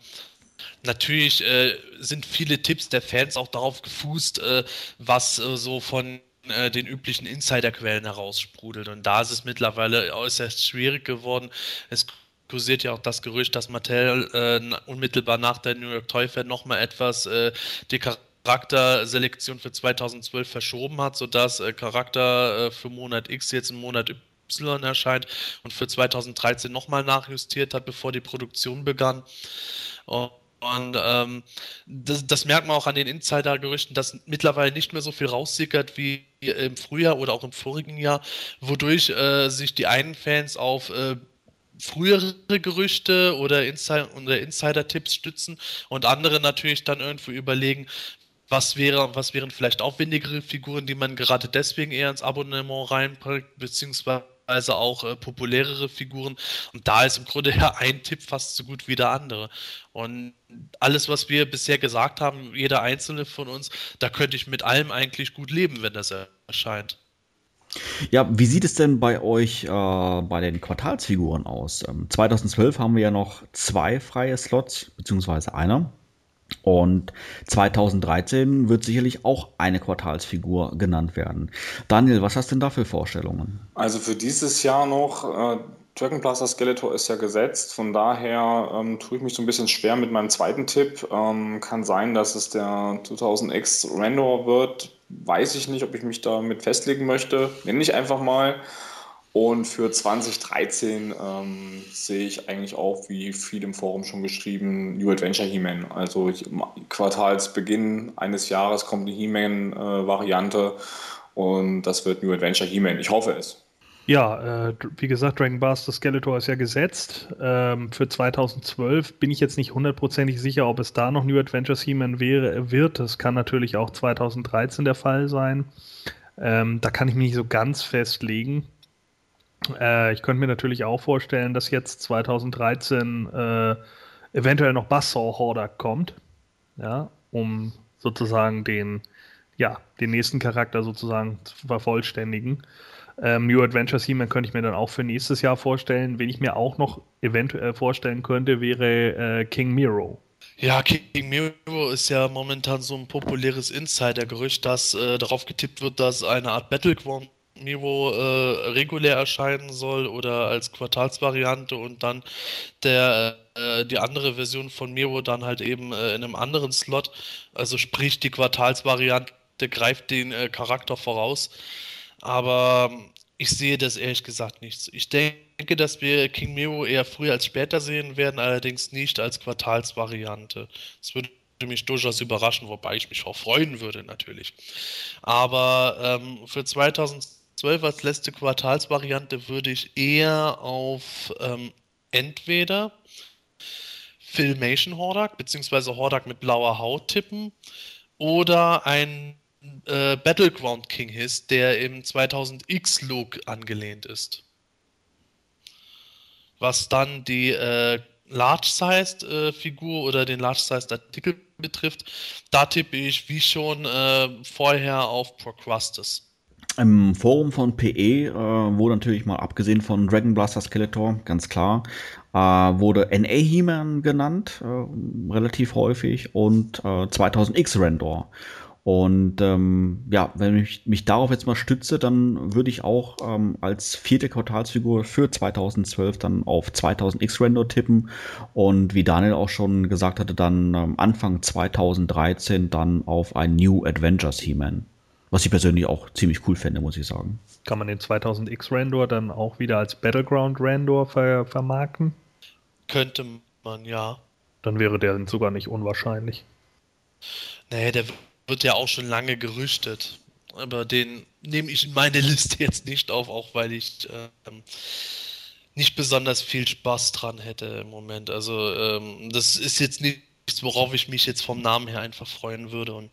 Natürlich äh, sind viele Tipps der Fans auch darauf gefußt, äh, was äh, so von äh, den üblichen Insiderquellen heraussprudelt. Und da ist es mittlerweile äußerst schwierig geworden. Es kursiert ja auch das Gerücht, dass Mattel äh, unmittelbar nach der New York Toy Fair nochmal etwas äh, die Charakterselektion für 2012 verschoben hat, sodass äh, Charakter äh, für Monat X jetzt im Monat Y erscheint und für 2013 nochmal nachjustiert hat, bevor die Produktion begann. Und und ähm, das, das, merkt man auch an den Insider-Gerüchten, dass mittlerweile nicht mehr so viel raussickert wie im Frühjahr oder auch im vorigen Jahr, wodurch äh, sich die einen Fans auf äh, frühere Gerüchte oder, Insider- oder Insider-Tipps stützen und andere natürlich dann irgendwo überlegen, was, wäre, was wären vielleicht aufwendigere Figuren, die man gerade deswegen eher ins Abonnement reinpackt, beziehungsweise also auch äh, populärere Figuren. Und da ist im Grunde ja ein Tipp fast so gut wie der andere. Und alles, was wir bisher gesagt haben, jeder einzelne von uns, da könnte ich mit allem eigentlich gut leben, wenn das erscheint. Ja, wie sieht es denn bei euch äh, bei den Quartalsfiguren aus? Ähm, 2012 haben wir ja noch zwei freie Slots, beziehungsweise einer. Und 2013 wird sicherlich auch eine Quartalsfigur genannt werden. Daniel, was hast du denn da für Vorstellungen? Also für dieses Jahr noch, äh, Dragon Blaster Skeletor ist ja gesetzt, von daher ähm, tue ich mich so ein bisschen schwer mit meinem zweiten Tipp. Ähm, kann sein, dass es der 2000X Randor wird. Weiß ich nicht, ob ich mich damit festlegen möchte. Nenne ich einfach mal. Und für 2013 ähm, sehe ich eigentlich auch, wie viel im Forum schon geschrieben, New Adventure He-Man. Also Quartalsbeginn eines Jahres kommt die He-Man-Variante äh, und das wird New Adventure He-Man. Ich hoffe es. Ja, äh, wie gesagt, Dragon Buster Skeletor ist ja gesetzt. Ähm, für 2012 bin ich jetzt nicht hundertprozentig sicher, ob es da noch New Adventures He-Man wird. Das kann natürlich auch 2013 der Fall sein. Ähm, da kann ich mich nicht so ganz festlegen. Äh, ich könnte mir natürlich auch vorstellen, dass jetzt 2013 äh, eventuell noch Buzzsaw Horder kommt, ja, um sozusagen den, ja, den nächsten Charakter sozusagen zu vervollständigen. Ähm, New Adventures He-Man könnte ich mir dann auch für nächstes Jahr vorstellen. Wen ich mir auch noch eventuell vorstellen könnte, wäre äh, King Miro. Ja, King Miro ist ja momentan so ein populäres Insider-Gerücht, dass äh, darauf getippt wird, dass eine Art Battleground Miro äh, regulär erscheinen soll oder als Quartalsvariante und dann der äh, die andere Version von Miro dann halt eben äh, in einem anderen Slot. Also sprich die Quartalsvariante greift den äh, Charakter voraus. Aber ähm, ich sehe das ehrlich gesagt nicht. Ich denke, dass wir King Miro eher früher als später sehen werden, allerdings nicht als Quartalsvariante. Das würde mich durchaus überraschen, wobei ich mich auch freuen würde natürlich. Aber ähm, für 2000 12 als letzte Quartalsvariante würde ich eher auf ähm, entweder Filmation Hordak beziehungsweise Hordak mit blauer Haut tippen oder ein äh, Battleground King Hiss, der im 2000X Look angelehnt ist. Was dann die äh, Large-Sized äh, oder den Large-Sized Artikel betrifft, da tippe ich wie schon äh, vorher auf Procrustes. Im Forum von PE äh, wurde natürlich mal abgesehen von Dragon Blaster Skeletor, ganz klar, äh, wurde NA He-Man genannt, äh, relativ häufig, und 2000X äh, Randor. Und ähm, ja, wenn ich mich darauf jetzt mal stütze, dann würde ich auch ähm, als vierte Quartalsfigur für 2012 dann auf 2000X Randor tippen und wie Daniel auch schon gesagt hatte, dann ähm, Anfang 2013 dann auf ein New Adventures He-Man. Was ich persönlich auch ziemlich cool fände, muss ich sagen. Kann man den 2000X Randor dann auch wieder als Battleground Randor ver vermarkten? Könnte man, ja. Dann wäre der sogar nicht unwahrscheinlich. Nee, der wird ja auch schon lange gerüchtet. Aber den nehme ich in meine Liste jetzt nicht auf, auch weil ich ähm, nicht besonders viel Spaß dran hätte im Moment. Also ähm, das ist jetzt nichts, worauf ich mich jetzt vom Namen her einfach freuen würde. Und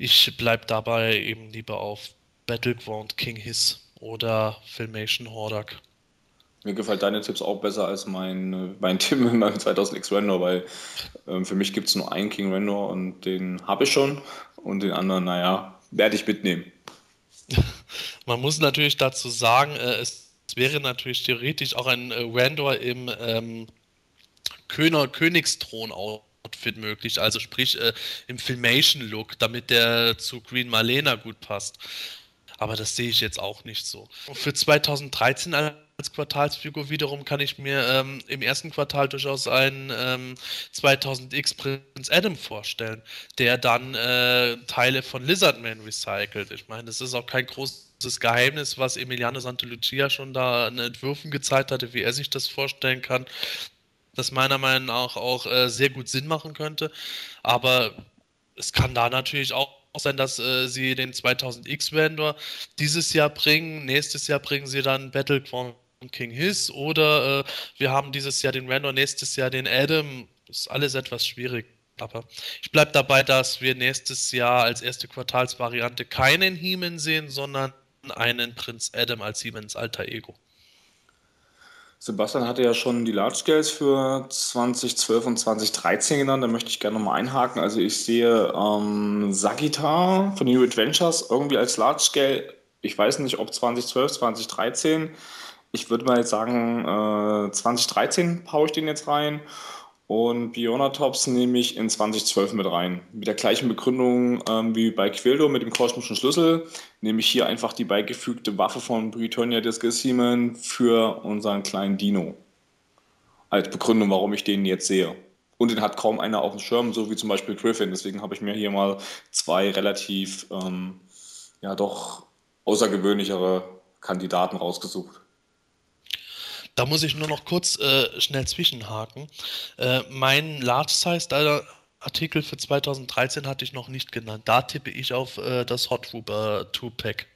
ich bleibe dabei eben lieber auf Battleground King Hiss oder Filmation Hordak. Mir gefällt deine Tipps auch besser als mein, äh, mein Tipp in meinem 2000X Render, weil ähm, für mich gibt es nur einen King Render und den habe ich schon und den anderen, naja, werde ich mitnehmen. Man muss natürlich dazu sagen, äh, es, es, wäre natürlich theoretisch auch ein äh, Randor im ähm, Köner Königsthron Outfit möglich, also sprich äh, im Filmation-Look, damit der zu Green Marlena gut passt. Aber das sehe ich jetzt auch nicht so. Für 2013 als Quartalsfigur wiederum kann ich mir ähm, im ersten Quartal durchaus einen ähm, 2000X Prince Adam vorstellen, der dann äh, Teile von Lizardman recycelt. Ich meine, das ist auch kein großes Geheimnis, was Emiliano Santalucia schon da in Entwürfen gezeigt hatte, wie er sich das vorstellen kann. Das meiner Meinung nach auch äh, sehr gut Sinn machen könnte. Aber es kann da natürlich auch sein, dass äh, sie den 2000X Vendor dieses Jahr bringen. Nächstes Jahr bringen sie dann Battleground King Hiss oder äh, wir haben dieses Jahr den Vendor, nächstes Jahr den Adam. Ist alles etwas schwierig. Aber ich bleibe dabei, dass wir nächstes Jahr als erste Quartalsvariante keinen Heeman sehen, sondern einen Prinz Adam als Siemens alter Ego. Sebastian hatte ja schon die Large Scales für 2012 und 2013 genannt. Da möchte ich gerne nochmal einhaken. Also ich sehe ähm, Sagita von New Adventures irgendwie als Large Scale. Ich weiß nicht, ob 2012, 2013. Ich würde mal jetzt sagen, äh, 2013 haue ich den jetzt rein. Und Bionatops nehme ich in 2012 mit rein. Mit der gleichen Begründung ähm, wie bei Quildo mit dem kosmischen Schlüssel nehme ich hier einfach die beigefügte Waffe von Britannia Discesimen für unseren kleinen Dino. Als Begründung, warum ich den jetzt sehe. Und den hat kaum einer auf dem Schirm, so wie zum Beispiel Griffin. Deswegen habe ich mir hier mal zwei relativ, ähm, ja doch außergewöhnlichere Kandidaten rausgesucht. Da muss ich nur noch kurz äh, schnell zwischenhaken. Äh, mein Large-Size Artikel für 2013 hatte ich noch nicht genannt. Da tippe ich auf äh, das Hot Trooper 2-Pack.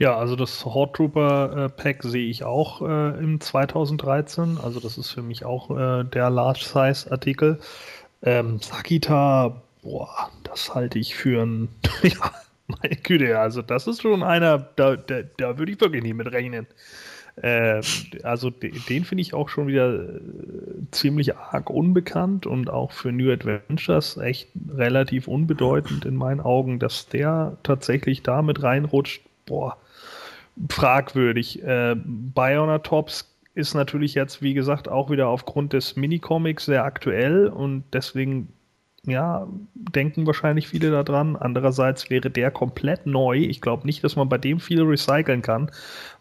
Ja, also das Hot Trooper äh, Pack sehe ich auch äh, im 2013. Also das ist für mich auch äh, der Large Size Artikel. Ähm, Sakita, boah, das halte ich für ein, ja, meine Güte, also das ist schon einer, da, da, da würde ich wirklich nicht mit rechnen. Äh, also den finde ich auch schon wieder äh, ziemlich arg unbekannt und auch für New Adventures echt relativ unbedeutend in meinen Augen, dass der tatsächlich da mit reinrutscht. Boah, fragwürdig. Äh, Tops ist natürlich jetzt, wie gesagt, auch wieder aufgrund des Minicomics sehr aktuell und deswegen ja, denken wahrscheinlich viele daran. Andererseits wäre der komplett neu. Ich glaube nicht, dass man bei dem viel recyceln kann,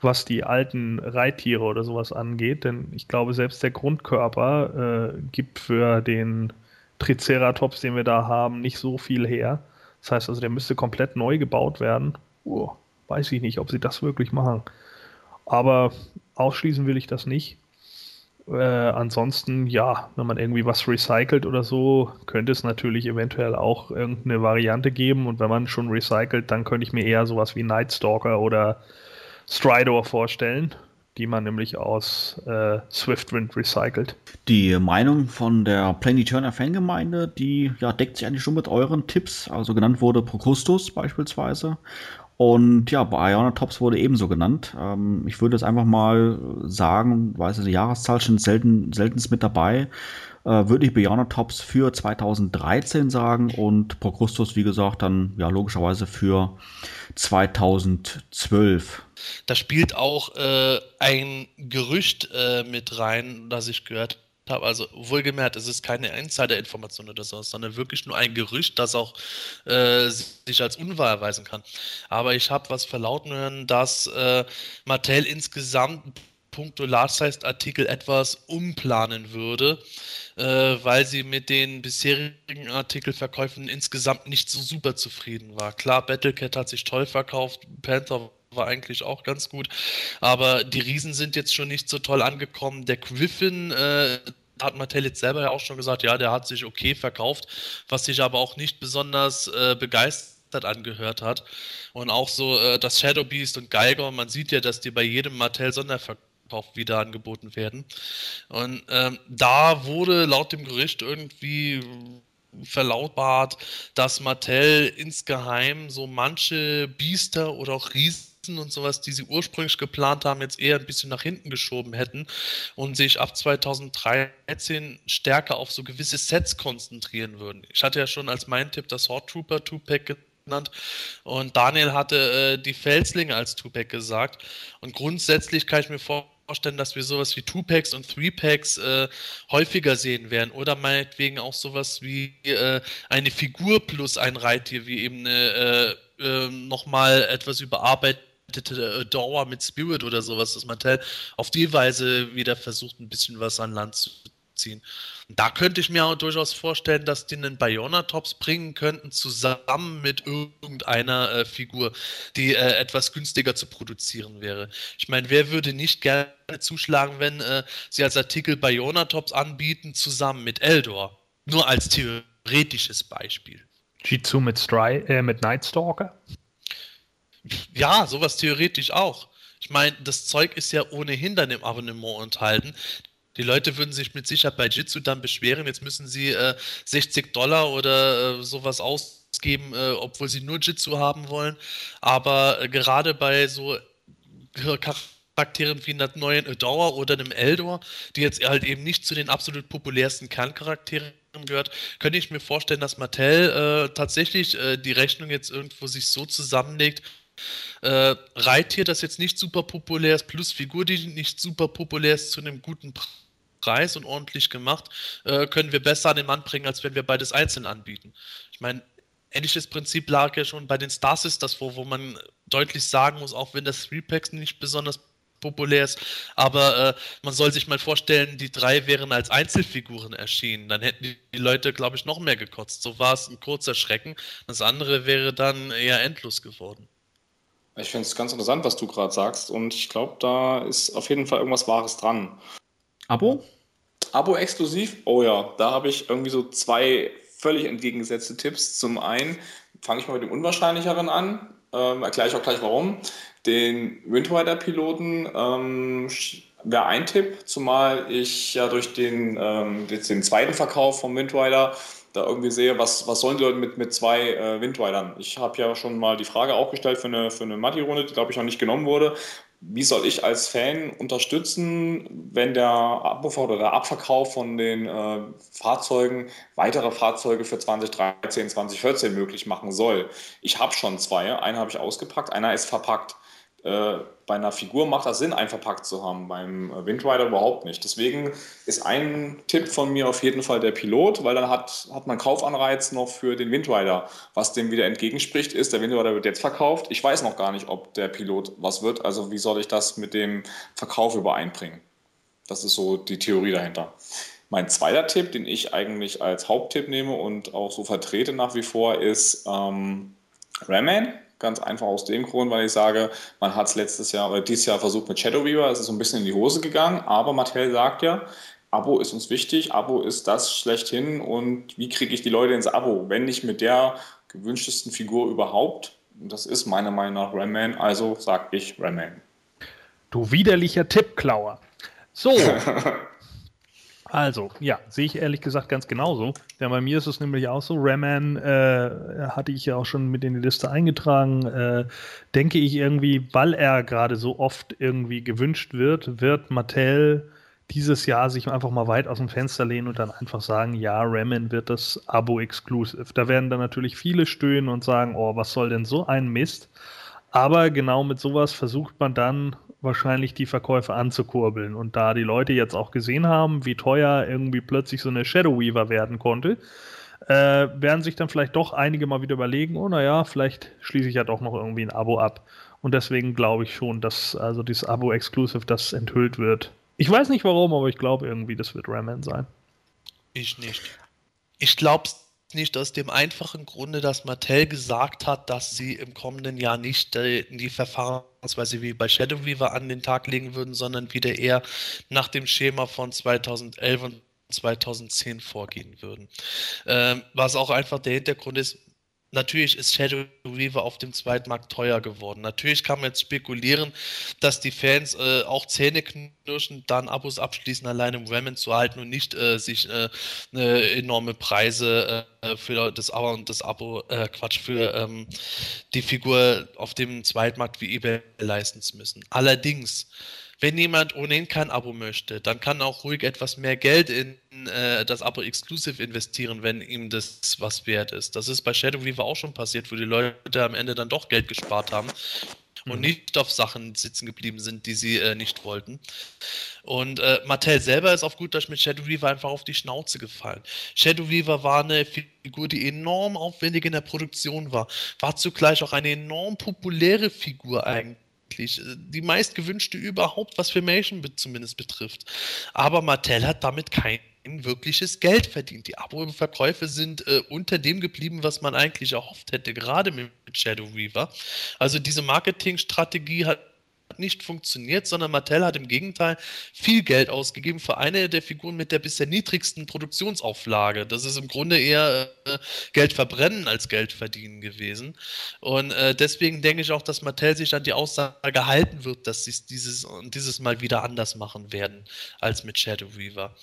was die alten Reittiere oder sowas angeht. Denn ich glaube, selbst der Grundkörper äh, gibt für den Triceratops, den wir da haben, nicht so viel her. Das heißt also, der müsste komplett neu gebaut werden. Oh, weiß ich nicht, ob sie das wirklich machen. Aber ausschließen will ich das nicht. Äh, ansonsten, ja, wenn man irgendwie was recycelt oder so, könnte es natürlich eventuell auch irgendeine Variante geben. Und wenn man schon recycelt, dann könnte ich mir eher sowas wie Nightstalker oder Stridor vorstellen, die man nämlich aus äh, Swiftwind recycelt. Die Meinung von der Turner Fangemeinde, die ja, deckt sich eigentlich schon mit euren Tipps. Also genannt wurde Procustus beispielsweise. Und ja, bei Iona Tops wurde ebenso genannt. Ähm, ich würde es einfach mal sagen, weiß ich, die Jahreszahl schon selten, seltenst mit dabei. Äh, würde ich Iona Tops für 2013 sagen und Procrustus, wie gesagt, dann ja logischerweise für 2012. Da spielt auch äh, ein Gerücht äh, mit rein, das ich gehört habe, also wohlgemerkt, es ist keine Insider-Information oder so, sondern wirklich nur ein Gerücht, das auch äh, sich als unwahr erweisen kann. Aber ich habe was verlauten hören, dass äh, Mattel insgesamt puncto Large-Sized-Artikel etwas umplanen würde, äh, weil sie mit den bisherigen Artikelverkäufen insgesamt nicht so super zufrieden war. Klar, Battlecat hat sich toll verkauft, Panther war eigentlich auch ganz gut. Aber die Riesen sind jetzt schon nicht so toll angekommen. Der Griffin äh, hat Mattel jetzt selber ja auch schon gesagt, ja, der hat sich okay verkauft, was sich aber auch nicht besonders äh, begeistert angehört hat. Und auch so äh, das Shadow Beast und Geiger, man sieht ja, dass die bei jedem Mattel Sonderverkauf wieder angeboten werden. Und ähm, da wurde laut dem Gericht irgendwie verlautbart, dass Mattel insgeheim so manche Biester oder auch Riesen und sowas, die sie ursprünglich geplant haben, jetzt eher ein bisschen nach hinten geschoben hätten und sich ab 2013 stärker auf so gewisse Sets konzentrieren würden. Ich hatte ja schon als mein Tipp das Horde Trooper 2-Pack genannt und Daniel hatte äh, die Felslinge als 2-Pack gesagt und grundsätzlich kann ich mir vorstellen, vorstellen, dass wir sowas wie Two-Packs und Three-Packs äh, häufiger sehen werden. Oder meinetwegen auch sowas wie äh, eine Figur plus ein Reittier, wie eben eine äh, äh, nochmal etwas überarbeitete Dauer mit Spirit oder sowas, dass Mattel auf die Weise wieder versucht, ein bisschen was an Land zu ziehen. Und da könnte ich mir auch durchaus vorstellen, dass die einen Bayona-Tops bringen könnten, zusammen mit irgendeiner äh, Figur, die äh, etwas günstiger zu produzieren wäre. Ich meine, wer würde nicht gerne zuschlagen, wenn äh, sie als Artikel Bayona-Tops anbieten, zusammen mit Eldor? Nur als theoretisches Beispiel. Jitsu mit, Stry äh, mit Nightstalker? Ja, sowas theoretisch auch. Ich meine, das Zeug ist ja ohnehin dann im Abonnement enthalten. Die Leute würden sich mit Sicherheit bei Jitsu dann beschweren, jetzt müssen sie äh, 60 Dollar oder äh, sowas ausgeben, äh, obwohl sie nur Jitsu haben wollen. Aber äh, gerade bei so Charakteren wie einer neuen Adora oder einem Eldor, die jetzt halt eben nicht zu den absolut populärsten Kerncharakteren gehört, könnte ich mir vorstellen, dass Mattel äh, tatsächlich äh, die Rechnung jetzt irgendwo sich so zusammenlegt, äh, Reittier, das jetzt nicht super populär ist, plus Figur, die nicht super populär ist, zu einem guten Preis und ordentlich gemacht, äh, können wir besser an den Mann bringen, als wenn wir beides einzeln anbieten. Ich meine, ähnliches Prinzip lag ja schon bei den Star Sisters vor, wo man deutlich sagen muss, auch wenn das Three-Packs nicht besonders populär ist, aber äh, man soll sich mal vorstellen, die drei wären als Einzelfiguren erschienen, dann hätten die Leute, glaube ich, noch mehr gekotzt. So war es ein kurzer Schrecken, das andere wäre dann eher endlos geworden. Ich finde es ganz interessant, was du gerade sagst und ich glaube, da ist auf jeden Fall irgendwas Wahres dran. Abo? Abo exklusiv? Oh ja, da habe ich irgendwie so zwei völlig entgegengesetzte Tipps. Zum einen fange ich mal mit dem Unwahrscheinlicheren an, ähm, erkläre ich auch gleich warum. Den Windrider-Piloten ähm, wäre ein Tipp, zumal ich ja durch den, ähm, den zweiten Verkauf vom Windrider da irgendwie sehe, was, was sollen die Leute mit, mit zwei äh, Windridern? Ich habe ja schon mal die Frage auch gestellt für eine, für eine Matti-Runde, die glaube ich noch nicht genommen wurde wie soll ich als Fan unterstützen, wenn der Abbau oder der Abverkauf von den äh, Fahrzeugen weitere Fahrzeuge für 2013, 2014 möglich machen soll? Ich habe schon zwei, einen habe ich ausgepackt, einer ist verpackt. Äh, bei einer Figur macht das Sinn, einen verpackt zu haben, beim äh, Windrider überhaupt nicht. Deswegen ist ein Tipp von mir auf jeden Fall der Pilot, weil dann hat, hat man Kaufanreiz noch für den Windrider. Was dem wieder entgegenspricht, ist, der Windrider wird jetzt verkauft. Ich weiß noch gar nicht, ob der Pilot was wird. Also wie soll ich das mit dem Verkauf übereinbringen? Das ist so die Theorie dahinter. Mein zweiter Tipp, den ich eigentlich als Haupttipp nehme und auch so vertrete nach wie vor, ist ähm, Rayman Ganz einfach aus dem Grund, weil ich sage, man hat es letztes Jahr oder dieses Jahr versucht mit Shadow Weaver, es ist so ein bisschen in die Hose gegangen, aber Mattel sagt ja, Abo ist uns wichtig, Abo ist das schlechthin und wie kriege ich die Leute ins Abo, wenn nicht mit der gewünschtesten Figur überhaupt? Und das ist meiner Meinung nach Rayman, also sage ich Rayman. Du widerlicher Tippklauer. So, Also, ja, sehe ich ehrlich gesagt ganz genauso. Ja, bei mir ist es nämlich auch so. Raman äh, hatte ich ja auch schon mit in die Liste eingetragen. Äh, denke ich irgendwie, weil er gerade so oft irgendwie gewünscht wird, wird Mattel dieses Jahr sich einfach mal weit aus dem Fenster lehnen und dann einfach sagen, ja, Raman wird das Abo-Exclusive. Da werden dann natürlich viele stöhnen und sagen, oh, was soll denn so ein Mist? Aber genau mit sowas versucht man dann wahrscheinlich die Verkäufe anzukurbeln. Und da die Leute jetzt auch gesehen haben, wie teuer irgendwie plötzlich so eine Shadow Weaver werden konnte, äh, werden sich dann vielleicht doch einige mal wieder überlegen, oh naja, vielleicht schließe ich ja doch noch irgendwie ein Abo ab. Und deswegen glaube ich schon, dass also dieses Abo-Exclusive, das enthüllt wird. Ich weiß nicht warum, aber ich glaube irgendwie, das wird Rayman sein. Ich nicht. Ich glaube nicht aus dem einfachen Grunde, dass Mattel gesagt hat, dass sie im kommenden Jahr nicht äh, die Verfahrensweise wie bei Shadow Weaver an den Tag legen würden, sondern wieder eher nach dem Schema von 2011 und 2010 vorgehen würden. Ähm, was auch einfach der Hintergrund ist, Natürlich ist Shadow Weaver auf dem Zweitmarkt teuer geworden. Natürlich kann man jetzt spekulieren, dass die Fans äh, auch Zähne knirschen, dann Abos abschließen, allein um Ramen zu halten und nicht äh, sich äh, enorme Preise äh, für das Abo und das Abo, äh, Quatsch, für ähm, die Figur auf dem Zweitmarkt wie eBay leisten zu müssen. Allerdings wenn jemand ohnehin kein Abo möchte, dann kann auch ruhig etwas mehr Geld in äh, das Abo Exclusive investieren, wenn ihm das was wert ist. Das ist bei Shadow Weaver auch schon passiert, wo die Leute am Ende dann doch Geld gespart haben. und mhm. nicht auf Sachen sitzen geblieben sind, die sie äh, nicht wollten. Und äh, Mattel selber ist auf gut Deutsch mit Shadow Weaver einfach auf die Schnauze gefallen. Shadow Weaver war eine Figur, die enorm aufwendig in der Produktion war, war zugleich auch eine enorm populäre Figur eigentlich äh, die meist gewünschte überhaupt, was Filmation zumindest betrifft. Aber Mattel hat damit kein wirkliches Geld verdient. Die Abo-Verkäufe sind äh, unter dem geblieben, was man eigentlich erhofft hätte, gerade mit Shadow Weaver. Also diese Marketingstrategie hat nicht funktioniert, sondern Mattel hat im Gegenteil viel Geld ausgegeben für eine der Figuren mit der bisher niedrigsten Produktionsauflage. Das ist im Grunde eher äh, Geld verbrennen als Geld verdienen gewesen. Und äh, deswegen denke ich auch, dass Mattel sich an die Aussage halten wird, dass sie es dieses, dieses Mal wieder anders machen werden als mit Shadow Weaver.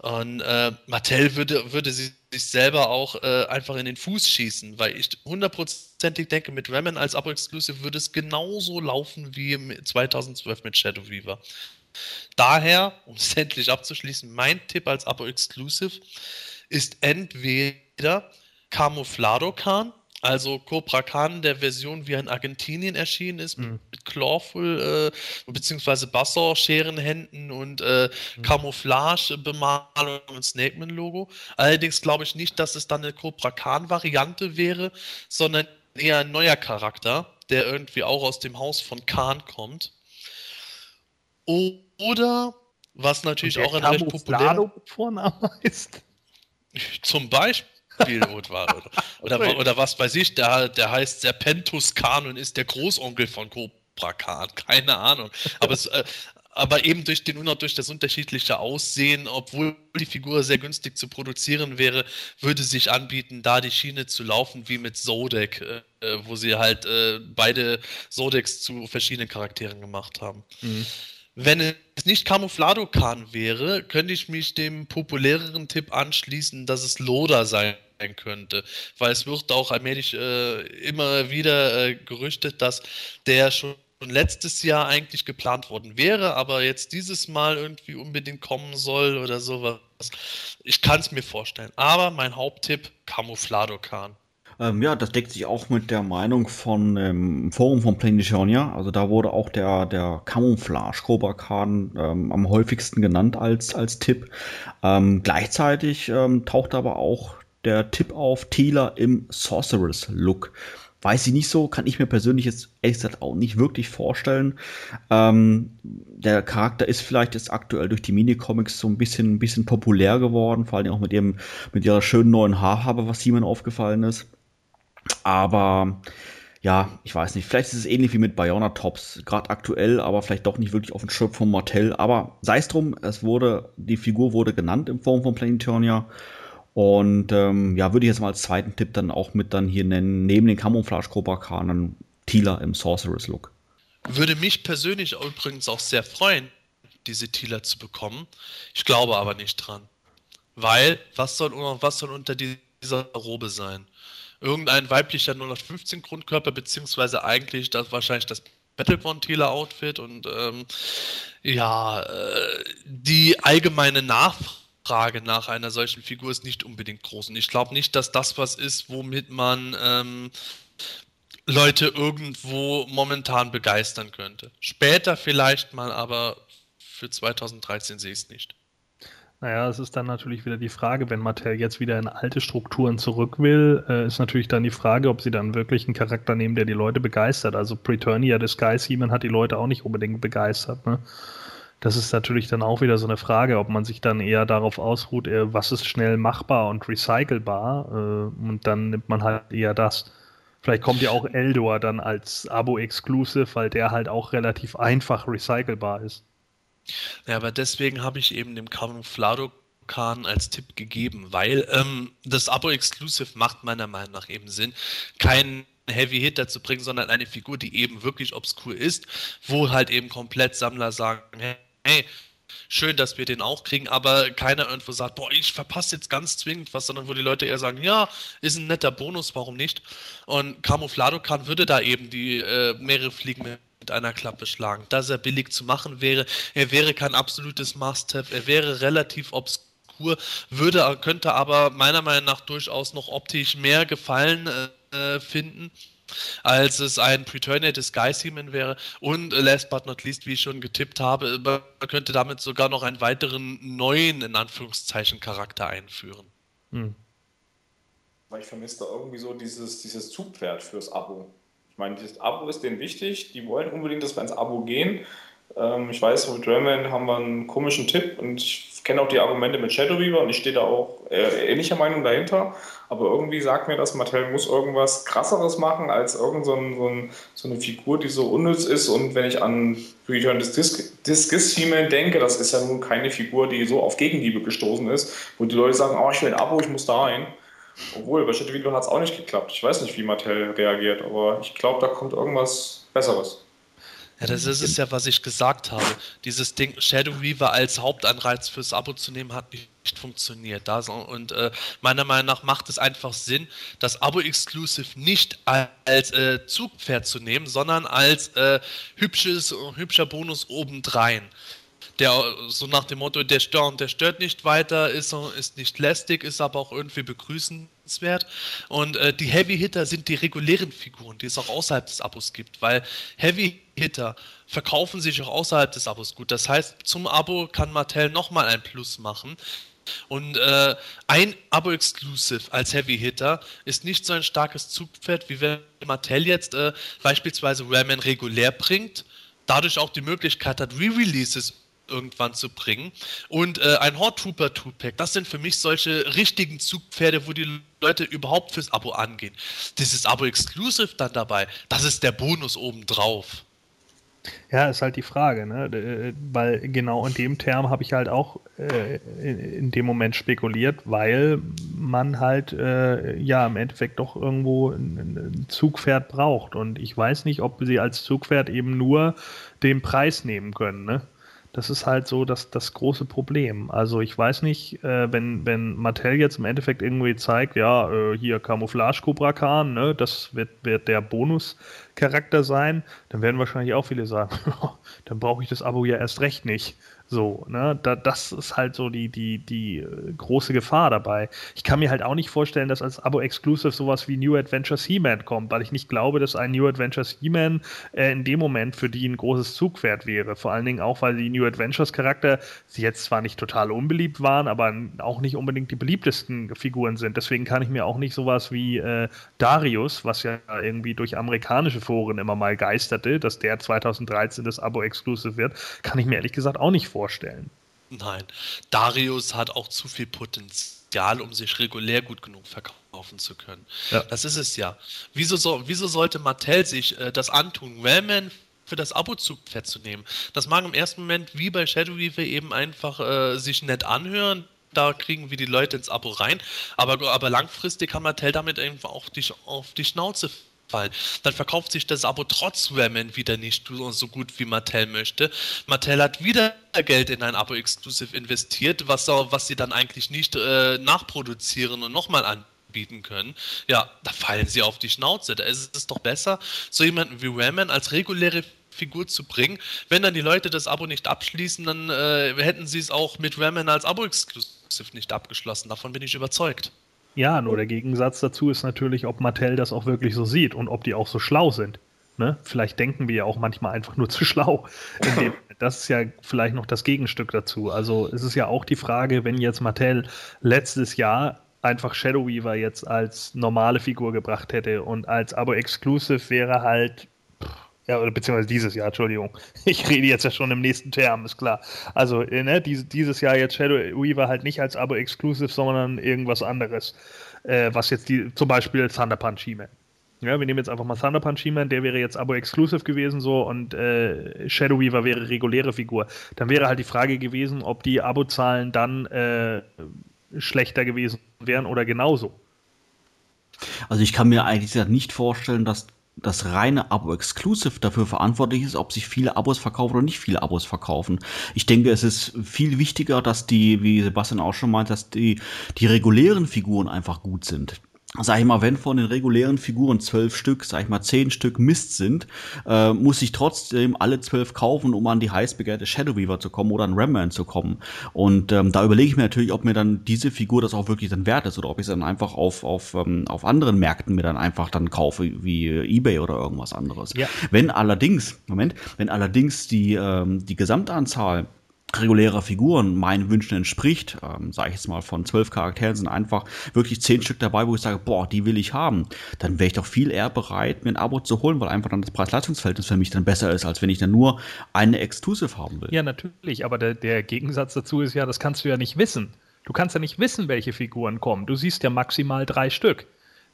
Und äh, Mattel würde, würde sich selber auch äh, einfach in den Fuß schießen, weil ich hundertprozentig denke, mit Ramen als Abo-Exclusive würde es genauso laufen wie 2012 mit Shadow Weaver. Daher, um es endlich abzuschließen, mein Tipp als Abo-Exclusive ist entweder Camouflado Khan also Cobra Khan, der Version, wie er in Argentinien erschienen ist, mhm. mit Clawful, äh, beziehungsweise Basser, Scherenhänden und äh, mhm. Camouflage-Bemalung und Snakeman-Logo. Allerdings glaube ich nicht, dass es dann eine Cobra Khan-Variante wäre, sondern eher ein neuer Charakter, der irgendwie auch aus dem Haus von Khan kommt. Oder, was natürlich auch ein recht populärer Vorname ist. Zum Beispiel. Spielhut war. Oder, oder, oder, was weiß ich, der, der heißt Serpentus Khan und ist der Großonkel von Cobra Khan. Keine Ahnung. Aber es, äh, aber eben durch, den, durch das unterschiedliche Aussehen, obwohl die Figur sehr günstig zu produzieren wäre, würde sich anbieten, da die Schiene zu laufen wie mit Zodek, äh, wo sie halt äh, beide Zodeks zu verschiedenen Charakteren gemacht haben. Mhm. Wenn es nicht Camouflado Khan wäre, könnte ich mich dem populäreren Tipp anschließen, dass es Loda sein sein könnte. Weil es wird auch allmählich äh, immer wieder äh, gerüchtet, dass der schon letztes Jahr eigentlich geplant worden wäre, aber jetzt dieses Mal irgendwie unbedingt kommen soll oder sowas. Ich kann es mir vorstellen. Aber mein Haupttipp, Camouflado Khan. Ähm, ja, das deckt sich auch mit der Meinung von ähm, Forum von Planitionia. Also da wurde auch der, der Camouflage Cobra ähm, am häufigsten genannt als, als Tipp. Ähm, gleichzeitig ähm, taucht aber auch der Tipp auf Taylor im Sorceress-Look. Weiß ich nicht so, kann ich mir persönlich jetzt ehrlich gesagt auch nicht wirklich vorstellen. Ähm, der Charakter ist vielleicht jetzt aktuell durch die Minicomics so ein bisschen, ein bisschen populär geworden, vor allem auch mit ihrem, mit ihrer schönen neuen Haarhabe, was jemand aufgefallen ist. Aber ja, ich weiß nicht, vielleicht ist es ähnlich wie mit Bayona Tops, gerade aktuell, aber vielleicht doch nicht wirklich auf den Schirm von Martell. Aber sei es drum, es wurde, die Figur wurde genannt in Form von Planetonia und ähm, ja, würde ich jetzt mal als zweiten Tipp dann auch mit dann hier nennen, neben den Camouflage-Cobra-Kanen, Tila im Sorceress-Look. Würde mich persönlich übrigens auch sehr freuen, diese Tila zu bekommen. Ich glaube aber nicht dran. Weil, was soll, was soll unter dieser Robe sein? Irgendein weiblicher 015 Grundkörper, beziehungsweise eigentlich das wahrscheinlich das Battleborn Tila Outfit und ähm, ja, äh, die allgemeine Nachfrage Frage nach einer solchen Figur ist nicht unbedingt groß. Und ich glaube nicht, dass das was ist, womit man ähm, Leute irgendwo momentan begeistern könnte. Später vielleicht mal, aber für 2013 sehe ich es nicht. Naja, es ist dann natürlich wieder die Frage, wenn Mattel jetzt wieder in alte Strukturen zurück will, äh, ist natürlich dann die Frage, ob sie dann wirklich einen Charakter nehmen, der die Leute begeistert. Also Preturnia Disguise He-Man hat die Leute auch nicht unbedingt begeistert. Ne? Das ist natürlich dann auch wieder so eine Frage, ob man sich dann eher darauf ausruht, äh, was ist schnell machbar und recycelbar äh, und dann nimmt man halt eher das. Vielleicht kommt ja auch Eldor dann als Abo-Exclusive, weil der halt auch relativ einfach recycelbar ist. Ja, aber deswegen habe ich eben dem Camouflado Khan als Tipp gegeben, weil ähm, das Abo-Exclusive macht meiner Meinung nach eben Sinn, keinen Heavy Hitter zu bringen, sondern eine Figur, die eben wirklich obskur ist, wo halt eben komplett Sammler sagen, hey, hey, schön, dass wir den auch kriegen, aber keiner irgendwo sagt, boah, ich verpasse jetzt ganz zwingend was, sondern wo die Leute eher sagen, ja, ist ein netter Bonus, warum nicht? Und Camouflado kann würde da eben die äh, mehrere Fliegen mit einer Klappe schlagen. Dass er billig zu machen wäre, er wäre kein absolutes Must-Have, er wäre relativ obskur, würde, könnte aber meiner Meinung nach durchaus noch optisch mehr Gefallen äh, finden als es ein Preternated Sky Seaman wäre. Und last but not least, wie ich schon getippt habe, man könnte damit sogar noch einen weiteren neuen, in Anführungszeichen, Charakter einführen. Hm. Weil ich vermisse da irgendwie so dieses, dieses Zugpferd fürs Abo. Ich meine, das Abo ist denen wichtig, die wollen unbedingt, dass wir ins Abo gehen. Ähm, ich weiß, mit Rayman haben wir einen komischen Tipp und ich kenne auch die Argumente mit Shadow Weaver und ich stehe da auch äh, ähnlicher Meinung dahinter. Aber irgendwie sagt mir das, Mattel muss irgendwas krasseres machen als irgend so, ein, so, ein, so, eine Figur, die so unnütz ist. Und wenn ich an Return des Discus He-Man denke, das ist ja nun keine Figur, die so auf Gegenliebe gestoßen ist, wo die Leute sagen, oh, ich will ein Abo, ich muss da rein. Obwohl, bei Shadow Weaver hat es auch nicht geklappt. Ich weiß nicht, wie Mattel reagiert, aber ich glaube, da kommt irgendwas Besseres. Ja, das ist es ja, was ich gesagt habe. Dieses Ding, Shadow Weaver als Hauptanreiz fürs Abo zu nehmen, hat nicht funktioniert. Und äh, meiner Meinung nach macht es einfach Sinn, das Abo-Exclusive nicht als äh, Zugpferd zu nehmen, sondern als äh, hübsches, hübscher Bonus obendrein der so nach dem Motto, der stört, der stört nicht weiter, ist, ist nicht lästig, ist aber auch irgendwie begrüßenswert. Und äh, die Heavy Hitter sind die regulären Figuren, die es auch außerhalb des Abos gibt, weil Heavy Hitter verkaufen sich auch außerhalb des Abos gut. Das heißt, zum Abo kann Mattel nochmal ein Plus machen. Und äh, ein Abo-Exclusive als Heavy Hitter ist nicht so ein starkes Zugpferd, wie wenn Mattel jetzt äh, beispielsweise Rayman regulär bringt, dadurch auch die Möglichkeit hat, Re-Releases irgendwann zu bringen. Und äh, ein Horde Trooper Two-Pack, das sind für mich solche richtigen Zugpferde, wo die Leute überhaupt fürs Abo angehen. Dieses Abo-Exclusive dann dabei, das ist der Bonus obendrauf. Ja, ist halt die Frage, ne? Äh, weil genau in dem Term habe ich halt auch äh, in, dem Moment spekuliert, weil man halt äh, ja im Endeffekt doch irgendwo ein, Zugpferd braucht. Und ich weiß nicht, ob sie als Zugpferd eben nur den Preis nehmen können, ne? Das ist halt so das, das große Problem. Also ich weiß nicht, äh, wenn, wenn Mattel jetzt im Endeffekt irgendwie zeigt, ja, äh, hier Camouflage Cobra Khan, ne, das wird, wird der Bonuscharakter sein, dann werden wahrscheinlich auch viele sagen, dann brauche ich das Abo ja erst recht nicht. So, ne, da, das ist halt so die, die, die äh, große Gefahr dabei. Ich kann mir halt auch nicht vorstellen, dass als Abo-Exclusive sowas wie New Adventures He-Man kommt, weil ich nicht glaube, dass ein New Adventures He-Man äh, in dem Moment für die ein großes Zugpferd wäre. Vor allen Dingen auch, weil die New Adventures Charakter, jetzt zwar nicht total unbeliebt waren, aber auch nicht unbedingt die beliebtesten Figuren sind. Deswegen kann ich mir auch nicht sowas wie äh, Darius, was ja irgendwie durch amerikanische Foren immer mal geisterte, dass der 2013 das Abo-Exclusive wird, kann ich mir ehrlich gesagt auch nicht vorstellen vorstellen. Nein, Darius hat auch zu viel Potenzial, um sich regulär gut genug verkaufen zu können. Ja. Das ist es ja. Wieso, so, wieso sollte Mattel sich äh, das antun? Wellman für das Abo-Zugpferd zu nehmen. Das mag im ersten Moment wie bei Shadow Weaver eben einfach äh, sich nett anhören. Da kriegen wir die Leute ins Abo rein. Aber, aber langfristig kann Mattel damit einfach auch die, auf die Schnauze fallen. Dann verkauft sich das Abo trotz Rayman wieder nicht so gut, wie Mattel möchte. Mattel hat wieder Geld in ein Abo-Exclusive investiert, was, was sie dann eigentlich nicht äh, nachproduzieren und nochmal anbieten können. Ja, da fallen sie auf die Schnauze. Da ist es doch besser, so jemanden wie Rayman als reguläre Figur zu bringen. Wenn dann die Leute das Abo nicht abschließen, dann äh, hätten sie es auch mit Rayman als Abo-Exclusive nicht abgeschlossen. Davon bin ich überzeugt. Ja, nur der Gegensatz dazu ist natürlich, ob Mattel das auch wirklich so sieht und ob die auch so schlau sind. Ne? Vielleicht denken wir ja auch manchmal einfach nur zu schlau. Dem, das ist ja vielleicht noch das Gegenstück dazu. Also es ist ja auch die Frage, wenn jetzt Mattel letztes Jahr einfach Shadow Weaver jetzt als normale Figur gebracht hätte und als Abo-Exclusive wäre halt ja, oder beziehungsweise dieses Jahr, Entschuldigung. Ich rede jetzt ja schon im nächsten Term, ist klar. Also, äh, ne, dieses, Jahr jetzt Shadow Weaver halt nicht als Abo-Exclusive, sondern irgendwas anderes. Äh, was jetzt die, zum Beispiel Thunder Punch He-Man. Ja, wir nehmen jetzt einfach mal Thunder Punch He-Man, der wäre jetzt Abo-Exclusive gewesen so und äh, Shadow Weaver wäre reguläre Figur. Dann wäre halt die Frage gewesen, ob die Abozahlen dann äh, schlechter gewesen wären oder genauso. Also ich kann mir eigentlich nicht vorstellen, dass das reine Abo-Exclusive dafür verantwortlich ist, ob sich viele Abos verkaufen oder nicht viele Abos verkaufen. Ich denke, es ist viel wichtiger, dass die, wie Sebastian auch schon meint, dass die, die regulären Figuren einfach gut sind. Sag ich mal, wenn von den regulären Figuren zwölf Stück, sag ich mal, zehn Stück Mist sind, äh, muss ich trotzdem alle zwölf kaufen, um an die heiß begehrte Shadow Weaver zu kommen oder an Ramman zu kommen. Und ähm, da überlege ich mir natürlich, ob mir dann diese Figur das auch wirklich dann wert ist oder ob ich es dann einfach auf, auf, ähm, auf anderen Märkten mir dann einfach dann kaufe, wie Ebay oder irgendwas anderes. Ja. Wenn allerdings, Moment, wenn allerdings die, ähm, die Gesamtanzahl regulärer Figuren meinen Wünschen entspricht, ähm, sage ich jetzt mal von zwölf Charakteren sind einfach wirklich zehn Stück dabei, wo ich sage, boah, die will ich haben, dann wäre ich doch viel eher bereit, mir ein Abo zu holen, weil einfach dann das Preis-Leistungsverhältnis für mich dann besser ist, als wenn ich dann nur eine Exclusive haben will. Ja, natürlich, aber der, der Gegensatz dazu ist ja, das kannst du ja nicht wissen. Du kannst ja nicht wissen, welche Figuren kommen. Du siehst ja maximal drei Stück.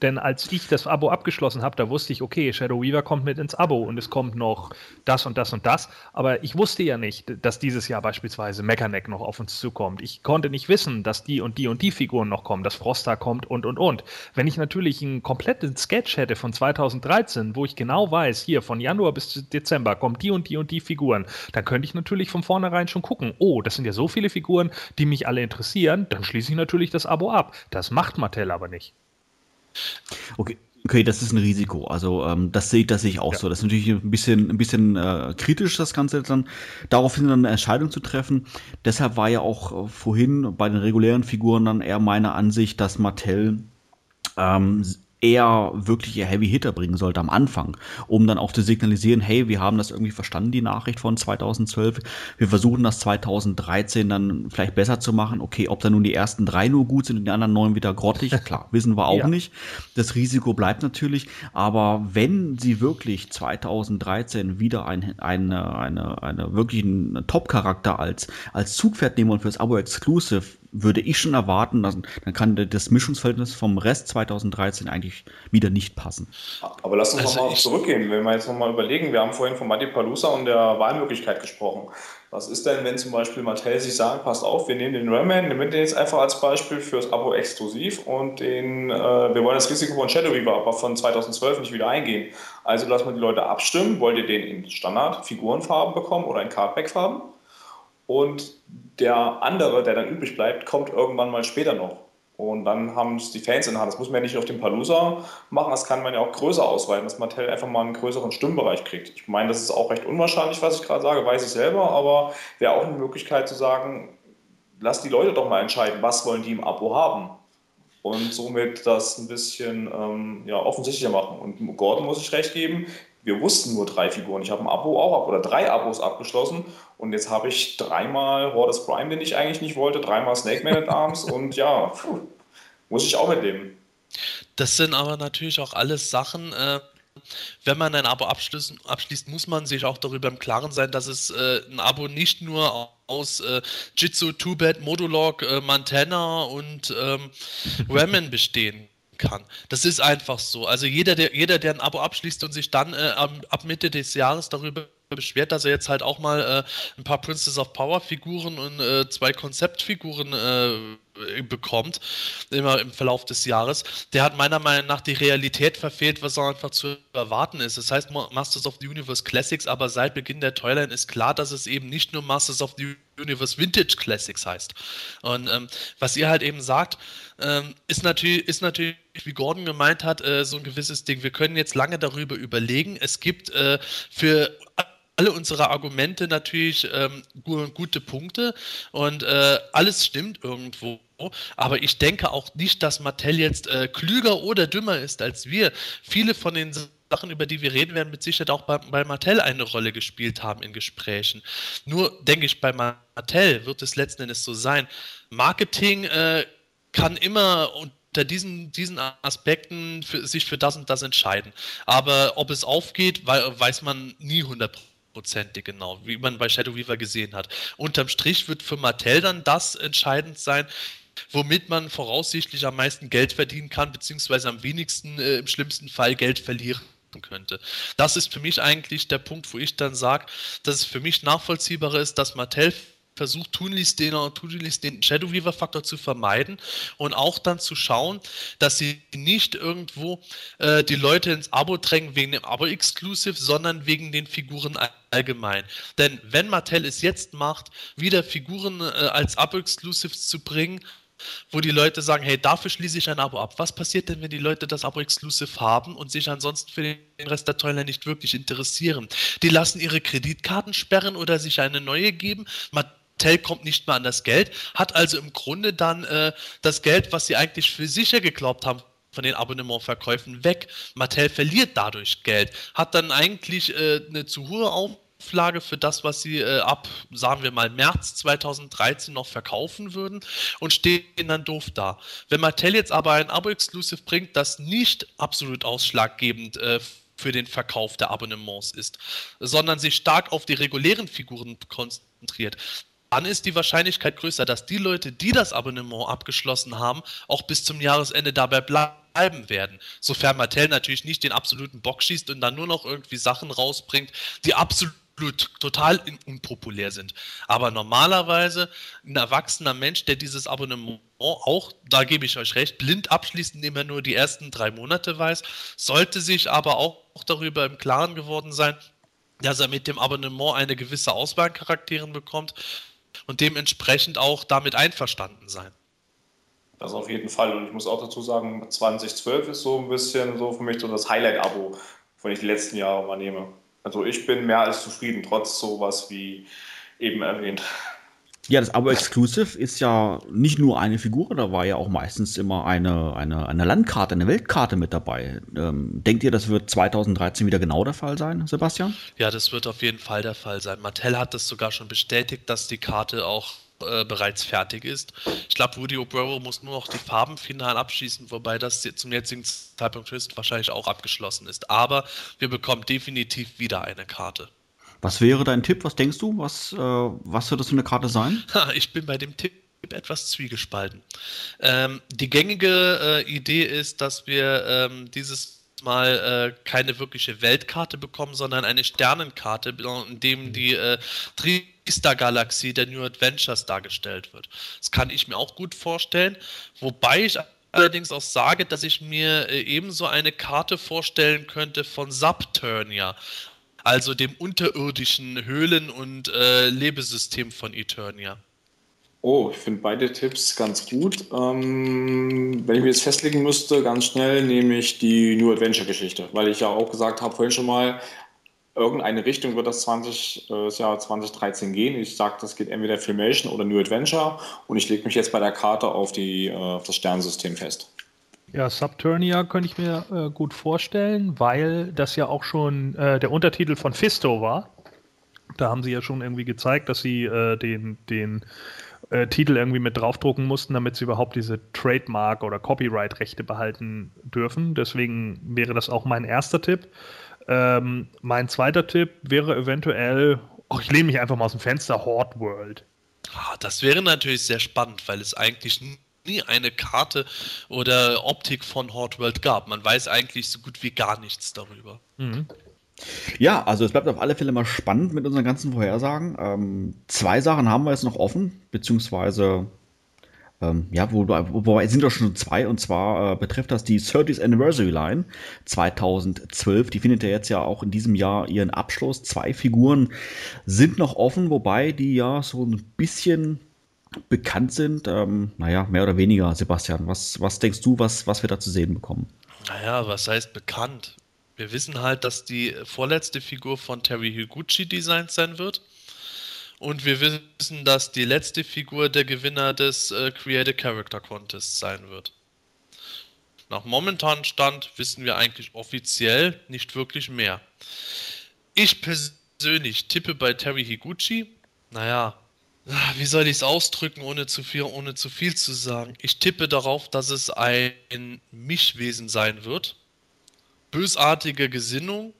Denn als ich das Abo abgeschlossen habe, da wusste ich, okay, Shadow Weaver kommt mit ins Abo und es kommt noch das und das und das. Aber ich wusste ja nicht, dass dieses Jahr beispielsweise Mechaneck noch auf uns zukommt. Ich konnte nicht wissen, dass die und die und die Figuren noch kommen, dass Frosta kommt und und und. Wenn ich natürlich einen kompletten Sketch hätte von 2013, wo ich genau weiß, hier von Januar bis Dezember kommen die und die und die Figuren, dann könnte ich natürlich von vornherein schon gucken, oh, das sind ja so viele Figuren, die mich alle interessieren, dann schließe ich natürlich das Abo ab. Das macht Mattel aber nicht. Okay. Okay, das ist ein Risiko. Also ähm, das sehe das sehe ich auch ja. so. Das ist natürlich ein bisschen, ein bisschen äh, kritisch, das Ganze dann daraufhin dann eine Entscheidung zu treffen. Deshalb war ja auch äh, vorhin bei den regulären Figuren dann eher meine Ansicht, dass Mattel ähm, eher wirkliche Heavy Hitter bringen sollte am Anfang, um dann auch zu signalisieren, hey, wir haben das irgendwie verstanden, die Nachricht von 2012. Wir versuchen das 2013 dann vielleicht besser zu machen. Okay, ob da nun die ersten drei nur gut sind und die anderen neun wieder grottig, klar, wissen wir auch ja. nicht. Das Risiko bleibt natürlich, aber wenn sie wirklich 2013 wieder ein, eine, eine, eine wirklichen Top-Charakter als, als Zugpferd nehmen und fürs Abo Exclusive würde ich schon erwarten, dass, dann kann das Mischungsverhältnis vom Rest 2013 eigentlich wieder nicht passen. Aber lass uns also nochmal zurückgehen, wenn wir jetzt nochmal überlegen, wir haben vorhin von Matti Palusa und der Wahlmöglichkeit gesprochen. Was ist denn, wenn zum Beispiel Mattel sich sagt, passt auf, wir nehmen den Rayman, nehmen den jetzt einfach als Beispiel fürs Abo exklusiv und den, äh, wir wollen das Risiko von Shadow Weaver aber von 2012 nicht wieder eingehen. Also lassen wir die Leute abstimmen, wollt ihr den in Standard-Figurenfarben bekommen oder in Cardback-Farben? Und der andere, der dann übrig bleibt, kommt irgendwann mal später noch. Und dann haben es die Fans in der Hand. Das muss man ja nicht auf dem Palooza machen, das kann man ja auch größer ausweiten, dass Mattel einfach mal einen größeren Stimmbereich kriegt. Ich meine, das ist auch recht unwahrscheinlich, was ich gerade sage, weiß ich selber, aber wäre auch eine Möglichkeit zu sagen, lass die Leute doch mal entscheiden, was wollen die im Abo haben. Und somit das ein bisschen ähm, ja, offensichtlicher machen. Und Gordon muss ich recht geben, wir wussten nur drei Figuren. Ich habe ein Abo auch ab oder drei Abos abgeschlossen und jetzt habe ich dreimal Hordes Prime, den ich eigentlich nicht wollte, dreimal Snake Man at Arms und ja, pfuh, muss ich auch mitleben. Das sind aber natürlich auch alles Sachen, äh, wenn man ein Abo abschließt, muss man sich auch darüber im Klaren sein, dass es äh, ein Abo nicht nur aus äh, Jitsu, Two-Bed, Modulog, äh, Montana und ähm, Ramen bestehen kann. Das ist einfach so. Also jeder, der, jeder, der ein Abo abschließt und sich dann äh, ab Mitte des Jahres darüber beschwert, dass er jetzt halt auch mal äh, ein paar Princess of Power Figuren und äh, zwei Konzeptfiguren äh, bekommt, immer im Verlauf des Jahres. Der hat meiner Meinung nach die Realität verfehlt, was einfach zu erwarten ist. Das heißt Masters of the Universe Classics, aber seit Beginn der Toyline ist klar, dass es eben nicht nur Masters of the Universe Vintage Classics heißt. Und ähm, was ihr halt eben sagt, ähm, ist, natürlich, ist natürlich, wie Gordon gemeint hat, äh, so ein gewisses Ding. Wir können jetzt lange darüber überlegen. Es gibt äh, für alle unsere Argumente natürlich ähm, gute Punkte und äh, alles stimmt irgendwo. Aber ich denke auch nicht, dass Mattel jetzt äh, klüger oder dümmer ist als wir. Viele von den Sachen, über die wir reden, werden mit Sicherheit auch bei, bei Mattel eine Rolle gespielt haben in Gesprächen. Nur denke ich, bei Mattel wird es letzten Endes so sein. Marketing äh, kann immer unter diesen, diesen Aspekten für, sich für das und das entscheiden. Aber ob es aufgeht, weiß man nie hundertprozentig hundertprozentig genau, wie man bei Shadow Weaver gesehen hat. Unterm Strich wird für Mattel dann das entscheidend sein, womit man voraussichtlich am meisten Geld verdienen kann, beziehungsweise am wenigsten äh, im schlimmsten Fall Geld verlieren könnte. Das ist für mich eigentlich der Punkt, wo ich dann sage, dass es für mich nachvollziehbarer ist, dass Mattel versucht tunlichst den, tunlichst den Shadow Weaver Faktor zu vermeiden und auch dann zu schauen, dass sie nicht irgendwo äh, die Leute ins Abo drängen wegen dem Abo Exclusive, sondern wegen den Figuren allgemein. Denn wenn Mattel es jetzt macht, wieder Figuren äh, als Abo Exclusives zu bringen, wo die Leute sagen, hey, dafür schließe ich ein Abo ab. Was passiert denn, wenn die Leute das Abo exklusiv haben und sich ansonsten für den Rest der Toiler nicht wirklich interessieren? Die lassen ihre Kreditkarten sperren oder sich eine neue geben. Mattel kommt nicht mehr an das Geld, hat also im Grunde dann äh, das Geld, was sie eigentlich für sicher geglaubt haben, von den Abonnementverkäufen weg. Mattel verliert dadurch Geld, hat dann eigentlich äh, eine zu hohe Auflage für das, was sie äh, ab, sagen wir mal, März 2013 noch verkaufen würden und stehen dann doof da. Wenn Mattel jetzt aber ein Abo-Exclusive bringt, das nicht absolut ausschlaggebend äh, für den Verkauf der Abonnements ist, sondern sich stark auf die regulären Figuren konzentriert, dann ist die Wahrscheinlichkeit größer, dass die Leute, die das Abonnement abgeschlossen haben, auch bis zum Jahresende dabei bleiben werden. Sofern Mattel natürlich nicht den absoluten Bock schießt und dann nur noch irgendwie Sachen rausbringt, die absolut total unpopulär sind. Aber normalerweise ein erwachsener Mensch, der dieses Abonnement auch, da gebe ich euch recht, blind abschließt, indem er nur die ersten drei Monate weiß, sollte sich aber auch darüber im Klaren geworden sein, dass er mit dem Abonnement eine gewisse Auswahl an Charakteren bekommt und dementsprechend auch damit einverstanden sein. Das auf jeden Fall. Und ich muss auch dazu sagen, 2012 ist so ein bisschen so für mich so das Highlight-Abo, von ich die letzten Jahre mal nehme. Also ich bin mehr als zufrieden, trotz sowas wie eben erwähnt. Ja, das Abo Exclusive ist ja nicht nur eine Figur, da war ja auch meistens immer eine, eine, eine Landkarte, eine Weltkarte mit dabei. Ähm, denkt ihr, das wird 2013 wieder genau der Fall sein, Sebastian? Ja, das wird auf jeden Fall der Fall sein. Mattel hat das sogar schon bestätigt, dass die Karte auch äh, bereits fertig ist. Ich glaube, Woody O'Brien muss nur noch die Farben final abschließen, wobei das zum jetzigen Zeitpunkt wahrscheinlich auch abgeschlossen ist. Aber wir bekommen definitiv wieder eine Karte. Was wäre dein Tipp? Was denkst du? Was, äh, was wird das für eine Karte sein? ich bin bei dem Tipp etwas zwiegespalten. Ähm, die gängige äh, Idee ist, dass wir ähm, dieses Mal äh, keine wirkliche Weltkarte bekommen, sondern eine Sternenkarte, in dem die äh, Triester-Galaxie der New Adventures dargestellt wird. Das kann ich mir auch gut vorstellen, wobei ich allerdings auch sage, dass ich mir äh, ebenso eine Karte vorstellen könnte von Subturnia also dem unterirdischen Höhlen- und äh, Lebesystem von Eternia. Oh, ich finde beide Tipps ganz gut. Ähm, wenn ich mir jetzt festlegen müsste, ganz schnell nehme ich die New Adventure-Geschichte, weil ich ja auch gesagt habe vorhin schon mal, irgendeine Richtung wird das, 20, äh, das Jahr 2013 gehen. Ich sage, das geht entweder Filmation oder New Adventure und ich lege mich jetzt bei der Karte auf, die, äh, auf das Sternensystem fest. Ja, Subturnia könnte ich mir äh, gut vorstellen, weil das ja auch schon äh, der Untertitel von Fisto war. Da haben sie ja schon irgendwie gezeigt, dass sie äh, den, den äh, Titel irgendwie mit draufdrucken mussten, damit sie überhaupt diese Trademark- oder Copyright-Rechte behalten dürfen. Deswegen wäre das auch mein erster Tipp. Ähm, mein zweiter Tipp wäre eventuell, oh, ich lehne mich einfach mal aus dem Fenster, Horde World. Ah, das wäre natürlich sehr spannend, weil es eigentlich nie eine Karte oder Optik von Horde World gab. Man weiß eigentlich so gut wie gar nichts darüber. Mhm. Ja, also es bleibt auf alle Fälle mal spannend mit unseren ganzen Vorhersagen. Ähm, zwei Sachen haben wir jetzt noch offen, beziehungsweise ähm, ja, wo, wobei sind doch schon zwei, und zwar äh, betrifft das die 30th Anniversary Line 2012. Die findet ja jetzt ja auch in diesem Jahr ihren Abschluss. Zwei Figuren sind noch offen, wobei die ja so ein bisschen bekannt sind. Ähm, naja, mehr oder weniger, Sebastian. Was, was denkst du, was, was wir da zu sehen bekommen? Naja, was heißt bekannt? Wir wissen halt, dass die vorletzte Figur von Terry Higuchi designt sein wird. Und wir wissen, dass die letzte Figur der Gewinner des äh, Create a Character Contest sein wird. Nach momentanem Stand wissen wir eigentlich offiziell nicht wirklich mehr. Ich persönlich tippe bei Terry Higuchi. Naja, wie soll ich es ausdrücken, ohne zu viel, ohne zu viel zu sagen? Ich tippe darauf, dass es ein Mischwesen sein wird. Bösartige Gesinnung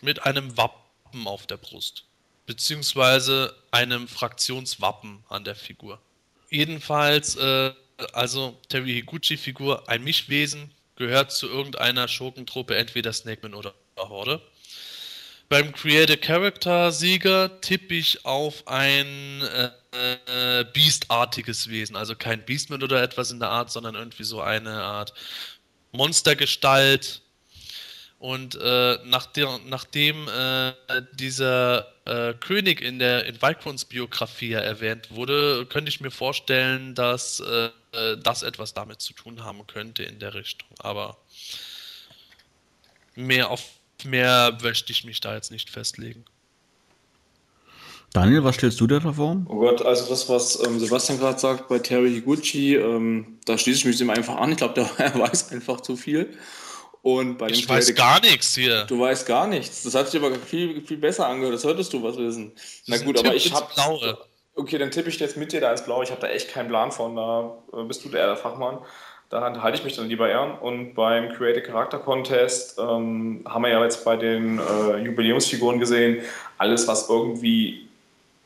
mit einem Wappen auf der Brust. Beziehungsweise einem Fraktionswappen an der Figur. Jedenfalls, äh, also Terry Higuchi-Figur, ein Mischwesen, gehört zu irgendeiner Schurkentruppe, entweder Snakeman oder Horde. Beim Create a Character Sieger tippe ich auf ein äh, äh, Beast-artiges Wesen. Also kein Beastman oder etwas in der Art, sondern irgendwie so eine Art Monstergestalt. Und äh, nach der, nachdem äh, dieser äh, König in der in Valkrons Biografie erwähnt wurde, könnte ich mir vorstellen, dass äh, äh, das etwas damit zu tun haben könnte in der Richtung. Aber mehr auf mehr möchte ich mich da jetzt nicht festlegen. Daniel, was stellst du dir davor? Oh Gott, also das, was ähm, Sebastian gerade sagt bei Terry Higuchi, ähm, da schließe ich mich dem einfach an. Ich glaube, der weiß einfach zu viel. Und bei ich weiß gar nichts hier. Du weißt gar nichts. Das hat sich aber viel, viel besser angehört. Das solltest du was wissen. Na gut, aber ich habe. Okay, dann tippe ich jetzt mit dir da ins Blau. Ich habe da echt keinen Plan von. Da äh, bist du der Fachmann. Da halte ich mich dann lieber eher. Und beim Creative Character Contest ähm, haben wir ja jetzt bei den äh, Jubiläumsfiguren gesehen, alles, was irgendwie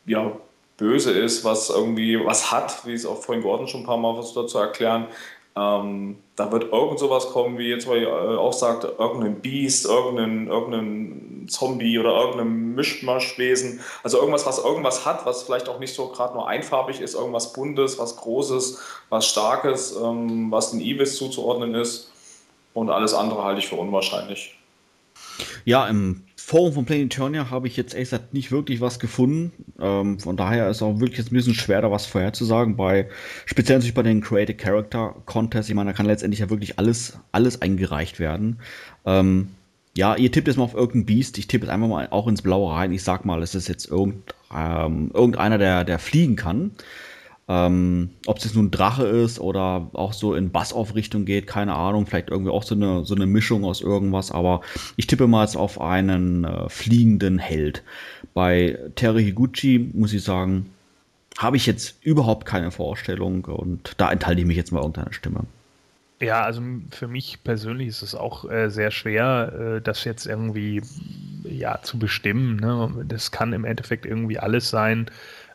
ja, böse ist, was irgendwie was hat, wie es auch vorhin Gordon schon ein paar Mal versucht hat zu erklären. Ähm, da wird irgend sowas kommen, wie jetzt äh, auch sagt, irgendein Biest, irgendein, irgendein Zombie oder irgendein Mischmaschwesen. Also irgendwas, was irgendwas hat, was vielleicht auch nicht so gerade nur einfarbig ist, irgendwas Buntes, was Großes, was Starkes, ähm, was den Ibis zuzuordnen ist. Und alles andere halte ich für unwahrscheinlich. Ja, im Forum von Planetonia habe ich jetzt ehrlich gesagt nicht wirklich was gefunden. Ähm, von daher ist auch wirklich jetzt ein bisschen schwer, da was vorherzusagen. Bei, speziell natürlich bei den Creative Character Contests. Ich meine, da kann letztendlich ja wirklich alles, alles eingereicht werden. Ähm, ja, ihr tippt jetzt mal auf irgendein Beast. Ich tippe jetzt einfach mal auch ins Blaue rein. Ich sag mal, es ist jetzt irgend, ähm, irgendeiner, der, der fliegen kann. Ähm, Ob es jetzt nun Drache ist oder auch so in Bassaufrichtung geht, keine Ahnung. Vielleicht irgendwie auch so eine, so eine Mischung aus irgendwas. Aber ich tippe mal jetzt auf einen äh, fliegenden Held. Bei Terry Higuchi muss ich sagen, habe ich jetzt überhaupt keine Vorstellung und da enthalte ich mich jetzt mal irgendeiner Stimme. Ja, also für mich persönlich ist es auch äh, sehr schwer, äh, das jetzt irgendwie ja zu bestimmen. Ne? Das kann im Endeffekt irgendwie alles sein.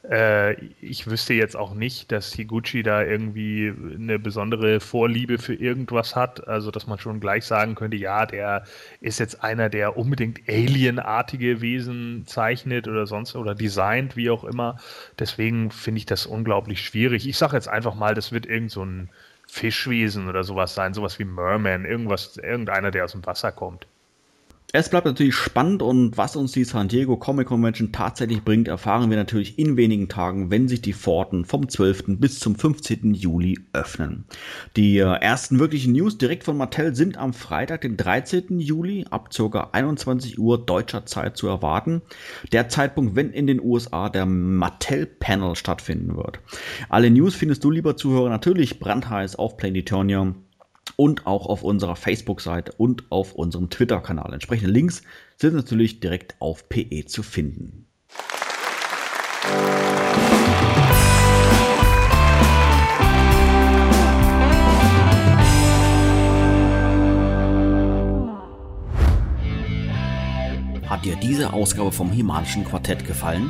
Äh, ich wüsste jetzt auch nicht, dass Higuchi da irgendwie eine besondere Vorliebe für irgendwas hat. Also, dass man schon gleich sagen könnte, ja, der ist jetzt einer, der unbedingt alienartige Wesen zeichnet oder sonst oder designt, wie auch immer. Deswegen finde ich das unglaublich schwierig. Ich sage jetzt einfach mal, das wird irgend so ein Fischwesen oder sowas sein, sowas wie Merman, irgendwas, irgendeiner, der aus dem Wasser kommt. Es bleibt natürlich spannend und was uns die San Diego Comic Convention tatsächlich bringt, erfahren wir natürlich in wenigen Tagen, wenn sich die Pforten vom 12. bis zum 15. Juli öffnen. Die äh, ersten wirklichen News direkt von Mattel sind am Freitag, den 13. Juli ab ca. 21 Uhr deutscher Zeit zu erwarten. Der Zeitpunkt, wenn in den USA der Mattel Panel stattfinden wird. Alle News findest du, lieber Zuhörer, natürlich brandheiß auf Planetonium und auch auf unserer Facebook-Seite und auf unserem Twitter-Kanal. Entsprechende Links sind natürlich direkt auf PE zu finden. Hat dir diese Ausgabe vom Himalischen Quartett gefallen?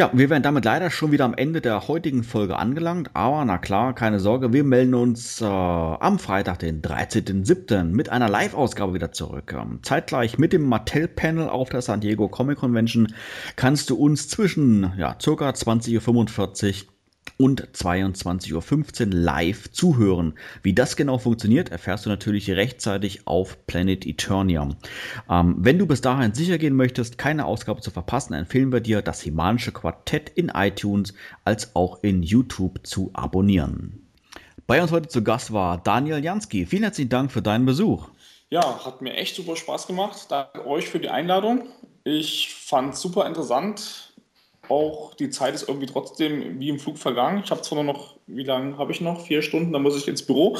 Ja, wir wären damit leider schon wieder am Ende der heutigen Folge angelangt, aber na klar, keine Sorge, wir melden uns äh, am Freitag, den 13.07. mit einer Live-Ausgabe wieder zurück. Ähm, zeitgleich mit dem Mattel-Panel auf der San Diego Comic Convention kannst du uns zwischen ja, circa 20.45 Uhr und 22.15 Uhr live zuhören. Wie das genau funktioniert, erfährst du natürlich rechtzeitig auf Planet Eternia. Ähm, wenn du bis dahin sicher gehen möchtest, keine Ausgabe zu verpassen, empfehlen wir dir, das Himanische Quartett in iTunes als auch in YouTube zu abonnieren. Bei uns heute zu Gast war Daniel Jansky. Vielen herzlichen Dank für deinen Besuch. Ja, hat mir echt super Spaß gemacht. Danke euch für die Einladung. Ich fand es super interessant auch die Zeit ist irgendwie trotzdem wie im Flug vergangen. Ich habe zwar nur noch, wie lange habe ich noch? Vier Stunden, dann muss ich ins Büro,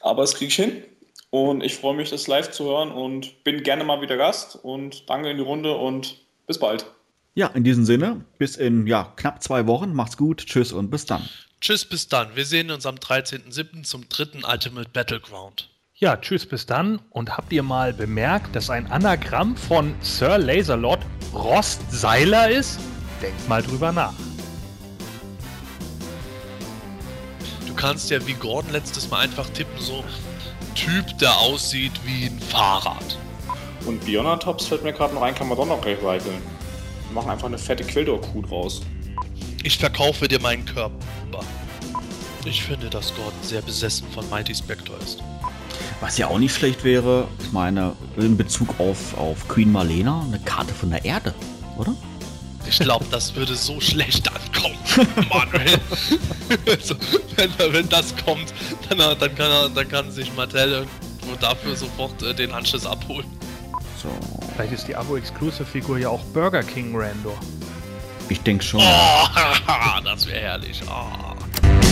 aber es kriege ich hin. Und ich freue mich, das live zu hören und bin gerne mal wieder Gast und danke in die Runde und bis bald. Ja, in diesem Sinne, bis in ja, knapp zwei Wochen. Macht's gut, tschüss und bis dann. Tschüss, bis dann. Wir sehen uns am 13.07. zum dritten Ultimate Battleground. Ja, tschüss bis dann. Und habt ihr mal bemerkt, dass ein Anagramm von Sir Laserlord Rostseiler ist? Denkt mal drüber nach. Du kannst ja wie Gordon letztes Mal einfach tippen, so Typ, der aussieht wie ein Fahrrad. Und Bionatops fällt mir gerade noch ein, kann man doch noch recyceln. Wir machen einfach eine fette Quildor-Kuh draus. Ich verkaufe dir meinen Körper. Ich finde, dass Gordon sehr besessen von Mighty Spectre ist. Was ja auch nicht schlecht wäre, ich meine, in Bezug auf, auf Queen Marlena, eine Karte von der Erde, oder? Ich glaube, das würde so schlecht ankommen, Manuel. also, wenn, wenn das kommt, dann, dann, kann, er, dann kann sich Mattel irgendwo dafür sofort äh, den Anschluss abholen. So, Vielleicht ist die Abo-Exclusive-Figur ja auch Burger King Randor. ich denke schon. Oh, das wäre herrlich. Oh.